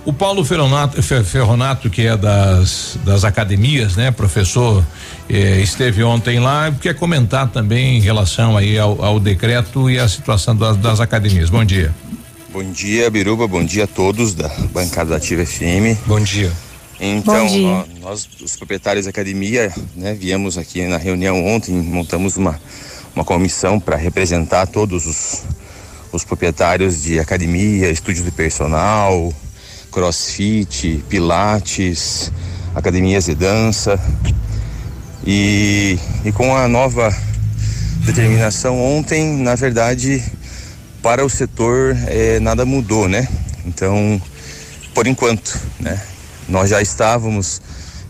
Speaker 1: O Paulo Ferronato, Ferronato, que é das, das academias, né, professor, eh, esteve ontem lá, quer comentar também em relação aí ao, ao decreto e a situação das, das academias. Bom dia.
Speaker 50: Bom dia, Biruba. Bom dia a todos da bancada da Ativa FM.
Speaker 2: Bom dia.
Speaker 50: Então, Bom dia. Nós, os proprietários da academia, né, viemos aqui na reunião ontem, montamos uma, uma comissão para representar todos os, os proprietários de academia, estúdio de personal, crossfit, pilates, academias de dança. E, e com a nova determinação ontem, na verdade, para o setor é, nada mudou, né? Então, por enquanto, né? Nós já estávamos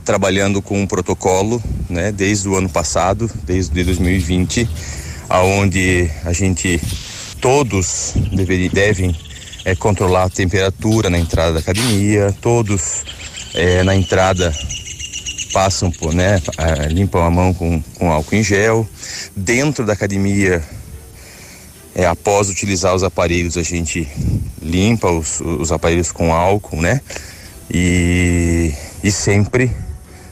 Speaker 50: trabalhando com um protocolo, né? Desde o ano passado, desde 2020, aonde a gente todos deveria, devem é, controlar a temperatura na entrada da academia, todos é, na entrada passam por, né, limpam a mão com, com álcool em gel. Dentro da academia é, após utilizar os aparelhos, a gente limpa os, os aparelhos com álcool, né? E, e sempre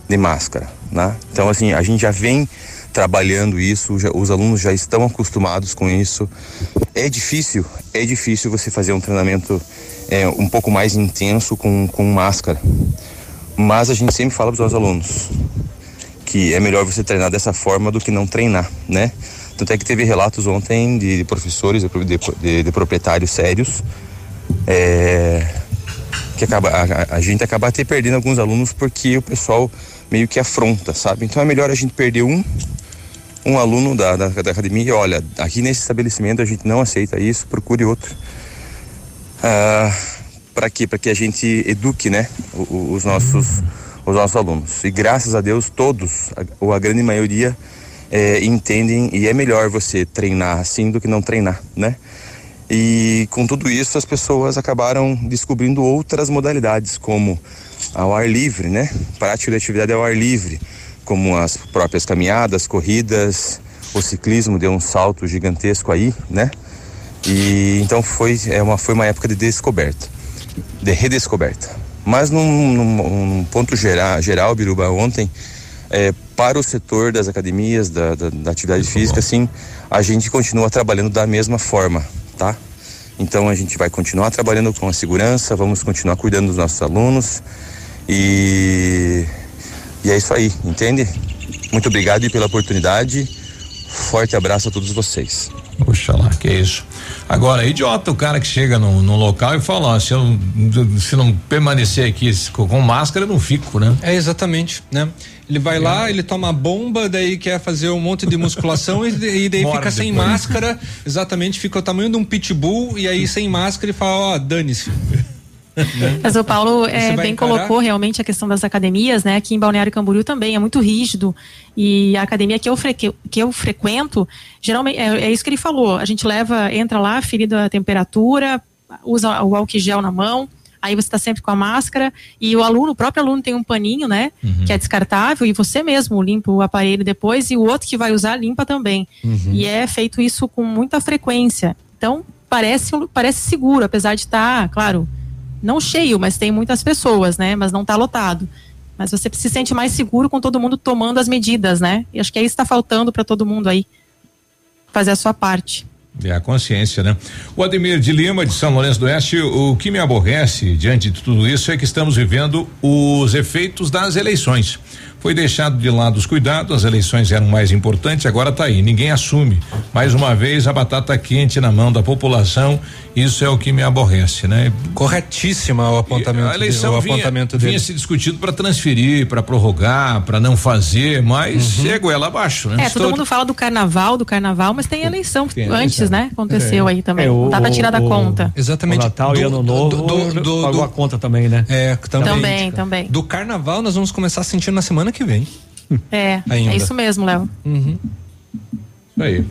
Speaker 50: de máscara, né? Então, assim, a gente já vem trabalhando isso, já, os alunos já estão acostumados com isso. É difícil, é difícil você fazer um treinamento é, um pouco mais intenso com, com máscara. Mas a gente sempre fala para os alunos que é melhor você treinar dessa forma do que não treinar, né? Tanto é que teve relatos ontem de, professores, de, de, de proprietários sérios, é, que acaba, a, a, gente acaba até perdendo alguns alunos porque o pessoal meio que afronta, sabe? Então é melhor a gente perder um, um aluno da, da, da academia e olha, aqui nesse estabelecimento a gente não aceita isso, procure outro. Ah, para quê? Para que a gente eduque, né, os nossos os nossos alunos. E graças a Deus todos, ou a grande maioria é, entendem e é melhor você treinar assim do que não treinar, né? E com tudo isso as pessoas acabaram descobrindo outras modalidades, como ao ar livre, né? Prática de atividade ao ar livre, como as próprias caminhadas, corridas, o ciclismo deu um salto gigantesco aí, né? E então foi, é uma, foi uma época de descoberta, de redescoberta. Mas num, num, num ponto geral, geral, Biruba, ontem é, para o setor das academias, da, da, da atividade Muito física, bom. sim, a gente continua trabalhando da mesma forma, tá? Então a gente vai continuar trabalhando com a segurança, vamos continuar cuidando dos nossos alunos e, e é isso aí, entende? Muito obrigado pela oportunidade. Forte abraço a todos vocês.
Speaker 1: Puxa lá, que isso. Agora, é idiota o cara que chega no, no local e fala, ó, se eu se não permanecer aqui com máscara, eu não fico, né?
Speaker 2: É exatamente, né? Ele vai é. lá, ele toma bomba, daí quer fazer um monte de musculação e, e daí Mora (laughs) fica sem máscara, exatamente, fica o tamanho de um pitbull e aí sem máscara e fala, ó, dane-se. (laughs)
Speaker 4: Né? Mas o Paulo é, bem encarar? colocou realmente a questão das academias, né? Aqui em Balneário Camboriú também é muito rígido e a academia que eu, frequ, que eu frequento, geralmente é, é, isso que ele falou. A gente leva, entra lá, ferido a temperatura, usa o álcool gel na mão, aí você está sempre com a máscara e o aluno, o próprio aluno tem um paninho, né? Uhum. Que é descartável e você mesmo limpa o aparelho depois e o outro que vai usar limpa também. Uhum. E é feito isso com muita frequência. Então parece parece seguro, apesar de estar, tá, claro, não cheio, mas tem muitas pessoas, né? Mas não está lotado. Mas você se sente mais seguro com todo mundo tomando as medidas, né? E acho que é isso que está faltando para todo mundo aí fazer a sua parte.
Speaker 1: É a consciência, né? O Ademir de Lima, de São Lourenço do Oeste, o que me aborrece diante de tudo isso é que estamos vivendo os efeitos das eleições. Foi deixado de lado os cuidados, as eleições eram mais importantes, agora está aí, ninguém assume. Mais uma vez a batata quente na mão da população, isso é o que me aborrece, né?
Speaker 2: Corretíssima o apontamento,
Speaker 1: a eleição
Speaker 2: o
Speaker 1: vinha,
Speaker 2: apontamento
Speaker 1: vinha
Speaker 2: dele.
Speaker 1: se discutido para transferir, para prorrogar, para não fazer, mas
Speaker 2: Uhum.
Speaker 1: é goela abaixo, né?
Speaker 4: É, todo mundo fala do carnaval, do carnaval, mas tem eleição
Speaker 1: Tem
Speaker 4: antes,
Speaker 1: eleição.
Speaker 4: né? Aconteceu
Speaker 1: É.
Speaker 4: aí também.
Speaker 3: É, o-
Speaker 4: Não dá pra tirar da
Speaker 3: o-
Speaker 4: conta.
Speaker 2: Exatamente.
Speaker 3: O Natal e Ano Novo pagou a conta também, né?
Speaker 2: É, também.
Speaker 4: Também, também.
Speaker 2: Do carnaval nós vamos começar a sentir na semana que vem.
Speaker 4: É,
Speaker 1: Ainda.
Speaker 4: é isso mesmo, Léo.
Speaker 2: Uhum.
Speaker 1: Isso aí.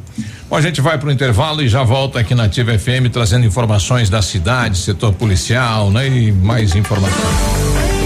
Speaker 1: Bom, a gente vai para o intervalo e já volta aqui na Ativa FM trazendo informações da cidade, setor policial, né? E mais informações.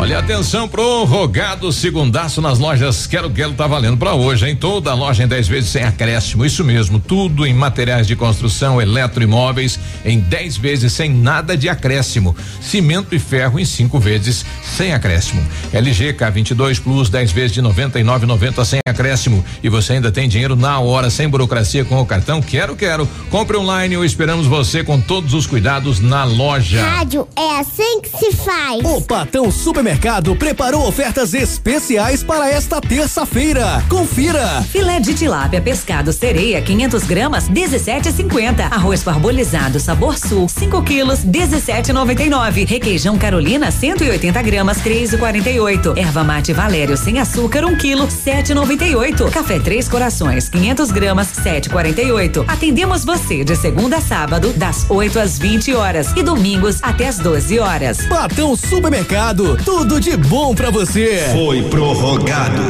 Speaker 1: Olha, atenção pro rogado segundaço nas lojas Quero Quero tá valendo pra hoje, hein? Toda loja em 10 vezes sem acréscimo, isso mesmo, tudo em materiais de construção, eletroimóveis em 10 vezes sem nada de acréscimo. Cimento e ferro em 5 vezes sem acréscimo. LG K22 Plus 10 vezes de 99,90 sem acréscimo. E você ainda tem dinheiro na hora, sem burocracia com o cartão Quero Quero. Compre online ou esperamos você com todos os cuidados na loja.
Speaker 20: Rádio é assim que se faz.
Speaker 6: O Patão Supermercado preparou ofertas especiais para esta terça-feira. Confira.
Speaker 51: Filé de tilápia pescado sereia 500 gramas 17,50. Arroz parbolizado sabor sul 5 quilos 17,99. Requeijão Carolina 180 gramas 3,48. Erva mate Valério sem açúcar 1 quilo 7,98. Café Três Corações 500 gramas 7,48. Atendemos você de segunda a sábado das 8 às 20 horas e domingos até às 12 horas.
Speaker 6: Patão Supermercado, tudo de bom pra você.
Speaker 17: Foi prorrogado.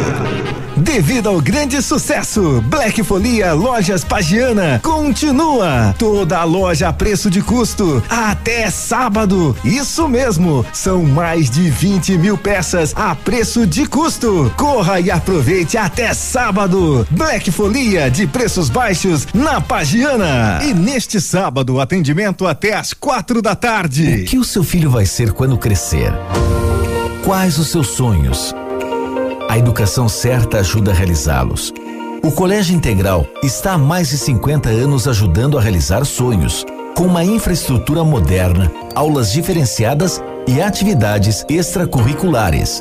Speaker 17: Devido ao grande sucesso, Black Folia Lojas Pagiana continua. Toda a loja a preço de custo até sábado. Isso mesmo, são mais de 20 mil peças a preço de custo. Corra e aproveite até sábado. Black Folia de preços baixos na Pagiana. E neste sábado, atendimento até às quatro da tarde.
Speaker 52: O que o seu filho vai ser quando crescer? Quais os seus sonhos? A educação certa ajuda a realizá-los. O Colégio Integral está há mais de 50 anos ajudando a realizar sonhos, com uma infraestrutura moderna, aulas diferenciadas e atividades extracurriculares.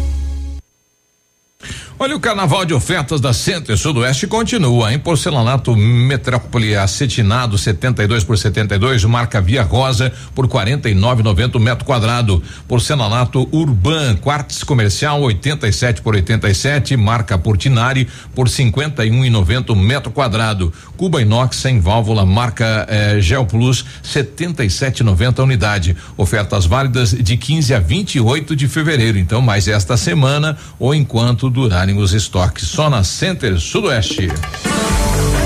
Speaker 1: Olha, o carnaval de ofertas da Center Sudoeste continua. Em porcelanato Metrópole acetinado 72 por 72, marca Via Rosa por 49,90 metro quadrado. Porcelanato Urban Quartz comercial 87 por 87, marca Portinari por 51,90 metro quadrado. Cuba inox sem válvula, marca eh, Gel Plus 77,90 unidade. Ofertas válidas de 15 a 28 de fevereiro. Então, mais esta semana ou enquanto durarem os estoques. Só na Center Sudoeste.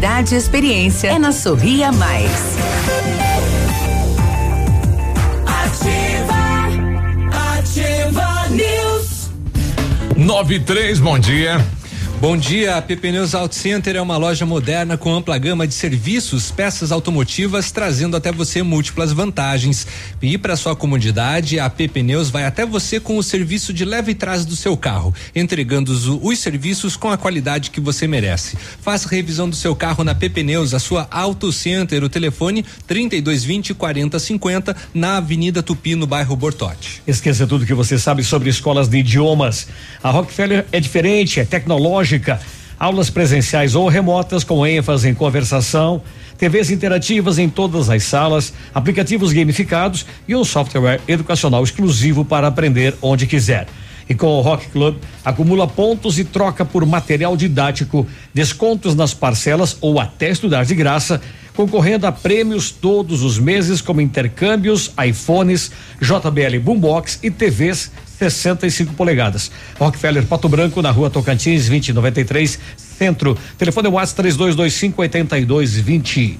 Speaker 5: qualidade e experiência é na Sorria Mais.
Speaker 1: Ativa, ativa News. 93, bom dia.
Speaker 2: Bom dia, a PP Neus Auto Center é uma loja moderna com ampla gama de serviços, peças automotivas, trazendo até você múltiplas vantagens. E para sua comodidade, a PP Neus vai até você com o serviço de leve trás do seu carro, entregando os, os serviços com a qualidade que você merece. Faça revisão do seu carro na PP Neus, a sua Auto Center, o telefone 3220 4050 na Avenida Tupi, no bairro Bortote.
Speaker 3: Esqueça tudo que você sabe sobre escolas de idiomas. A Rockefeller é diferente, é tecnológica aulas presenciais ou remotas com ênfase em conversação, TVs interativas em todas as salas, aplicativos gamificados e um software educacional exclusivo para aprender onde quiser. E com o Rock Club, acumula pontos e troca por material didático, descontos nas parcelas ou até estudar de graça, concorrendo a prêmios todos os meses, como intercâmbios, iPhones, JBL Boombox e TVs 65 polegadas. Rockefeller Pato Branco, na rua Tocantins, 2093, centro. Telefone WhatsApp 3225 8220.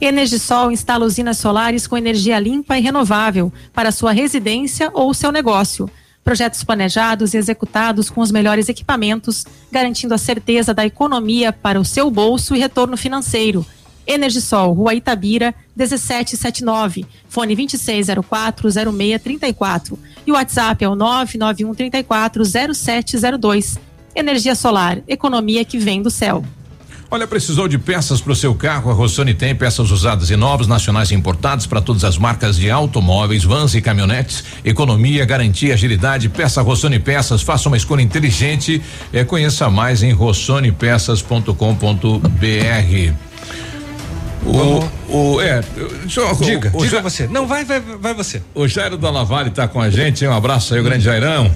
Speaker 4: Energisol instala usinas solares com energia limpa e renovável para sua residência ou seu negócio. Projetos planejados e executados com os melhores equipamentos, garantindo a certeza da economia para o seu bolso e retorno financeiro. Energisol, Rua Itabira, 1779, fone 26040634 e o WhatsApp é o 991340702. Energia solar, economia que vem do céu.
Speaker 1: Olha, precisou de peças para o seu carro? A Rossoni tem peças usadas e novas, nacionais e importadas para todas as marcas de automóveis, vans e caminhonetes. Economia, garantia, agilidade. Peça Rossoni Peças. Faça uma escolha inteligente. É, conheça mais em
Speaker 2: O, o, é, só, diga, o, diga você. Não, vai, vai, vai você.
Speaker 1: O Jairo da Lavalle está com a gente, um abraço aí, o grande Jairão.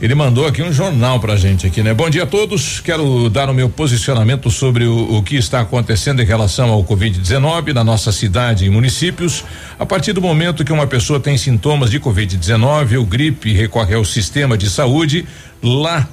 Speaker 1: Ele mandou aqui um jornal pra gente aqui, né? Bom dia a todos. Quero dar o meu posicionamento sobre o, o que está acontecendo em relação ao Covid-19 na nossa cidade e municípios. A partir do momento que uma pessoa tem sintomas de Covid-19 ou gripe, recorre ao sistema de saúde, lá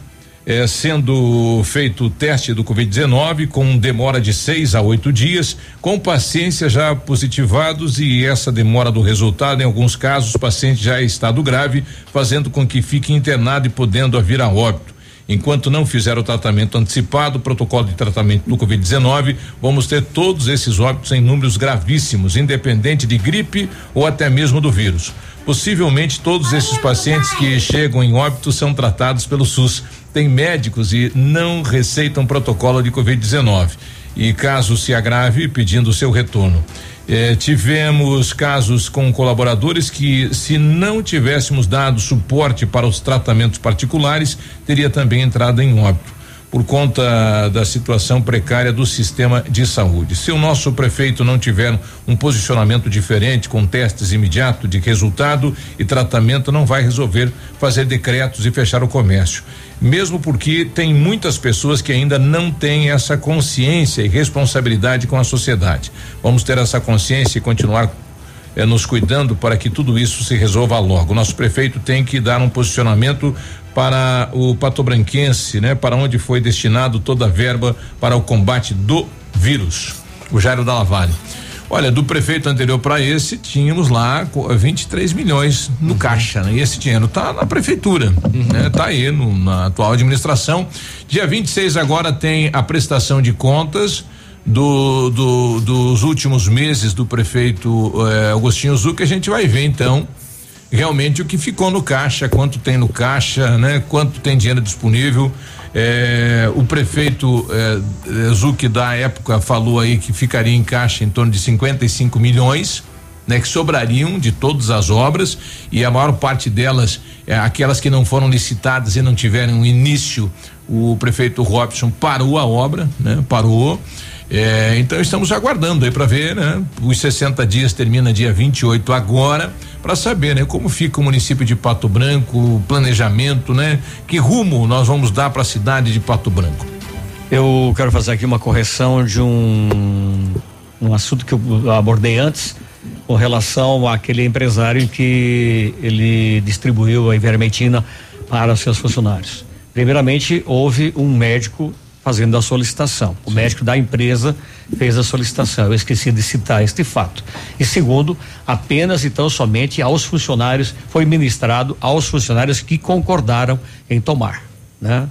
Speaker 1: é, sendo feito o teste do Covid-19 com demora de seis a oito dias, com pacientes já positivados e essa demora do resultado, em alguns casos, o paciente já é estado grave, fazendo com que fique internado e podendo vir a óbito. Enquanto não fizer o tratamento antecipado, o protocolo de tratamento do Covid-19, vamos ter todos esses óbitos em números gravíssimos, independente de gripe ou até mesmo do vírus. Possivelmente todos esses pacientes que chegam em óbito são tratados pelo SUS tem médicos e não receitam protocolo de Covid-19. E caso se agrave, pedindo seu retorno. Eh, tivemos casos com colaboradores que, se não tivéssemos dado suporte para os tratamentos particulares, teria também entrado em óbito por conta da situação precária do sistema de saúde. Se o nosso prefeito não tiver um posicionamento diferente, com testes imediatos de resultado e tratamento, não vai resolver fazer decretos e fechar o comércio mesmo porque tem muitas pessoas que ainda não têm essa consciência e responsabilidade com a sociedade. Vamos ter essa consciência e continuar eh, nos cuidando para que tudo isso se resolva logo. O nosso prefeito tem que dar um posicionamento para o patobranquense, né? Para onde foi destinado toda a verba para o combate do vírus. O Jairo da Lavalle. Olha, do prefeito anterior para esse, tínhamos lá 23 milhões no uhum. caixa, né? E esse dinheiro tá na prefeitura, uhum. né? Tá aí no, na atual administração. Dia 26 agora tem a prestação de contas do, do dos últimos meses do prefeito eh, Agostinho Zucca, a gente vai ver então realmente o que ficou no caixa, quanto tem no caixa, né? Quanto tem dinheiro disponível. É, o prefeito é, Zuc da época falou aí que ficaria em caixa em torno de 55 milhões, né, que sobrariam de todas as obras e a maior parte delas, é, aquelas que não foram licitadas e não tiveram início, o prefeito Robson parou a obra, né, parou. É, então estamos aguardando aí para ver, né? Os 60 dias termina dia 28 agora para saber, né? Como fica o município de Pato Branco, o planejamento, né? Que rumo nós vamos dar para a cidade de Pato Branco?
Speaker 3: Eu quero fazer aqui uma correção de um um assunto que eu abordei antes com relação àquele empresário que ele distribuiu a ivermectina para os seus funcionários. Primeiramente, houve um médico fazendo a solicitação. O Sim. médico da empresa fez a solicitação. Eu esqueci de citar este fato. E segundo, apenas e tão somente aos funcionários foi ministrado aos funcionários que concordaram em tomar, né?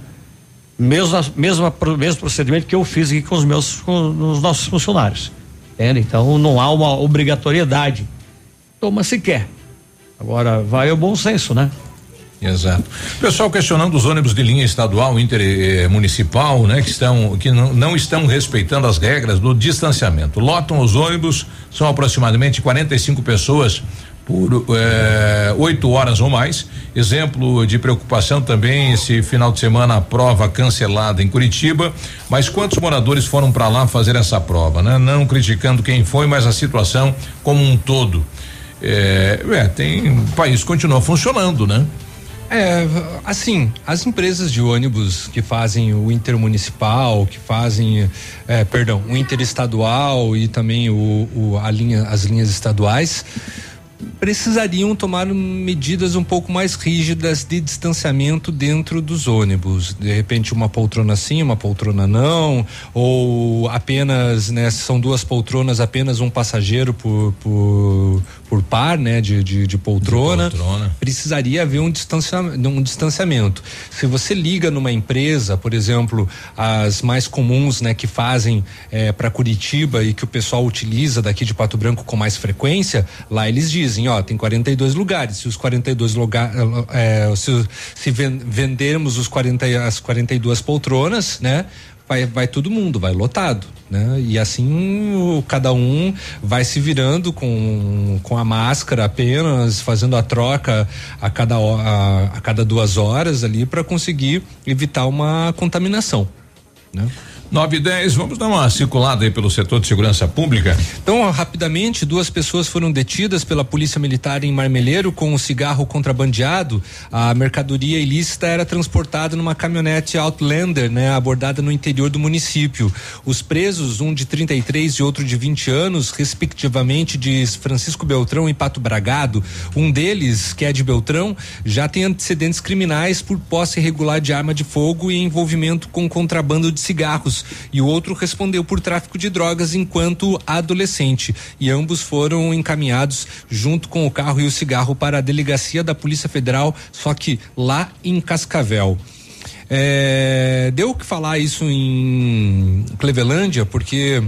Speaker 3: Mesmo, mesmo, mesmo procedimento que eu fiz aqui com os meus, com os nossos funcionários. Entende? Então não há uma obrigatoriedade. Toma se quer. Agora vai o bom senso, né?
Speaker 1: Exato. Pessoal questionando os ônibus de linha estadual, intermunicipal, né, que estão que não, não estão respeitando as regras do distanciamento. Lotam os ônibus, são aproximadamente 45 pessoas por eh, oito horas ou mais. Exemplo de preocupação também esse final de semana a prova cancelada em Curitiba. Mas quantos moradores foram para lá fazer essa prova, né? Não criticando quem foi, mas a situação como um todo. É, é tem o país continua funcionando, né?
Speaker 2: É, assim, as empresas de ônibus que fazem o intermunicipal, que fazem, é, perdão, o interestadual e também o, o, a linha, as linhas estaduais, precisariam tomar medidas um pouco mais rígidas de distanciamento dentro dos ônibus. De repente, uma poltrona sim, uma poltrona não, ou apenas, né, são duas poltronas, apenas um passageiro por, por, por par, né, de, de, de poltrona. De poltrona. Precisaria haver um distanciamento, um distanciamento. Se você liga numa empresa, por exemplo, as mais comuns, né, que fazem é, para Curitiba e que o pessoal utiliza daqui de Pato Branco com mais frequência, lá eles dizem, ó, tem 42 lugares. Se os 42 lugares, é, se, se vendermos os 40, as 42 poltronas, né? Vai, vai todo mundo, vai lotado, né? E assim o, cada um vai se virando com, com a máscara apenas, fazendo a troca a cada, a, a cada duas horas ali para conseguir evitar uma contaminação, né?
Speaker 1: 9 e 10, vamos dar uma circulada aí pelo setor de segurança pública.
Speaker 2: Então, rapidamente, duas pessoas foram detidas pela Polícia Militar em Marmeleiro com um cigarro contrabandeado. A mercadoria ilícita era transportada numa caminhonete Outlander, né, abordada no interior do município. Os presos, um de 33 e outro de 20 anos, respectivamente de Francisco Beltrão e Pato Bragado, um deles, que é de Beltrão, já tem antecedentes criminais por posse irregular de arma de fogo e envolvimento com contrabando de cigarros anos e o outro respondeu por tráfico de drogas enquanto adolescente. E ambos foram encaminhados junto com o carro e o cigarro para a delegacia da Polícia Federal, só que lá em Cascavel. É, deu o que falar isso em Clevelândia, porque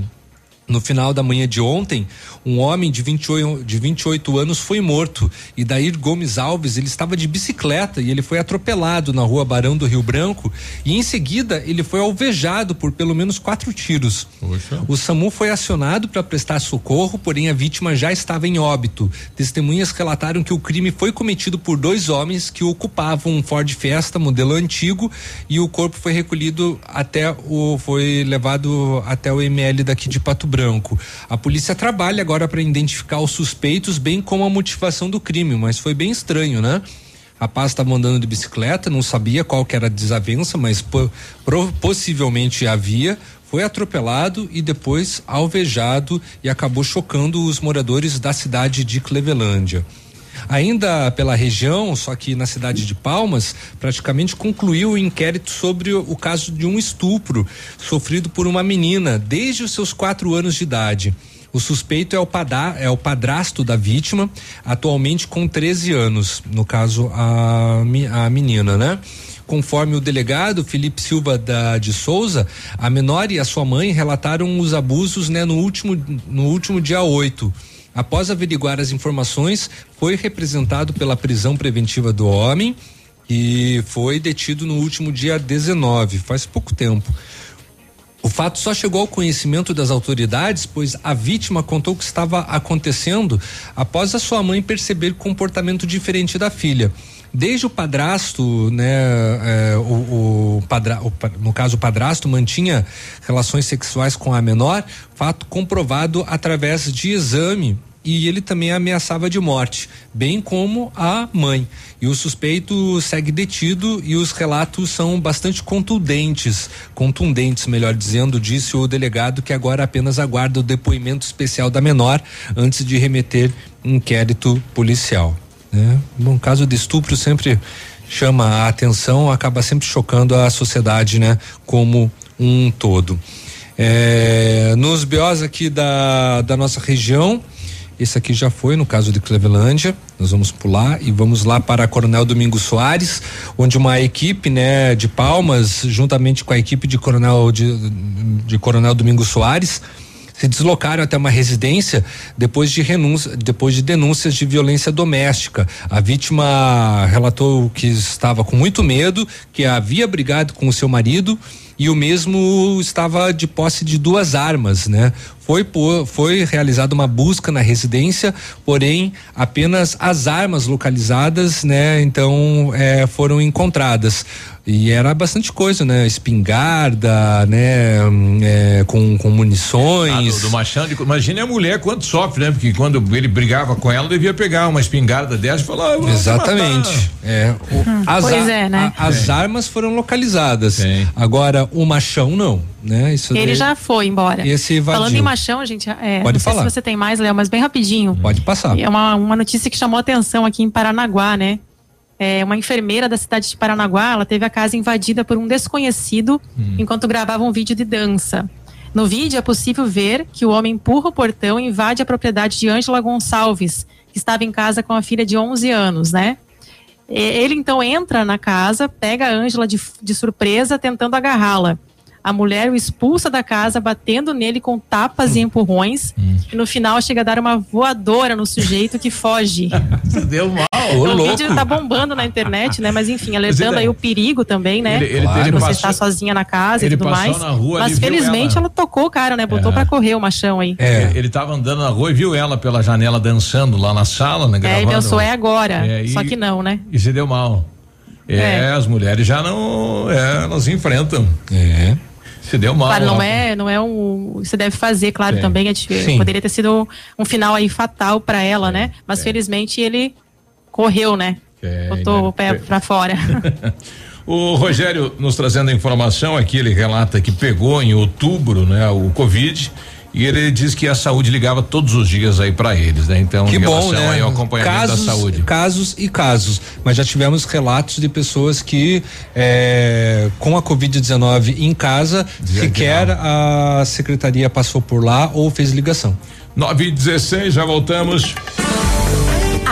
Speaker 2: no final da manhã de ontem, um homem de 28, de 28 anos foi morto. E Dair Gomes Alves, ele estava de bicicleta e ele foi atropelado na rua Barão do Rio Branco. E em seguida, ele foi alvejado por pelo menos quatro tiros. Poxa. O SAMU foi acionado para prestar socorro, porém a vítima já estava em óbito. Testemunhas relataram que o crime foi cometido por dois homens que ocupavam um Ford Fiesta modelo antigo e o corpo foi recolhido até o. foi levado até o ML daqui de Pato Branco. A polícia trabalha agora para identificar os suspeitos, bem como a motivação do crime, mas foi bem estranho, né? Rapaz estava andando de bicicleta, não sabia qual que era a desavença, mas po, possivelmente havia. Foi atropelado e depois alvejado e acabou chocando os moradores da cidade de Clevelândia. Ainda pela região, só que na cidade de Palmas, praticamente concluiu o inquérito sobre o caso de um estupro sofrido por uma menina desde os seus quatro anos de idade. O suspeito é o, padá, é o padrasto da vítima, atualmente com 13 anos, no caso a, a menina, né? Conforme o delegado Felipe Silva da, de Souza, a menor e a sua mãe relataram os abusos né, no, último, no último dia 8. Após averiguar as informações, foi representado pela prisão preventiva do homem e foi detido no último dia 19, faz pouco tempo. O fato só chegou ao conhecimento das autoridades, pois a vítima contou o que estava acontecendo após a sua mãe perceber comportamento diferente da filha. Desde o padrasto, né, é, o, o, padra, o, no caso o padrasto mantinha relações sexuais com a menor, fato comprovado através de exame e ele também ameaçava de morte, bem como a mãe. E o suspeito segue detido e os relatos são bastante contundentes, contundentes, melhor dizendo, disse o delegado que agora apenas aguarda o depoimento especial da menor antes de remeter inquérito policial. Né? Bom, caso de estupro sempre chama a atenção, acaba sempre chocando a sociedade, né, como um todo. É, nos BOs aqui da, da nossa região, esse aqui já foi no caso de Clevelândia. Nós vamos pular e vamos lá para Coronel Domingos Soares, onde uma equipe, né, de Palmas, juntamente com a equipe de Coronel de, de Coronel Domingos Soares, se deslocaram até uma residência depois de renúncia, depois de denúncias de violência doméstica. A vítima relatou que estava com muito medo, que havia brigado com o seu marido e o mesmo estava de posse de duas armas, né? Foi, foi realizada uma busca na residência, porém apenas as armas localizadas, né? Então é, foram encontradas. E era bastante coisa, né? Espingarda, né? É, com, com munições. Ah,
Speaker 1: do, do machão de, imagine a mulher quanto sofre, né? Porque quando ele brigava com ela, devia pegar uma espingarda dessa e falar.
Speaker 2: Ah, Exatamente. É, o, hum, as, pois é, né? A, as é. armas foram localizadas. Sim. Agora, o machão não, né?
Speaker 4: Isso ele daí, já foi embora.
Speaker 2: Esse
Speaker 4: Falando em machão, gente, é,
Speaker 2: Pode
Speaker 4: não
Speaker 2: falar.
Speaker 4: sei se você tem mais, Léo, mas bem rapidinho.
Speaker 2: Pode passar.
Speaker 4: É uma, uma notícia que chamou atenção aqui em Paranaguá, né? É, uma enfermeira da cidade de Paranaguá, ela teve a casa invadida por um desconhecido hum. enquanto gravava um vídeo de dança. No vídeo é possível ver que o homem empurra o portão e invade a propriedade de Ângela Gonçalves, que estava em casa com a filha de 11 anos, né? Ele então entra na casa, pega a Ângela de, de surpresa, tentando agarrá-la. A mulher o expulsa da casa, batendo nele com tapas e empurrões. Hum. E no final chega a dar uma voadora no sujeito que foge. (laughs)
Speaker 1: Deu mal.
Speaker 4: o louco. vídeo tá bombando na internet, né? Mas enfim, alertando aí o perigo também, né? Ele, ele, claro. ele Você está sozinha na casa e tudo mais. Mas felizmente ela. ela. tocou o cara, né? Botou é. pra correr o machão aí.
Speaker 1: É, ele tava andando na rua e viu ela pela janela dançando lá na sala, né?
Speaker 4: Gravando. É, e pensou, é agora. É, Só que não, né?
Speaker 1: E se deu mal. É, é, as mulheres já não. É, elas enfrentam.
Speaker 2: É.
Speaker 1: Se deu mal.
Speaker 4: Claro, não é, não é um. Você deve fazer, claro, Sim. também. É, Sim. Poderia ter sido um final aí fatal para ela, né? Mas felizmente ele correu, né? Botou né? o pé para fora. (laughs) (laughs)
Speaker 1: O Rogério nos trazendo a informação aqui, ele relata que pegou em outubro, né, o Covid e ele diz que a saúde ligava todos os dias aí para eles, né? Então,
Speaker 2: que bom, né?
Speaker 1: aí ao acompanhamento
Speaker 2: casos,
Speaker 1: da saúde.
Speaker 2: Casos e casos, mas já tivemos relatos de pessoas que é, com a Covid-19 em casa, sequer a secretaria passou por lá ou fez ligação.
Speaker 1: 9 e 16, já voltamos.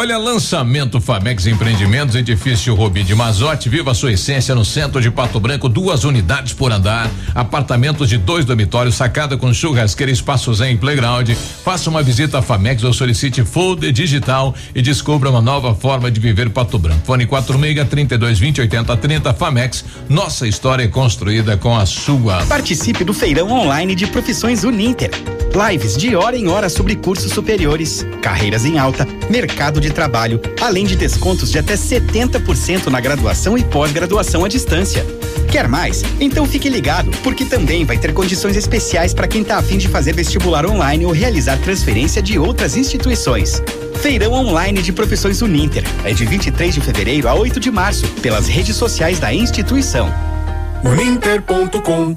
Speaker 1: Olha, lançamento Famex Empreendimentos, edifício Robi de Mazote, viva sua essência no centro de Pato Branco, duas unidades por andar, apartamentos de dois dormitórios, sacada com churrasqueira, espaços em playground. Faça uma visita à Famex ou solicite folder digital e descubra uma nova forma de viver Pato Branco. Fone 46 32 20 80 30 Famex, nossa história é construída com a sua.
Speaker 53: Participe do feirão online de profissões Uninter. Lives de hora em hora sobre cursos superiores, carreiras em alta, mercado de trabalho, além de descontos de até 70% na graduação e pós-graduação à distância. Quer mais? Então fique ligado, porque também vai ter condições especiais para quem está afim de fazer vestibular online ou realizar transferência de outras instituições. Feirão Online de Profissões Uninter. É de 23 de fevereiro a 8 de março, pelas redes sociais da instituição.
Speaker 54: Uninter.com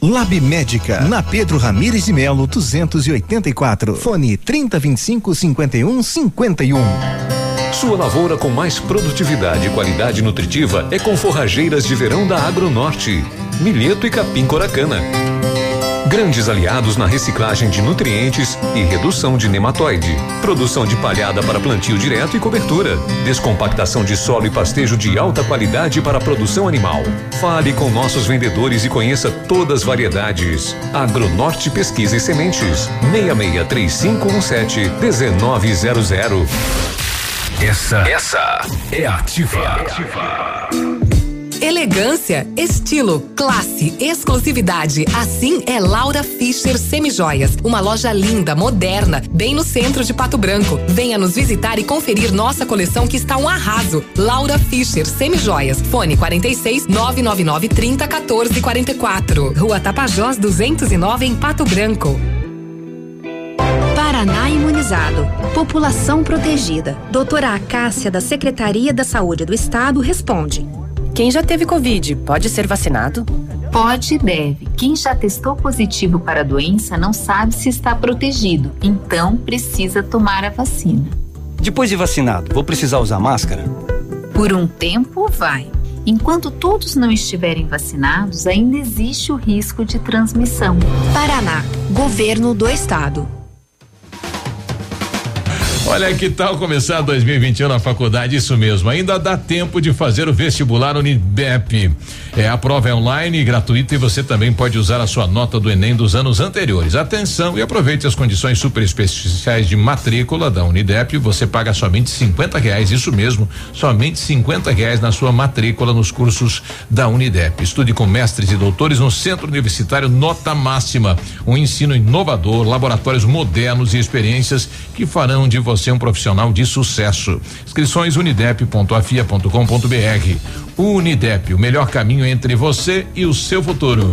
Speaker 55: Lab Médica, na Pedro Ramires de Melo, 284. Fone 3025 51 51.
Speaker 36: Sua lavoura com mais produtividade e qualidade nutritiva é com forrageiras de verão da Agronorte, milheto e capim coracana. Grandes aliados na reciclagem de nutrientes e redução de nematóide. Produção de palhada para plantio direto e cobertura. Descompactação de solo e pastejo de alta qualidade para produção animal. Fale com nossos vendedores e conheça todas as variedades. Agronorte Pesquisa e Sementes. 663517 1900. Essa, essa é ativa. É ativa.
Speaker 56: Elegância, estilo, classe, exclusividade. Assim é Laura Fischer Semijoias. Uma loja linda, moderna, bem no centro de Pato Branco. Venha nos visitar e conferir nossa coleção que está um arraso. Laura Fischer Semijoias. Fone 46 999 30 14 44. Rua Tapajós 209 em Pato Branco.
Speaker 57: Paraná Imunizado. População protegida. Doutora Acácia, da Secretaria da Saúde do Estado, responde.
Speaker 58: Quem já teve Covid pode ser vacinado?
Speaker 59: Pode e deve. Quem já testou positivo para a doença não sabe se está protegido, então precisa tomar a vacina.
Speaker 60: Depois de vacinado, vou precisar usar máscara?
Speaker 59: Por um tempo, vai. Enquanto todos não estiverem vacinados, ainda existe o risco de transmissão.
Speaker 57: Paraná, Governo do Estado.
Speaker 1: Olha que tal começar 2021 na faculdade, isso mesmo. Ainda dá tempo de fazer o vestibular Unibep. É, a prova é online e gratuita e você também pode usar a sua nota do Enem dos anos anteriores. Atenção e aproveite as condições super especiais de matrícula da Unidep. Você paga somente 50 reais, isso mesmo, somente 50 reais na sua matrícula nos cursos da Unidep. Estude com mestres e doutores no Centro Universitário Nota Máxima. Um ensino inovador, laboratórios modernos e experiências que farão de você você um profissional de sucesso. Inscrições unidep.afia.com.br. Unidep, o melhor caminho entre você e o seu futuro.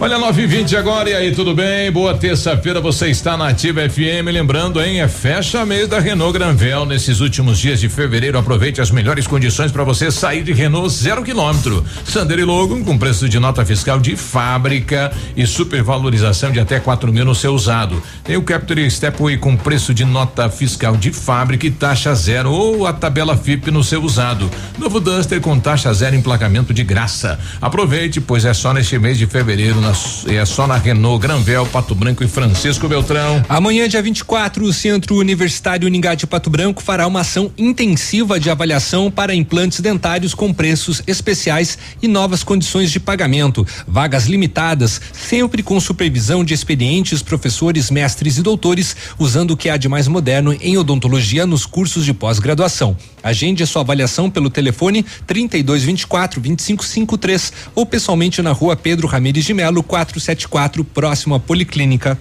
Speaker 1: Olha, 9 20 agora, e aí, tudo bem? Boa terça-feira, você está na Ativa FM. Lembrando, hein? É fecha mês da Renault Granvel. Nesses últimos dias de fevereiro, aproveite as melhores condições para você sair de Renault zero quilômetro. Sandero e Logan com preço de nota fiscal de fábrica e supervalorização de até 4 mil no seu usado. Tem o Capture Stepway com preço de nota fiscal de fábrica e taxa zero ou a tabela FIP no seu usado. Novo Duster com taxa zero emplacamento de graça. Aproveite, pois é só neste mês de fevereiro é só na Renault, Granvel, Pato Branco e Francisco Beltrão.
Speaker 2: Amanhã, dia 24, o Centro Universitário Uningá de Pato Branco fará uma ação intensiva de avaliação para implantes dentários com preços especiais e novas condições de pagamento. Vagas limitadas, sempre com supervisão de experientes professores, mestres e doutores, usando o que há de mais moderno em odontologia nos cursos de pós-graduação. Agende a sua avaliação pelo telefone 3224 2553 ou pessoalmente na rua Pedro Ramires de Melo 474, próximo à Policlínica.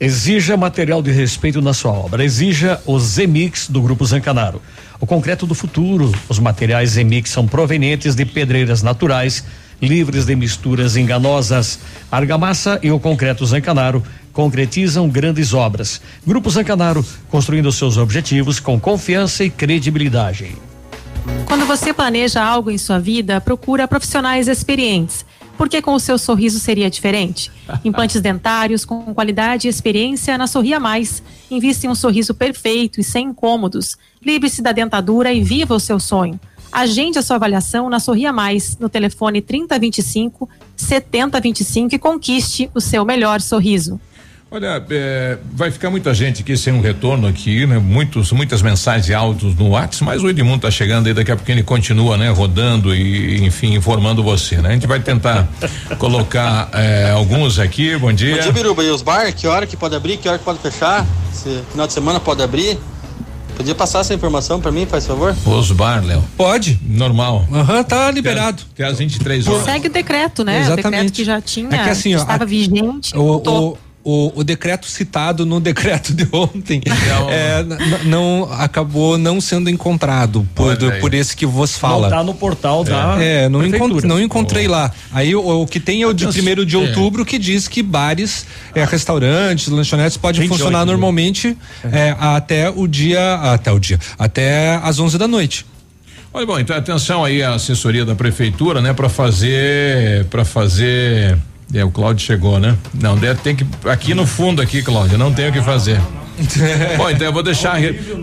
Speaker 3: Exija material de respeito na sua obra. Exija o Zemix do Grupo Zancanaro. O concreto do futuro. Os materiais Zemix são provenientes de pedreiras naturais, livres de misturas enganosas. Argamassa e o concreto Zancanaro concretizam grandes obras. Grupo Zancanaro, construindo seus objetivos com confiança e credibilidade.
Speaker 4: Quando você planeja algo em sua vida, procura profissionais experientes porque com o seu sorriso seria diferente? (laughs) Implantes dentários com qualidade e experiência na Sorria Mais. Invista em um sorriso perfeito e sem incômodos. Livre-se da dentadura e viva o seu sonho. Agende a sua avaliação na Sorria Mais, no telefone 3025 7025 e conquiste o seu melhor sorriso.
Speaker 1: Olha, é, vai ficar muita gente aqui sem um retorno aqui, né? Muitos, muitas mensagens e áudios no WhatsApp, mas o Edmundo tá chegando aí, daqui a pouco ele continua, né? Rodando e, enfim, informando você, né? A gente vai tentar (laughs) colocar é, alguns aqui, bom dia.
Speaker 61: Bom dia, Biruba, e os bar, que hora que pode abrir, que hora que pode fechar? Se final de semana pode abrir? Podia passar essa informação para mim, faz favor?
Speaker 1: Os bar, Léo.
Speaker 2: Pode.
Speaker 1: Normal.
Speaker 2: Aham, tá liberado.
Speaker 1: Até às 23 horas.
Speaker 4: Segue o decreto, né?
Speaker 2: Exatamente.
Speaker 4: O decreto que já tinha,
Speaker 2: É que assim, ó,
Speaker 4: estava
Speaker 2: a-
Speaker 4: vigente.
Speaker 2: O. o, o, decreto citado no decreto de ontem é, n- n- não acabou não sendo encontrado por,
Speaker 3: Olha
Speaker 2: por esse que vos fala.
Speaker 3: Não tá no portal da
Speaker 2: É, não,
Speaker 3: prefeitura.
Speaker 2: encont- não encontrei lá. Aí o, o que tem é o de
Speaker 3: Atenção.
Speaker 2: primeiro de
Speaker 3: É.
Speaker 2: outubro que diz que bares, é, restaurantes, lanchonetes podem
Speaker 3: 28,
Speaker 2: funcionar
Speaker 3: né?
Speaker 2: normalmente é, até o dia, até o dia, até às 11 da noite.
Speaker 1: Olha, bom, então atenção aí a assessoria da prefeitura, né, para fazer, para fazer, é, o Cláudio chegou, né? Não, deve ter que aqui no fundo aqui, Cláudio, não tem o que fazer. (laughs) Bom, então eu vou deixar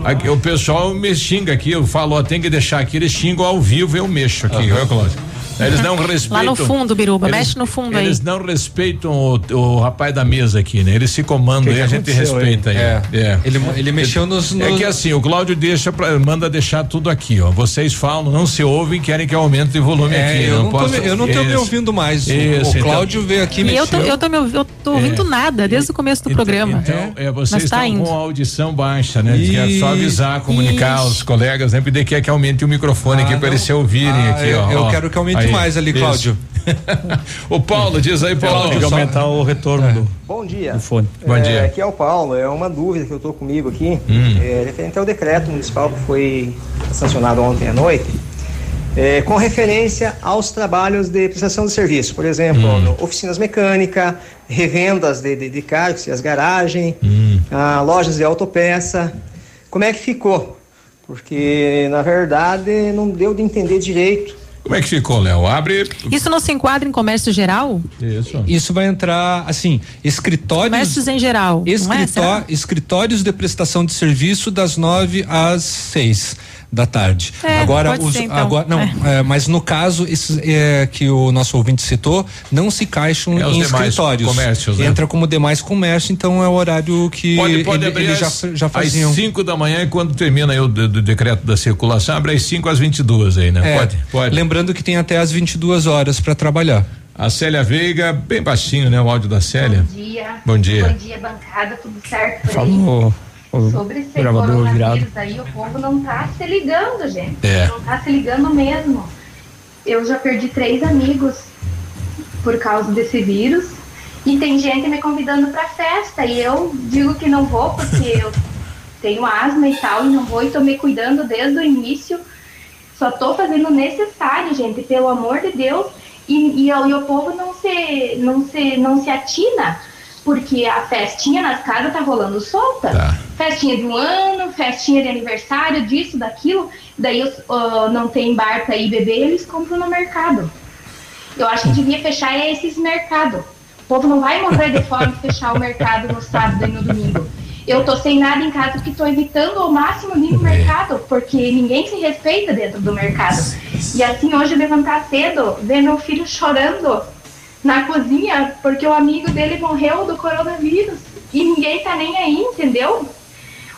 Speaker 1: aqui, o pessoal me xinga aqui, eu falo, ó, tem que deixar aqui, eles xingam ao vivo, eu mexo aqui, viu, Cláudio? Eles não respeitam.
Speaker 4: Lá no fundo, Biruba,
Speaker 1: eles-
Speaker 4: mexe no fundo aí.
Speaker 1: Eles não respeitam o, o rapaz da mesa aqui, né? Eles se comandam
Speaker 2: Que
Speaker 1: aí,
Speaker 2: que
Speaker 1: a gente respeita aí.
Speaker 2: aí?
Speaker 1: É.
Speaker 2: Ele, ele mexeu nos,
Speaker 1: É
Speaker 2: nos-
Speaker 1: que assim, o Cláudio deixa pra, manda deixar tudo aqui, ó. Vocês falam, não se ouvem, querem que aumente o volume
Speaker 2: É,
Speaker 1: aqui.
Speaker 2: eu não tô
Speaker 1: posso-
Speaker 2: me- eu não tô me ouvindo mais. O-
Speaker 1: então-
Speaker 2: Cláudio veio aqui
Speaker 4: E eu tô, eu tô, me eu tô ouvindo nada desde o começo do programa.
Speaker 1: Então, é, vocês
Speaker 4: Mas tá
Speaker 1: estão
Speaker 4: indo.
Speaker 1: com a audição baixa, né? Que é só avisar, comunicar aos colegas, né? Pedir que, que aumente o microfone
Speaker 2: Ah,
Speaker 1: aqui para
Speaker 2: não.
Speaker 1: eles se ouvirem
Speaker 2: Ah,
Speaker 1: aqui,
Speaker 2: eu-
Speaker 1: ó.
Speaker 2: eu quero que aumente mais ali,
Speaker 1: isso.
Speaker 2: Cláudio. (laughs)
Speaker 1: o Paulo, diz aí, Paulo.
Speaker 3: Tem que aumentar o retorno do,
Speaker 62: Bom dia.
Speaker 3: do fone.
Speaker 1: Bom
Speaker 62: É,
Speaker 1: dia.
Speaker 62: Aqui é o Paulo. É uma dúvida que eu estou comigo aqui,
Speaker 1: Hum.
Speaker 62: é, referente ao decreto municipal que foi sancionado ontem à noite, é, com referência aos trabalhos de prestação de serviço. Por exemplo,
Speaker 1: Hum.
Speaker 62: oficinas mecânicas, revendas de, de, de carros, as garagens,
Speaker 1: Hum.
Speaker 62: ah, lojas de autopeça. Como é que ficou? Porque, na verdade, não deu de entender direito.
Speaker 1: Como é que ficou, Léo? Abre.
Speaker 4: Isso não se enquadra em comércio geral?
Speaker 1: Isso.
Speaker 2: Isso vai entrar, assim, escritórios.
Speaker 4: Comércios em geral. não é?
Speaker 2: Escritó-
Speaker 4: Será?
Speaker 2: escritórios de prestação de serviço das nove às seis da tarde.
Speaker 4: É,
Speaker 2: agora,
Speaker 4: pode
Speaker 2: os,
Speaker 4: ser, então.
Speaker 2: agora não, é, mas no caso esses, é, que o nosso ouvinte citou, não se caixam
Speaker 1: É
Speaker 2: em escritórios.
Speaker 1: comércios, né?
Speaker 2: Entra como demais comércio, então é o horário que
Speaker 1: Pode, pode
Speaker 2: ele- já, já faziam.
Speaker 1: às 5 da manhã e quando termina aí o de- do decreto da circulação, abre às 5 às 22 aí, né?
Speaker 2: É,
Speaker 1: pode, pode.
Speaker 2: Lembrando que tem até às 22 horas para trabalhar.
Speaker 1: A Célia Veiga, bem baixinho, né? O áudio da Célia.
Speaker 63: Bom dia.
Speaker 1: Bom dia.
Speaker 63: Bom dia, bancada, tudo certo por aí?
Speaker 3: O
Speaker 63: Sobre esse
Speaker 3: gravador
Speaker 63: coronavírus
Speaker 3: virado.
Speaker 63: aí, o povo não tá se ligando, gente.
Speaker 3: É.
Speaker 63: Não tá se ligando mesmo. Eu já perdi três amigos por causa desse vírus. E tem gente me convidando pra festa. E eu digo que não vou porque eu tenho asma e tal, e não vou e tô me cuidando desde o início. Só tô fazendo o necessário, gente, pelo amor de Deus. E, e, o- e o povo não se, não, se, não se atina, porque a festinha nas casas tá rolando solta. Festinha de um ano, festinha de aniversário, disso, daquilo. Daí ah, não tem bar pra ir beber, eles compram no mercado. Eu acho que devia fechar esses mercados. O povo não vai morrer de fome fechar o mercado no sábado e no domingo. Eu tô sem nada em casa porque tô evitando ao máximo ir no mercado, porque ninguém se respeita dentro do mercado. E assim, hoje levantar cedo, ver meu filho chorando na cozinha porque o amigo dele morreu do coronavírus e ninguém tá nem aí, entendeu?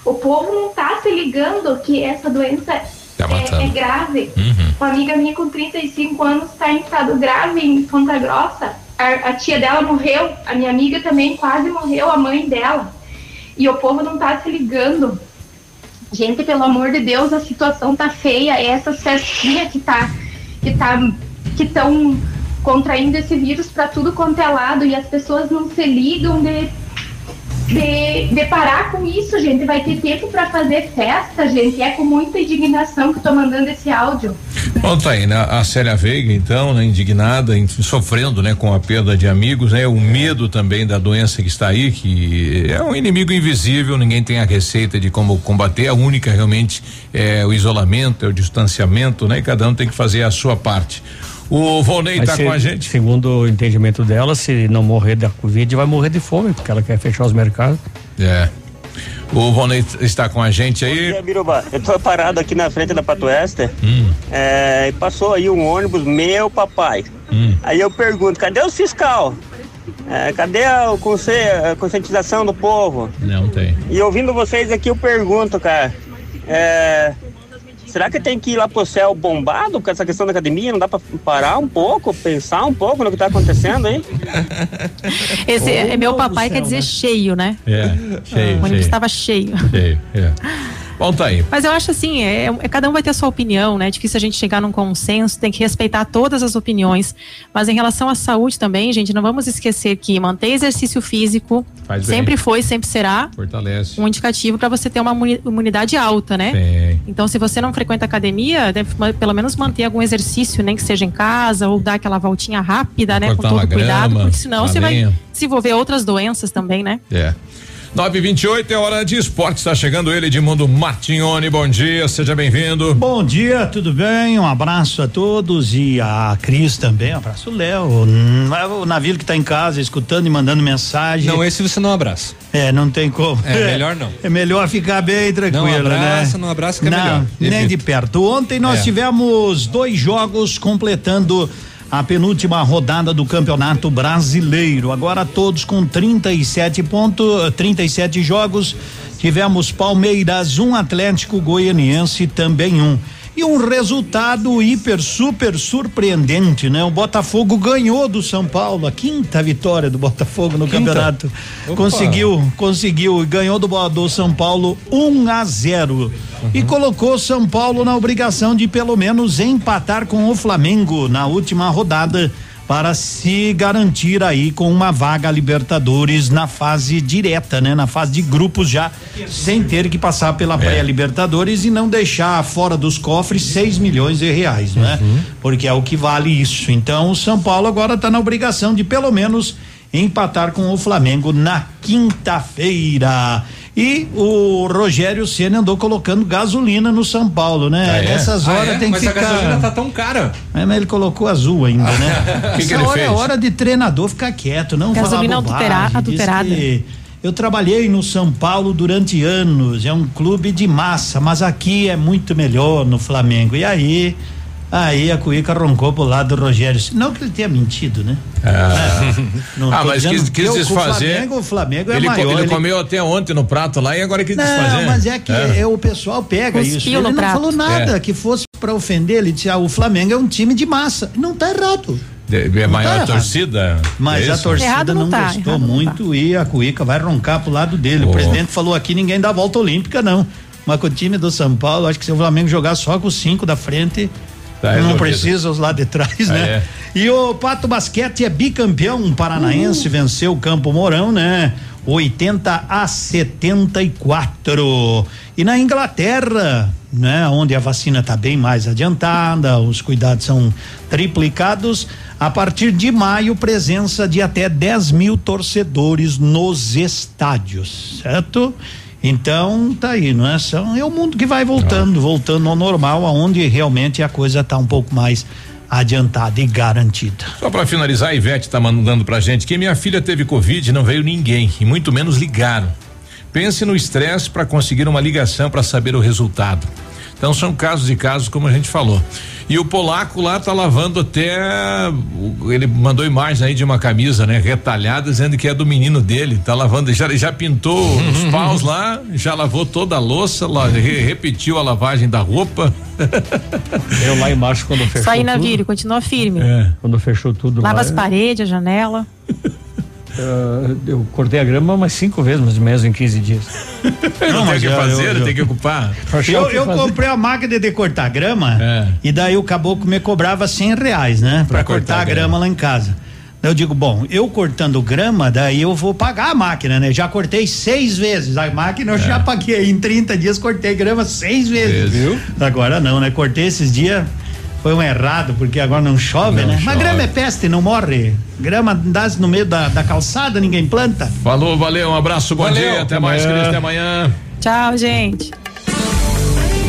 Speaker 63: O povo não tá se ligando que essa doença é,
Speaker 1: matando.
Speaker 63: é grave.
Speaker 1: Uhum.
Speaker 63: Uma amiga minha com 35 anos está em estado grave em Ponta Grossa. A, a tia dela morreu, a minha amiga também quase morreu, a mãe dela. E o povo não tá se ligando. Gente, pelo amor de Deus, a situação tá feia. Essas festinhas que tá que tá que estão contraindo esse vírus para tudo quanto é lado e as pessoas não se ligam de de, de parar com isso, gente. Vai ter tempo para fazer festa, gente. É com muita indignação que tô mandando esse áudio.
Speaker 1: Bom, tá aí, né? A Célia Veiga, então, né, indignada, sofrendo, né, com a perda de amigos, né? O medo também da doença que está aí, que é um inimigo invisível, ninguém tem a receita de como combater, a única realmente é o isolamento, é o distanciamento, né? Cada um tem que fazer a sua parte. O Volney tá
Speaker 3: se-
Speaker 1: com a gente.
Speaker 3: Segundo o entendimento dela, se não morrer da Covid, vai morrer de fome, porque ela quer fechar os mercados.
Speaker 1: É. O Volney está com a gente aí.
Speaker 64: É, Biruba, eu tô parado aqui na frente da Patuester.
Speaker 1: Hum,
Speaker 64: É, e passou aí um ônibus, meu papai.
Speaker 1: hum.
Speaker 64: Aí eu pergunto, cadê os fiscal? É, cadê a, a conscientização do povo?
Speaker 1: Não tem.
Speaker 64: E ouvindo vocês aqui, eu pergunto, cara. é, será que tem que ir lá pro céu bombado com essa questão da academia? Não dá pra parar um pouco, pensar um pouco no que tá acontecendo aí? (laughs)
Speaker 4: Esse é meu papai quer dizer cheio, né?
Speaker 1: É, cheio,
Speaker 4: O ônibus
Speaker 1: cheio.
Speaker 4: estava cheio.
Speaker 1: Cheio, é. (laughs) Aí.
Speaker 4: Mas eu acho assim, é, é- cada um vai ter a sua opinião, né? É difícil a gente chegar num consenso, tem que respeitar todas as opiniões. Mas em relação à saúde também, gente, não vamos esquecer que manter exercício físico
Speaker 1: Faz bem.
Speaker 4: sempre foi, sempre será
Speaker 1: Fortalece.
Speaker 4: um indicativo para você ter uma imuni- imunidade alta, né? Então, se você não frequenta academia, deve pelo menos manter algum exercício, nem que seja em casa, ou dar aquela voltinha rápida, né? Com todo cuidado,
Speaker 1: grama,
Speaker 4: porque senão você vai desenvolver outras doenças também, né?
Speaker 1: É. 928 é hora de esporte. Está chegando ele, Edmundo Martignoni. Bom dia, seja bem-vindo.
Speaker 65: Bom dia, tudo bem? Um abraço a todos e a Cris também. Um abraço, Léo. Hum, é O navio que está em casa escutando e mandando mensagem.
Speaker 2: Não, esse você não abraça.
Speaker 65: É, não tem como.
Speaker 2: É, melhor não. (laughs)
Speaker 65: É melhor ficar bem tranquilo,
Speaker 2: Não abraça,
Speaker 65: né?
Speaker 2: não abraça que é
Speaker 65: não,
Speaker 2: melhor.
Speaker 65: Nem
Speaker 2: Evita.
Speaker 65: de perto. Ontem nós
Speaker 2: É.
Speaker 65: tivemos dois jogos completando a penúltima rodada do Campeonato Brasileiro. Agora todos com 37 pontos, 37 jogos. Tivemos Palmeiras, um Atlético Goianiense também um. E um resultado hiper, super surpreendente, né? O Botafogo ganhou do São Paulo, a quinta vitória do Botafogo no
Speaker 9: Quinta?
Speaker 65: campeonato.
Speaker 9: Opa.
Speaker 65: Conseguiu, conseguiu e ganhou do, do São Paulo 1 a 0 e colocou São Paulo na obrigação de pelo menos empatar com o Flamengo na última rodada para se garantir aí com uma vaga Libertadores na fase direta, né? Na fase de grupos já, sem ter que passar pela pré-Libertadores e não deixar fora dos cofres 6 milhões de reais, né? Porque é o que vale isso. Então, o São Paulo agora está na obrigação de pelo menos empatar com o Flamengo na quinta-feira. E o Rogério Ceni andou colocando gasolina no São Paulo, né?
Speaker 2: Ah, é?
Speaker 65: Nessas
Speaker 2: Ah,
Speaker 65: horas
Speaker 2: é?
Speaker 65: tem
Speaker 2: Mas
Speaker 65: que
Speaker 2: a
Speaker 65: ficar.
Speaker 2: gasolina tá tão cara.
Speaker 65: É, mas ele colocou azul ainda, né? (laughs)
Speaker 2: Que que
Speaker 65: Essa
Speaker 2: ele
Speaker 65: hora é
Speaker 2: fez?
Speaker 65: hora de treinador ficar quieto, não
Speaker 4: Gasolina
Speaker 65: falar bobagem. Diz
Speaker 4: adulterada.
Speaker 65: que Eu trabalhei no São Paulo durante anos, é um clube de massa, mas aqui é muito melhor no Flamengo. E aí, aí a Cuíca roncou pro lado do Rogério. Não que ele tenha mentido, né?
Speaker 1: Ah,
Speaker 65: Não
Speaker 1: Ah,
Speaker 65: tô
Speaker 1: mas quis,
Speaker 65: que
Speaker 1: quis
Speaker 65: o- o
Speaker 1: desfazer.
Speaker 65: Flamengo- o Flamengo é
Speaker 1: ele,
Speaker 65: maior,
Speaker 1: Ele
Speaker 65: ele-
Speaker 1: comeu até ontem no prato lá e agora quis desfazer.
Speaker 65: Não, mas é que é, o pessoal pega
Speaker 4: Cuspiu
Speaker 65: isso. Ele não
Speaker 4: prato.
Speaker 65: falou nada
Speaker 1: É.
Speaker 65: que fosse pra ofender. Ele disse: ah, o Flamengo é um time de massa. Não tá errado.
Speaker 1: É
Speaker 65: Não
Speaker 1: maior
Speaker 65: tá
Speaker 1: torcida.
Speaker 65: Mas
Speaker 1: é
Speaker 65: a torcida
Speaker 4: Errado
Speaker 65: não,
Speaker 4: não tá,
Speaker 65: gostou
Speaker 4: não
Speaker 65: muito e a Cuíca vai roncar pro lado dele.
Speaker 1: Oh.
Speaker 65: O presidente falou aqui: ninguém dá volta olímpica, não. Mas com o time do São Paulo, acho que se o Flamengo jogar só com os cinco da frente.
Speaker 1: Tá
Speaker 65: não
Speaker 1: resolvido.
Speaker 65: precisa os lá de trás,
Speaker 1: Ah,
Speaker 65: né?
Speaker 1: é.
Speaker 65: E o Pato Basquete é bicampeão paranaense, venceu o Campo Mourão, né? 80 a 74. E na Inglaterra, né, onde a vacina está bem mais adiantada, os cuidados são triplicados, a partir de maio, presença de até 10 mil torcedores nos estádios, certo? Então, tá aí, não é? São, é o mundo que vai voltando, voltando ao normal, aonde realmente a coisa tá um pouco mais adiantada e garantida.
Speaker 1: Só pra finalizar, a Ivete tá mandando pra gente que minha filha teve Covid e não veio ninguém, e muito menos ligaram. Pense no estresse para conseguir uma ligação para saber o resultado. Então são casos e casos, como a gente falou. E o polaco lá tá lavando até. Ele mandou imagem aí de uma camisa, né? Retalhada, dizendo que é do menino dele. Tá lavando, já, já pintou os (laughs) paus lá, já lavou toda a louça, lá, re- repetiu a lavagem da roupa. (laughs)
Speaker 3: Eu lá embaixo quando fechou
Speaker 4: Só aí na
Speaker 3: tudo.
Speaker 4: Vire, continua firme.
Speaker 1: É.
Speaker 3: Quando fechou tudo
Speaker 4: Lava
Speaker 3: lá,
Speaker 4: as paredes, a janela. (laughs)
Speaker 3: eh, eu cortei a grama umas cinco vezes, mais ou menos, em 15 dias. (laughs)
Speaker 1: Não, tem o que fazer,
Speaker 65: eu- eu-
Speaker 1: tem que ocupar.
Speaker 65: Eu, eu comprei a máquina de cortar grama
Speaker 1: É.
Speaker 65: e daí o caboclo me cobrava cem reais, né? Pra,
Speaker 1: Pra
Speaker 65: cortar,
Speaker 1: cortar
Speaker 65: a grama,
Speaker 1: grama.
Speaker 65: lá em casa. Daí Eu digo, bom, eu cortando grama, daí eu vou pagar a máquina, né? Já cortei seis vezes. A máquina eu já paguei. Em 30 dias cortei grama seis vezes.
Speaker 1: Viu?
Speaker 65: Agora não, né? Cortei esses dias. Foi um errado, porque agora não chove,
Speaker 1: Não
Speaker 65: né? Mas
Speaker 1: chove.
Speaker 65: grama é peste, não morre. Grama dá no meio da, da calçada, ninguém planta.
Speaker 1: Falou, valeu, um abraço, bom
Speaker 3: Valeu,
Speaker 1: dia, até
Speaker 3: até
Speaker 1: mais. Cris, até amanhã.
Speaker 4: Tchau, gente.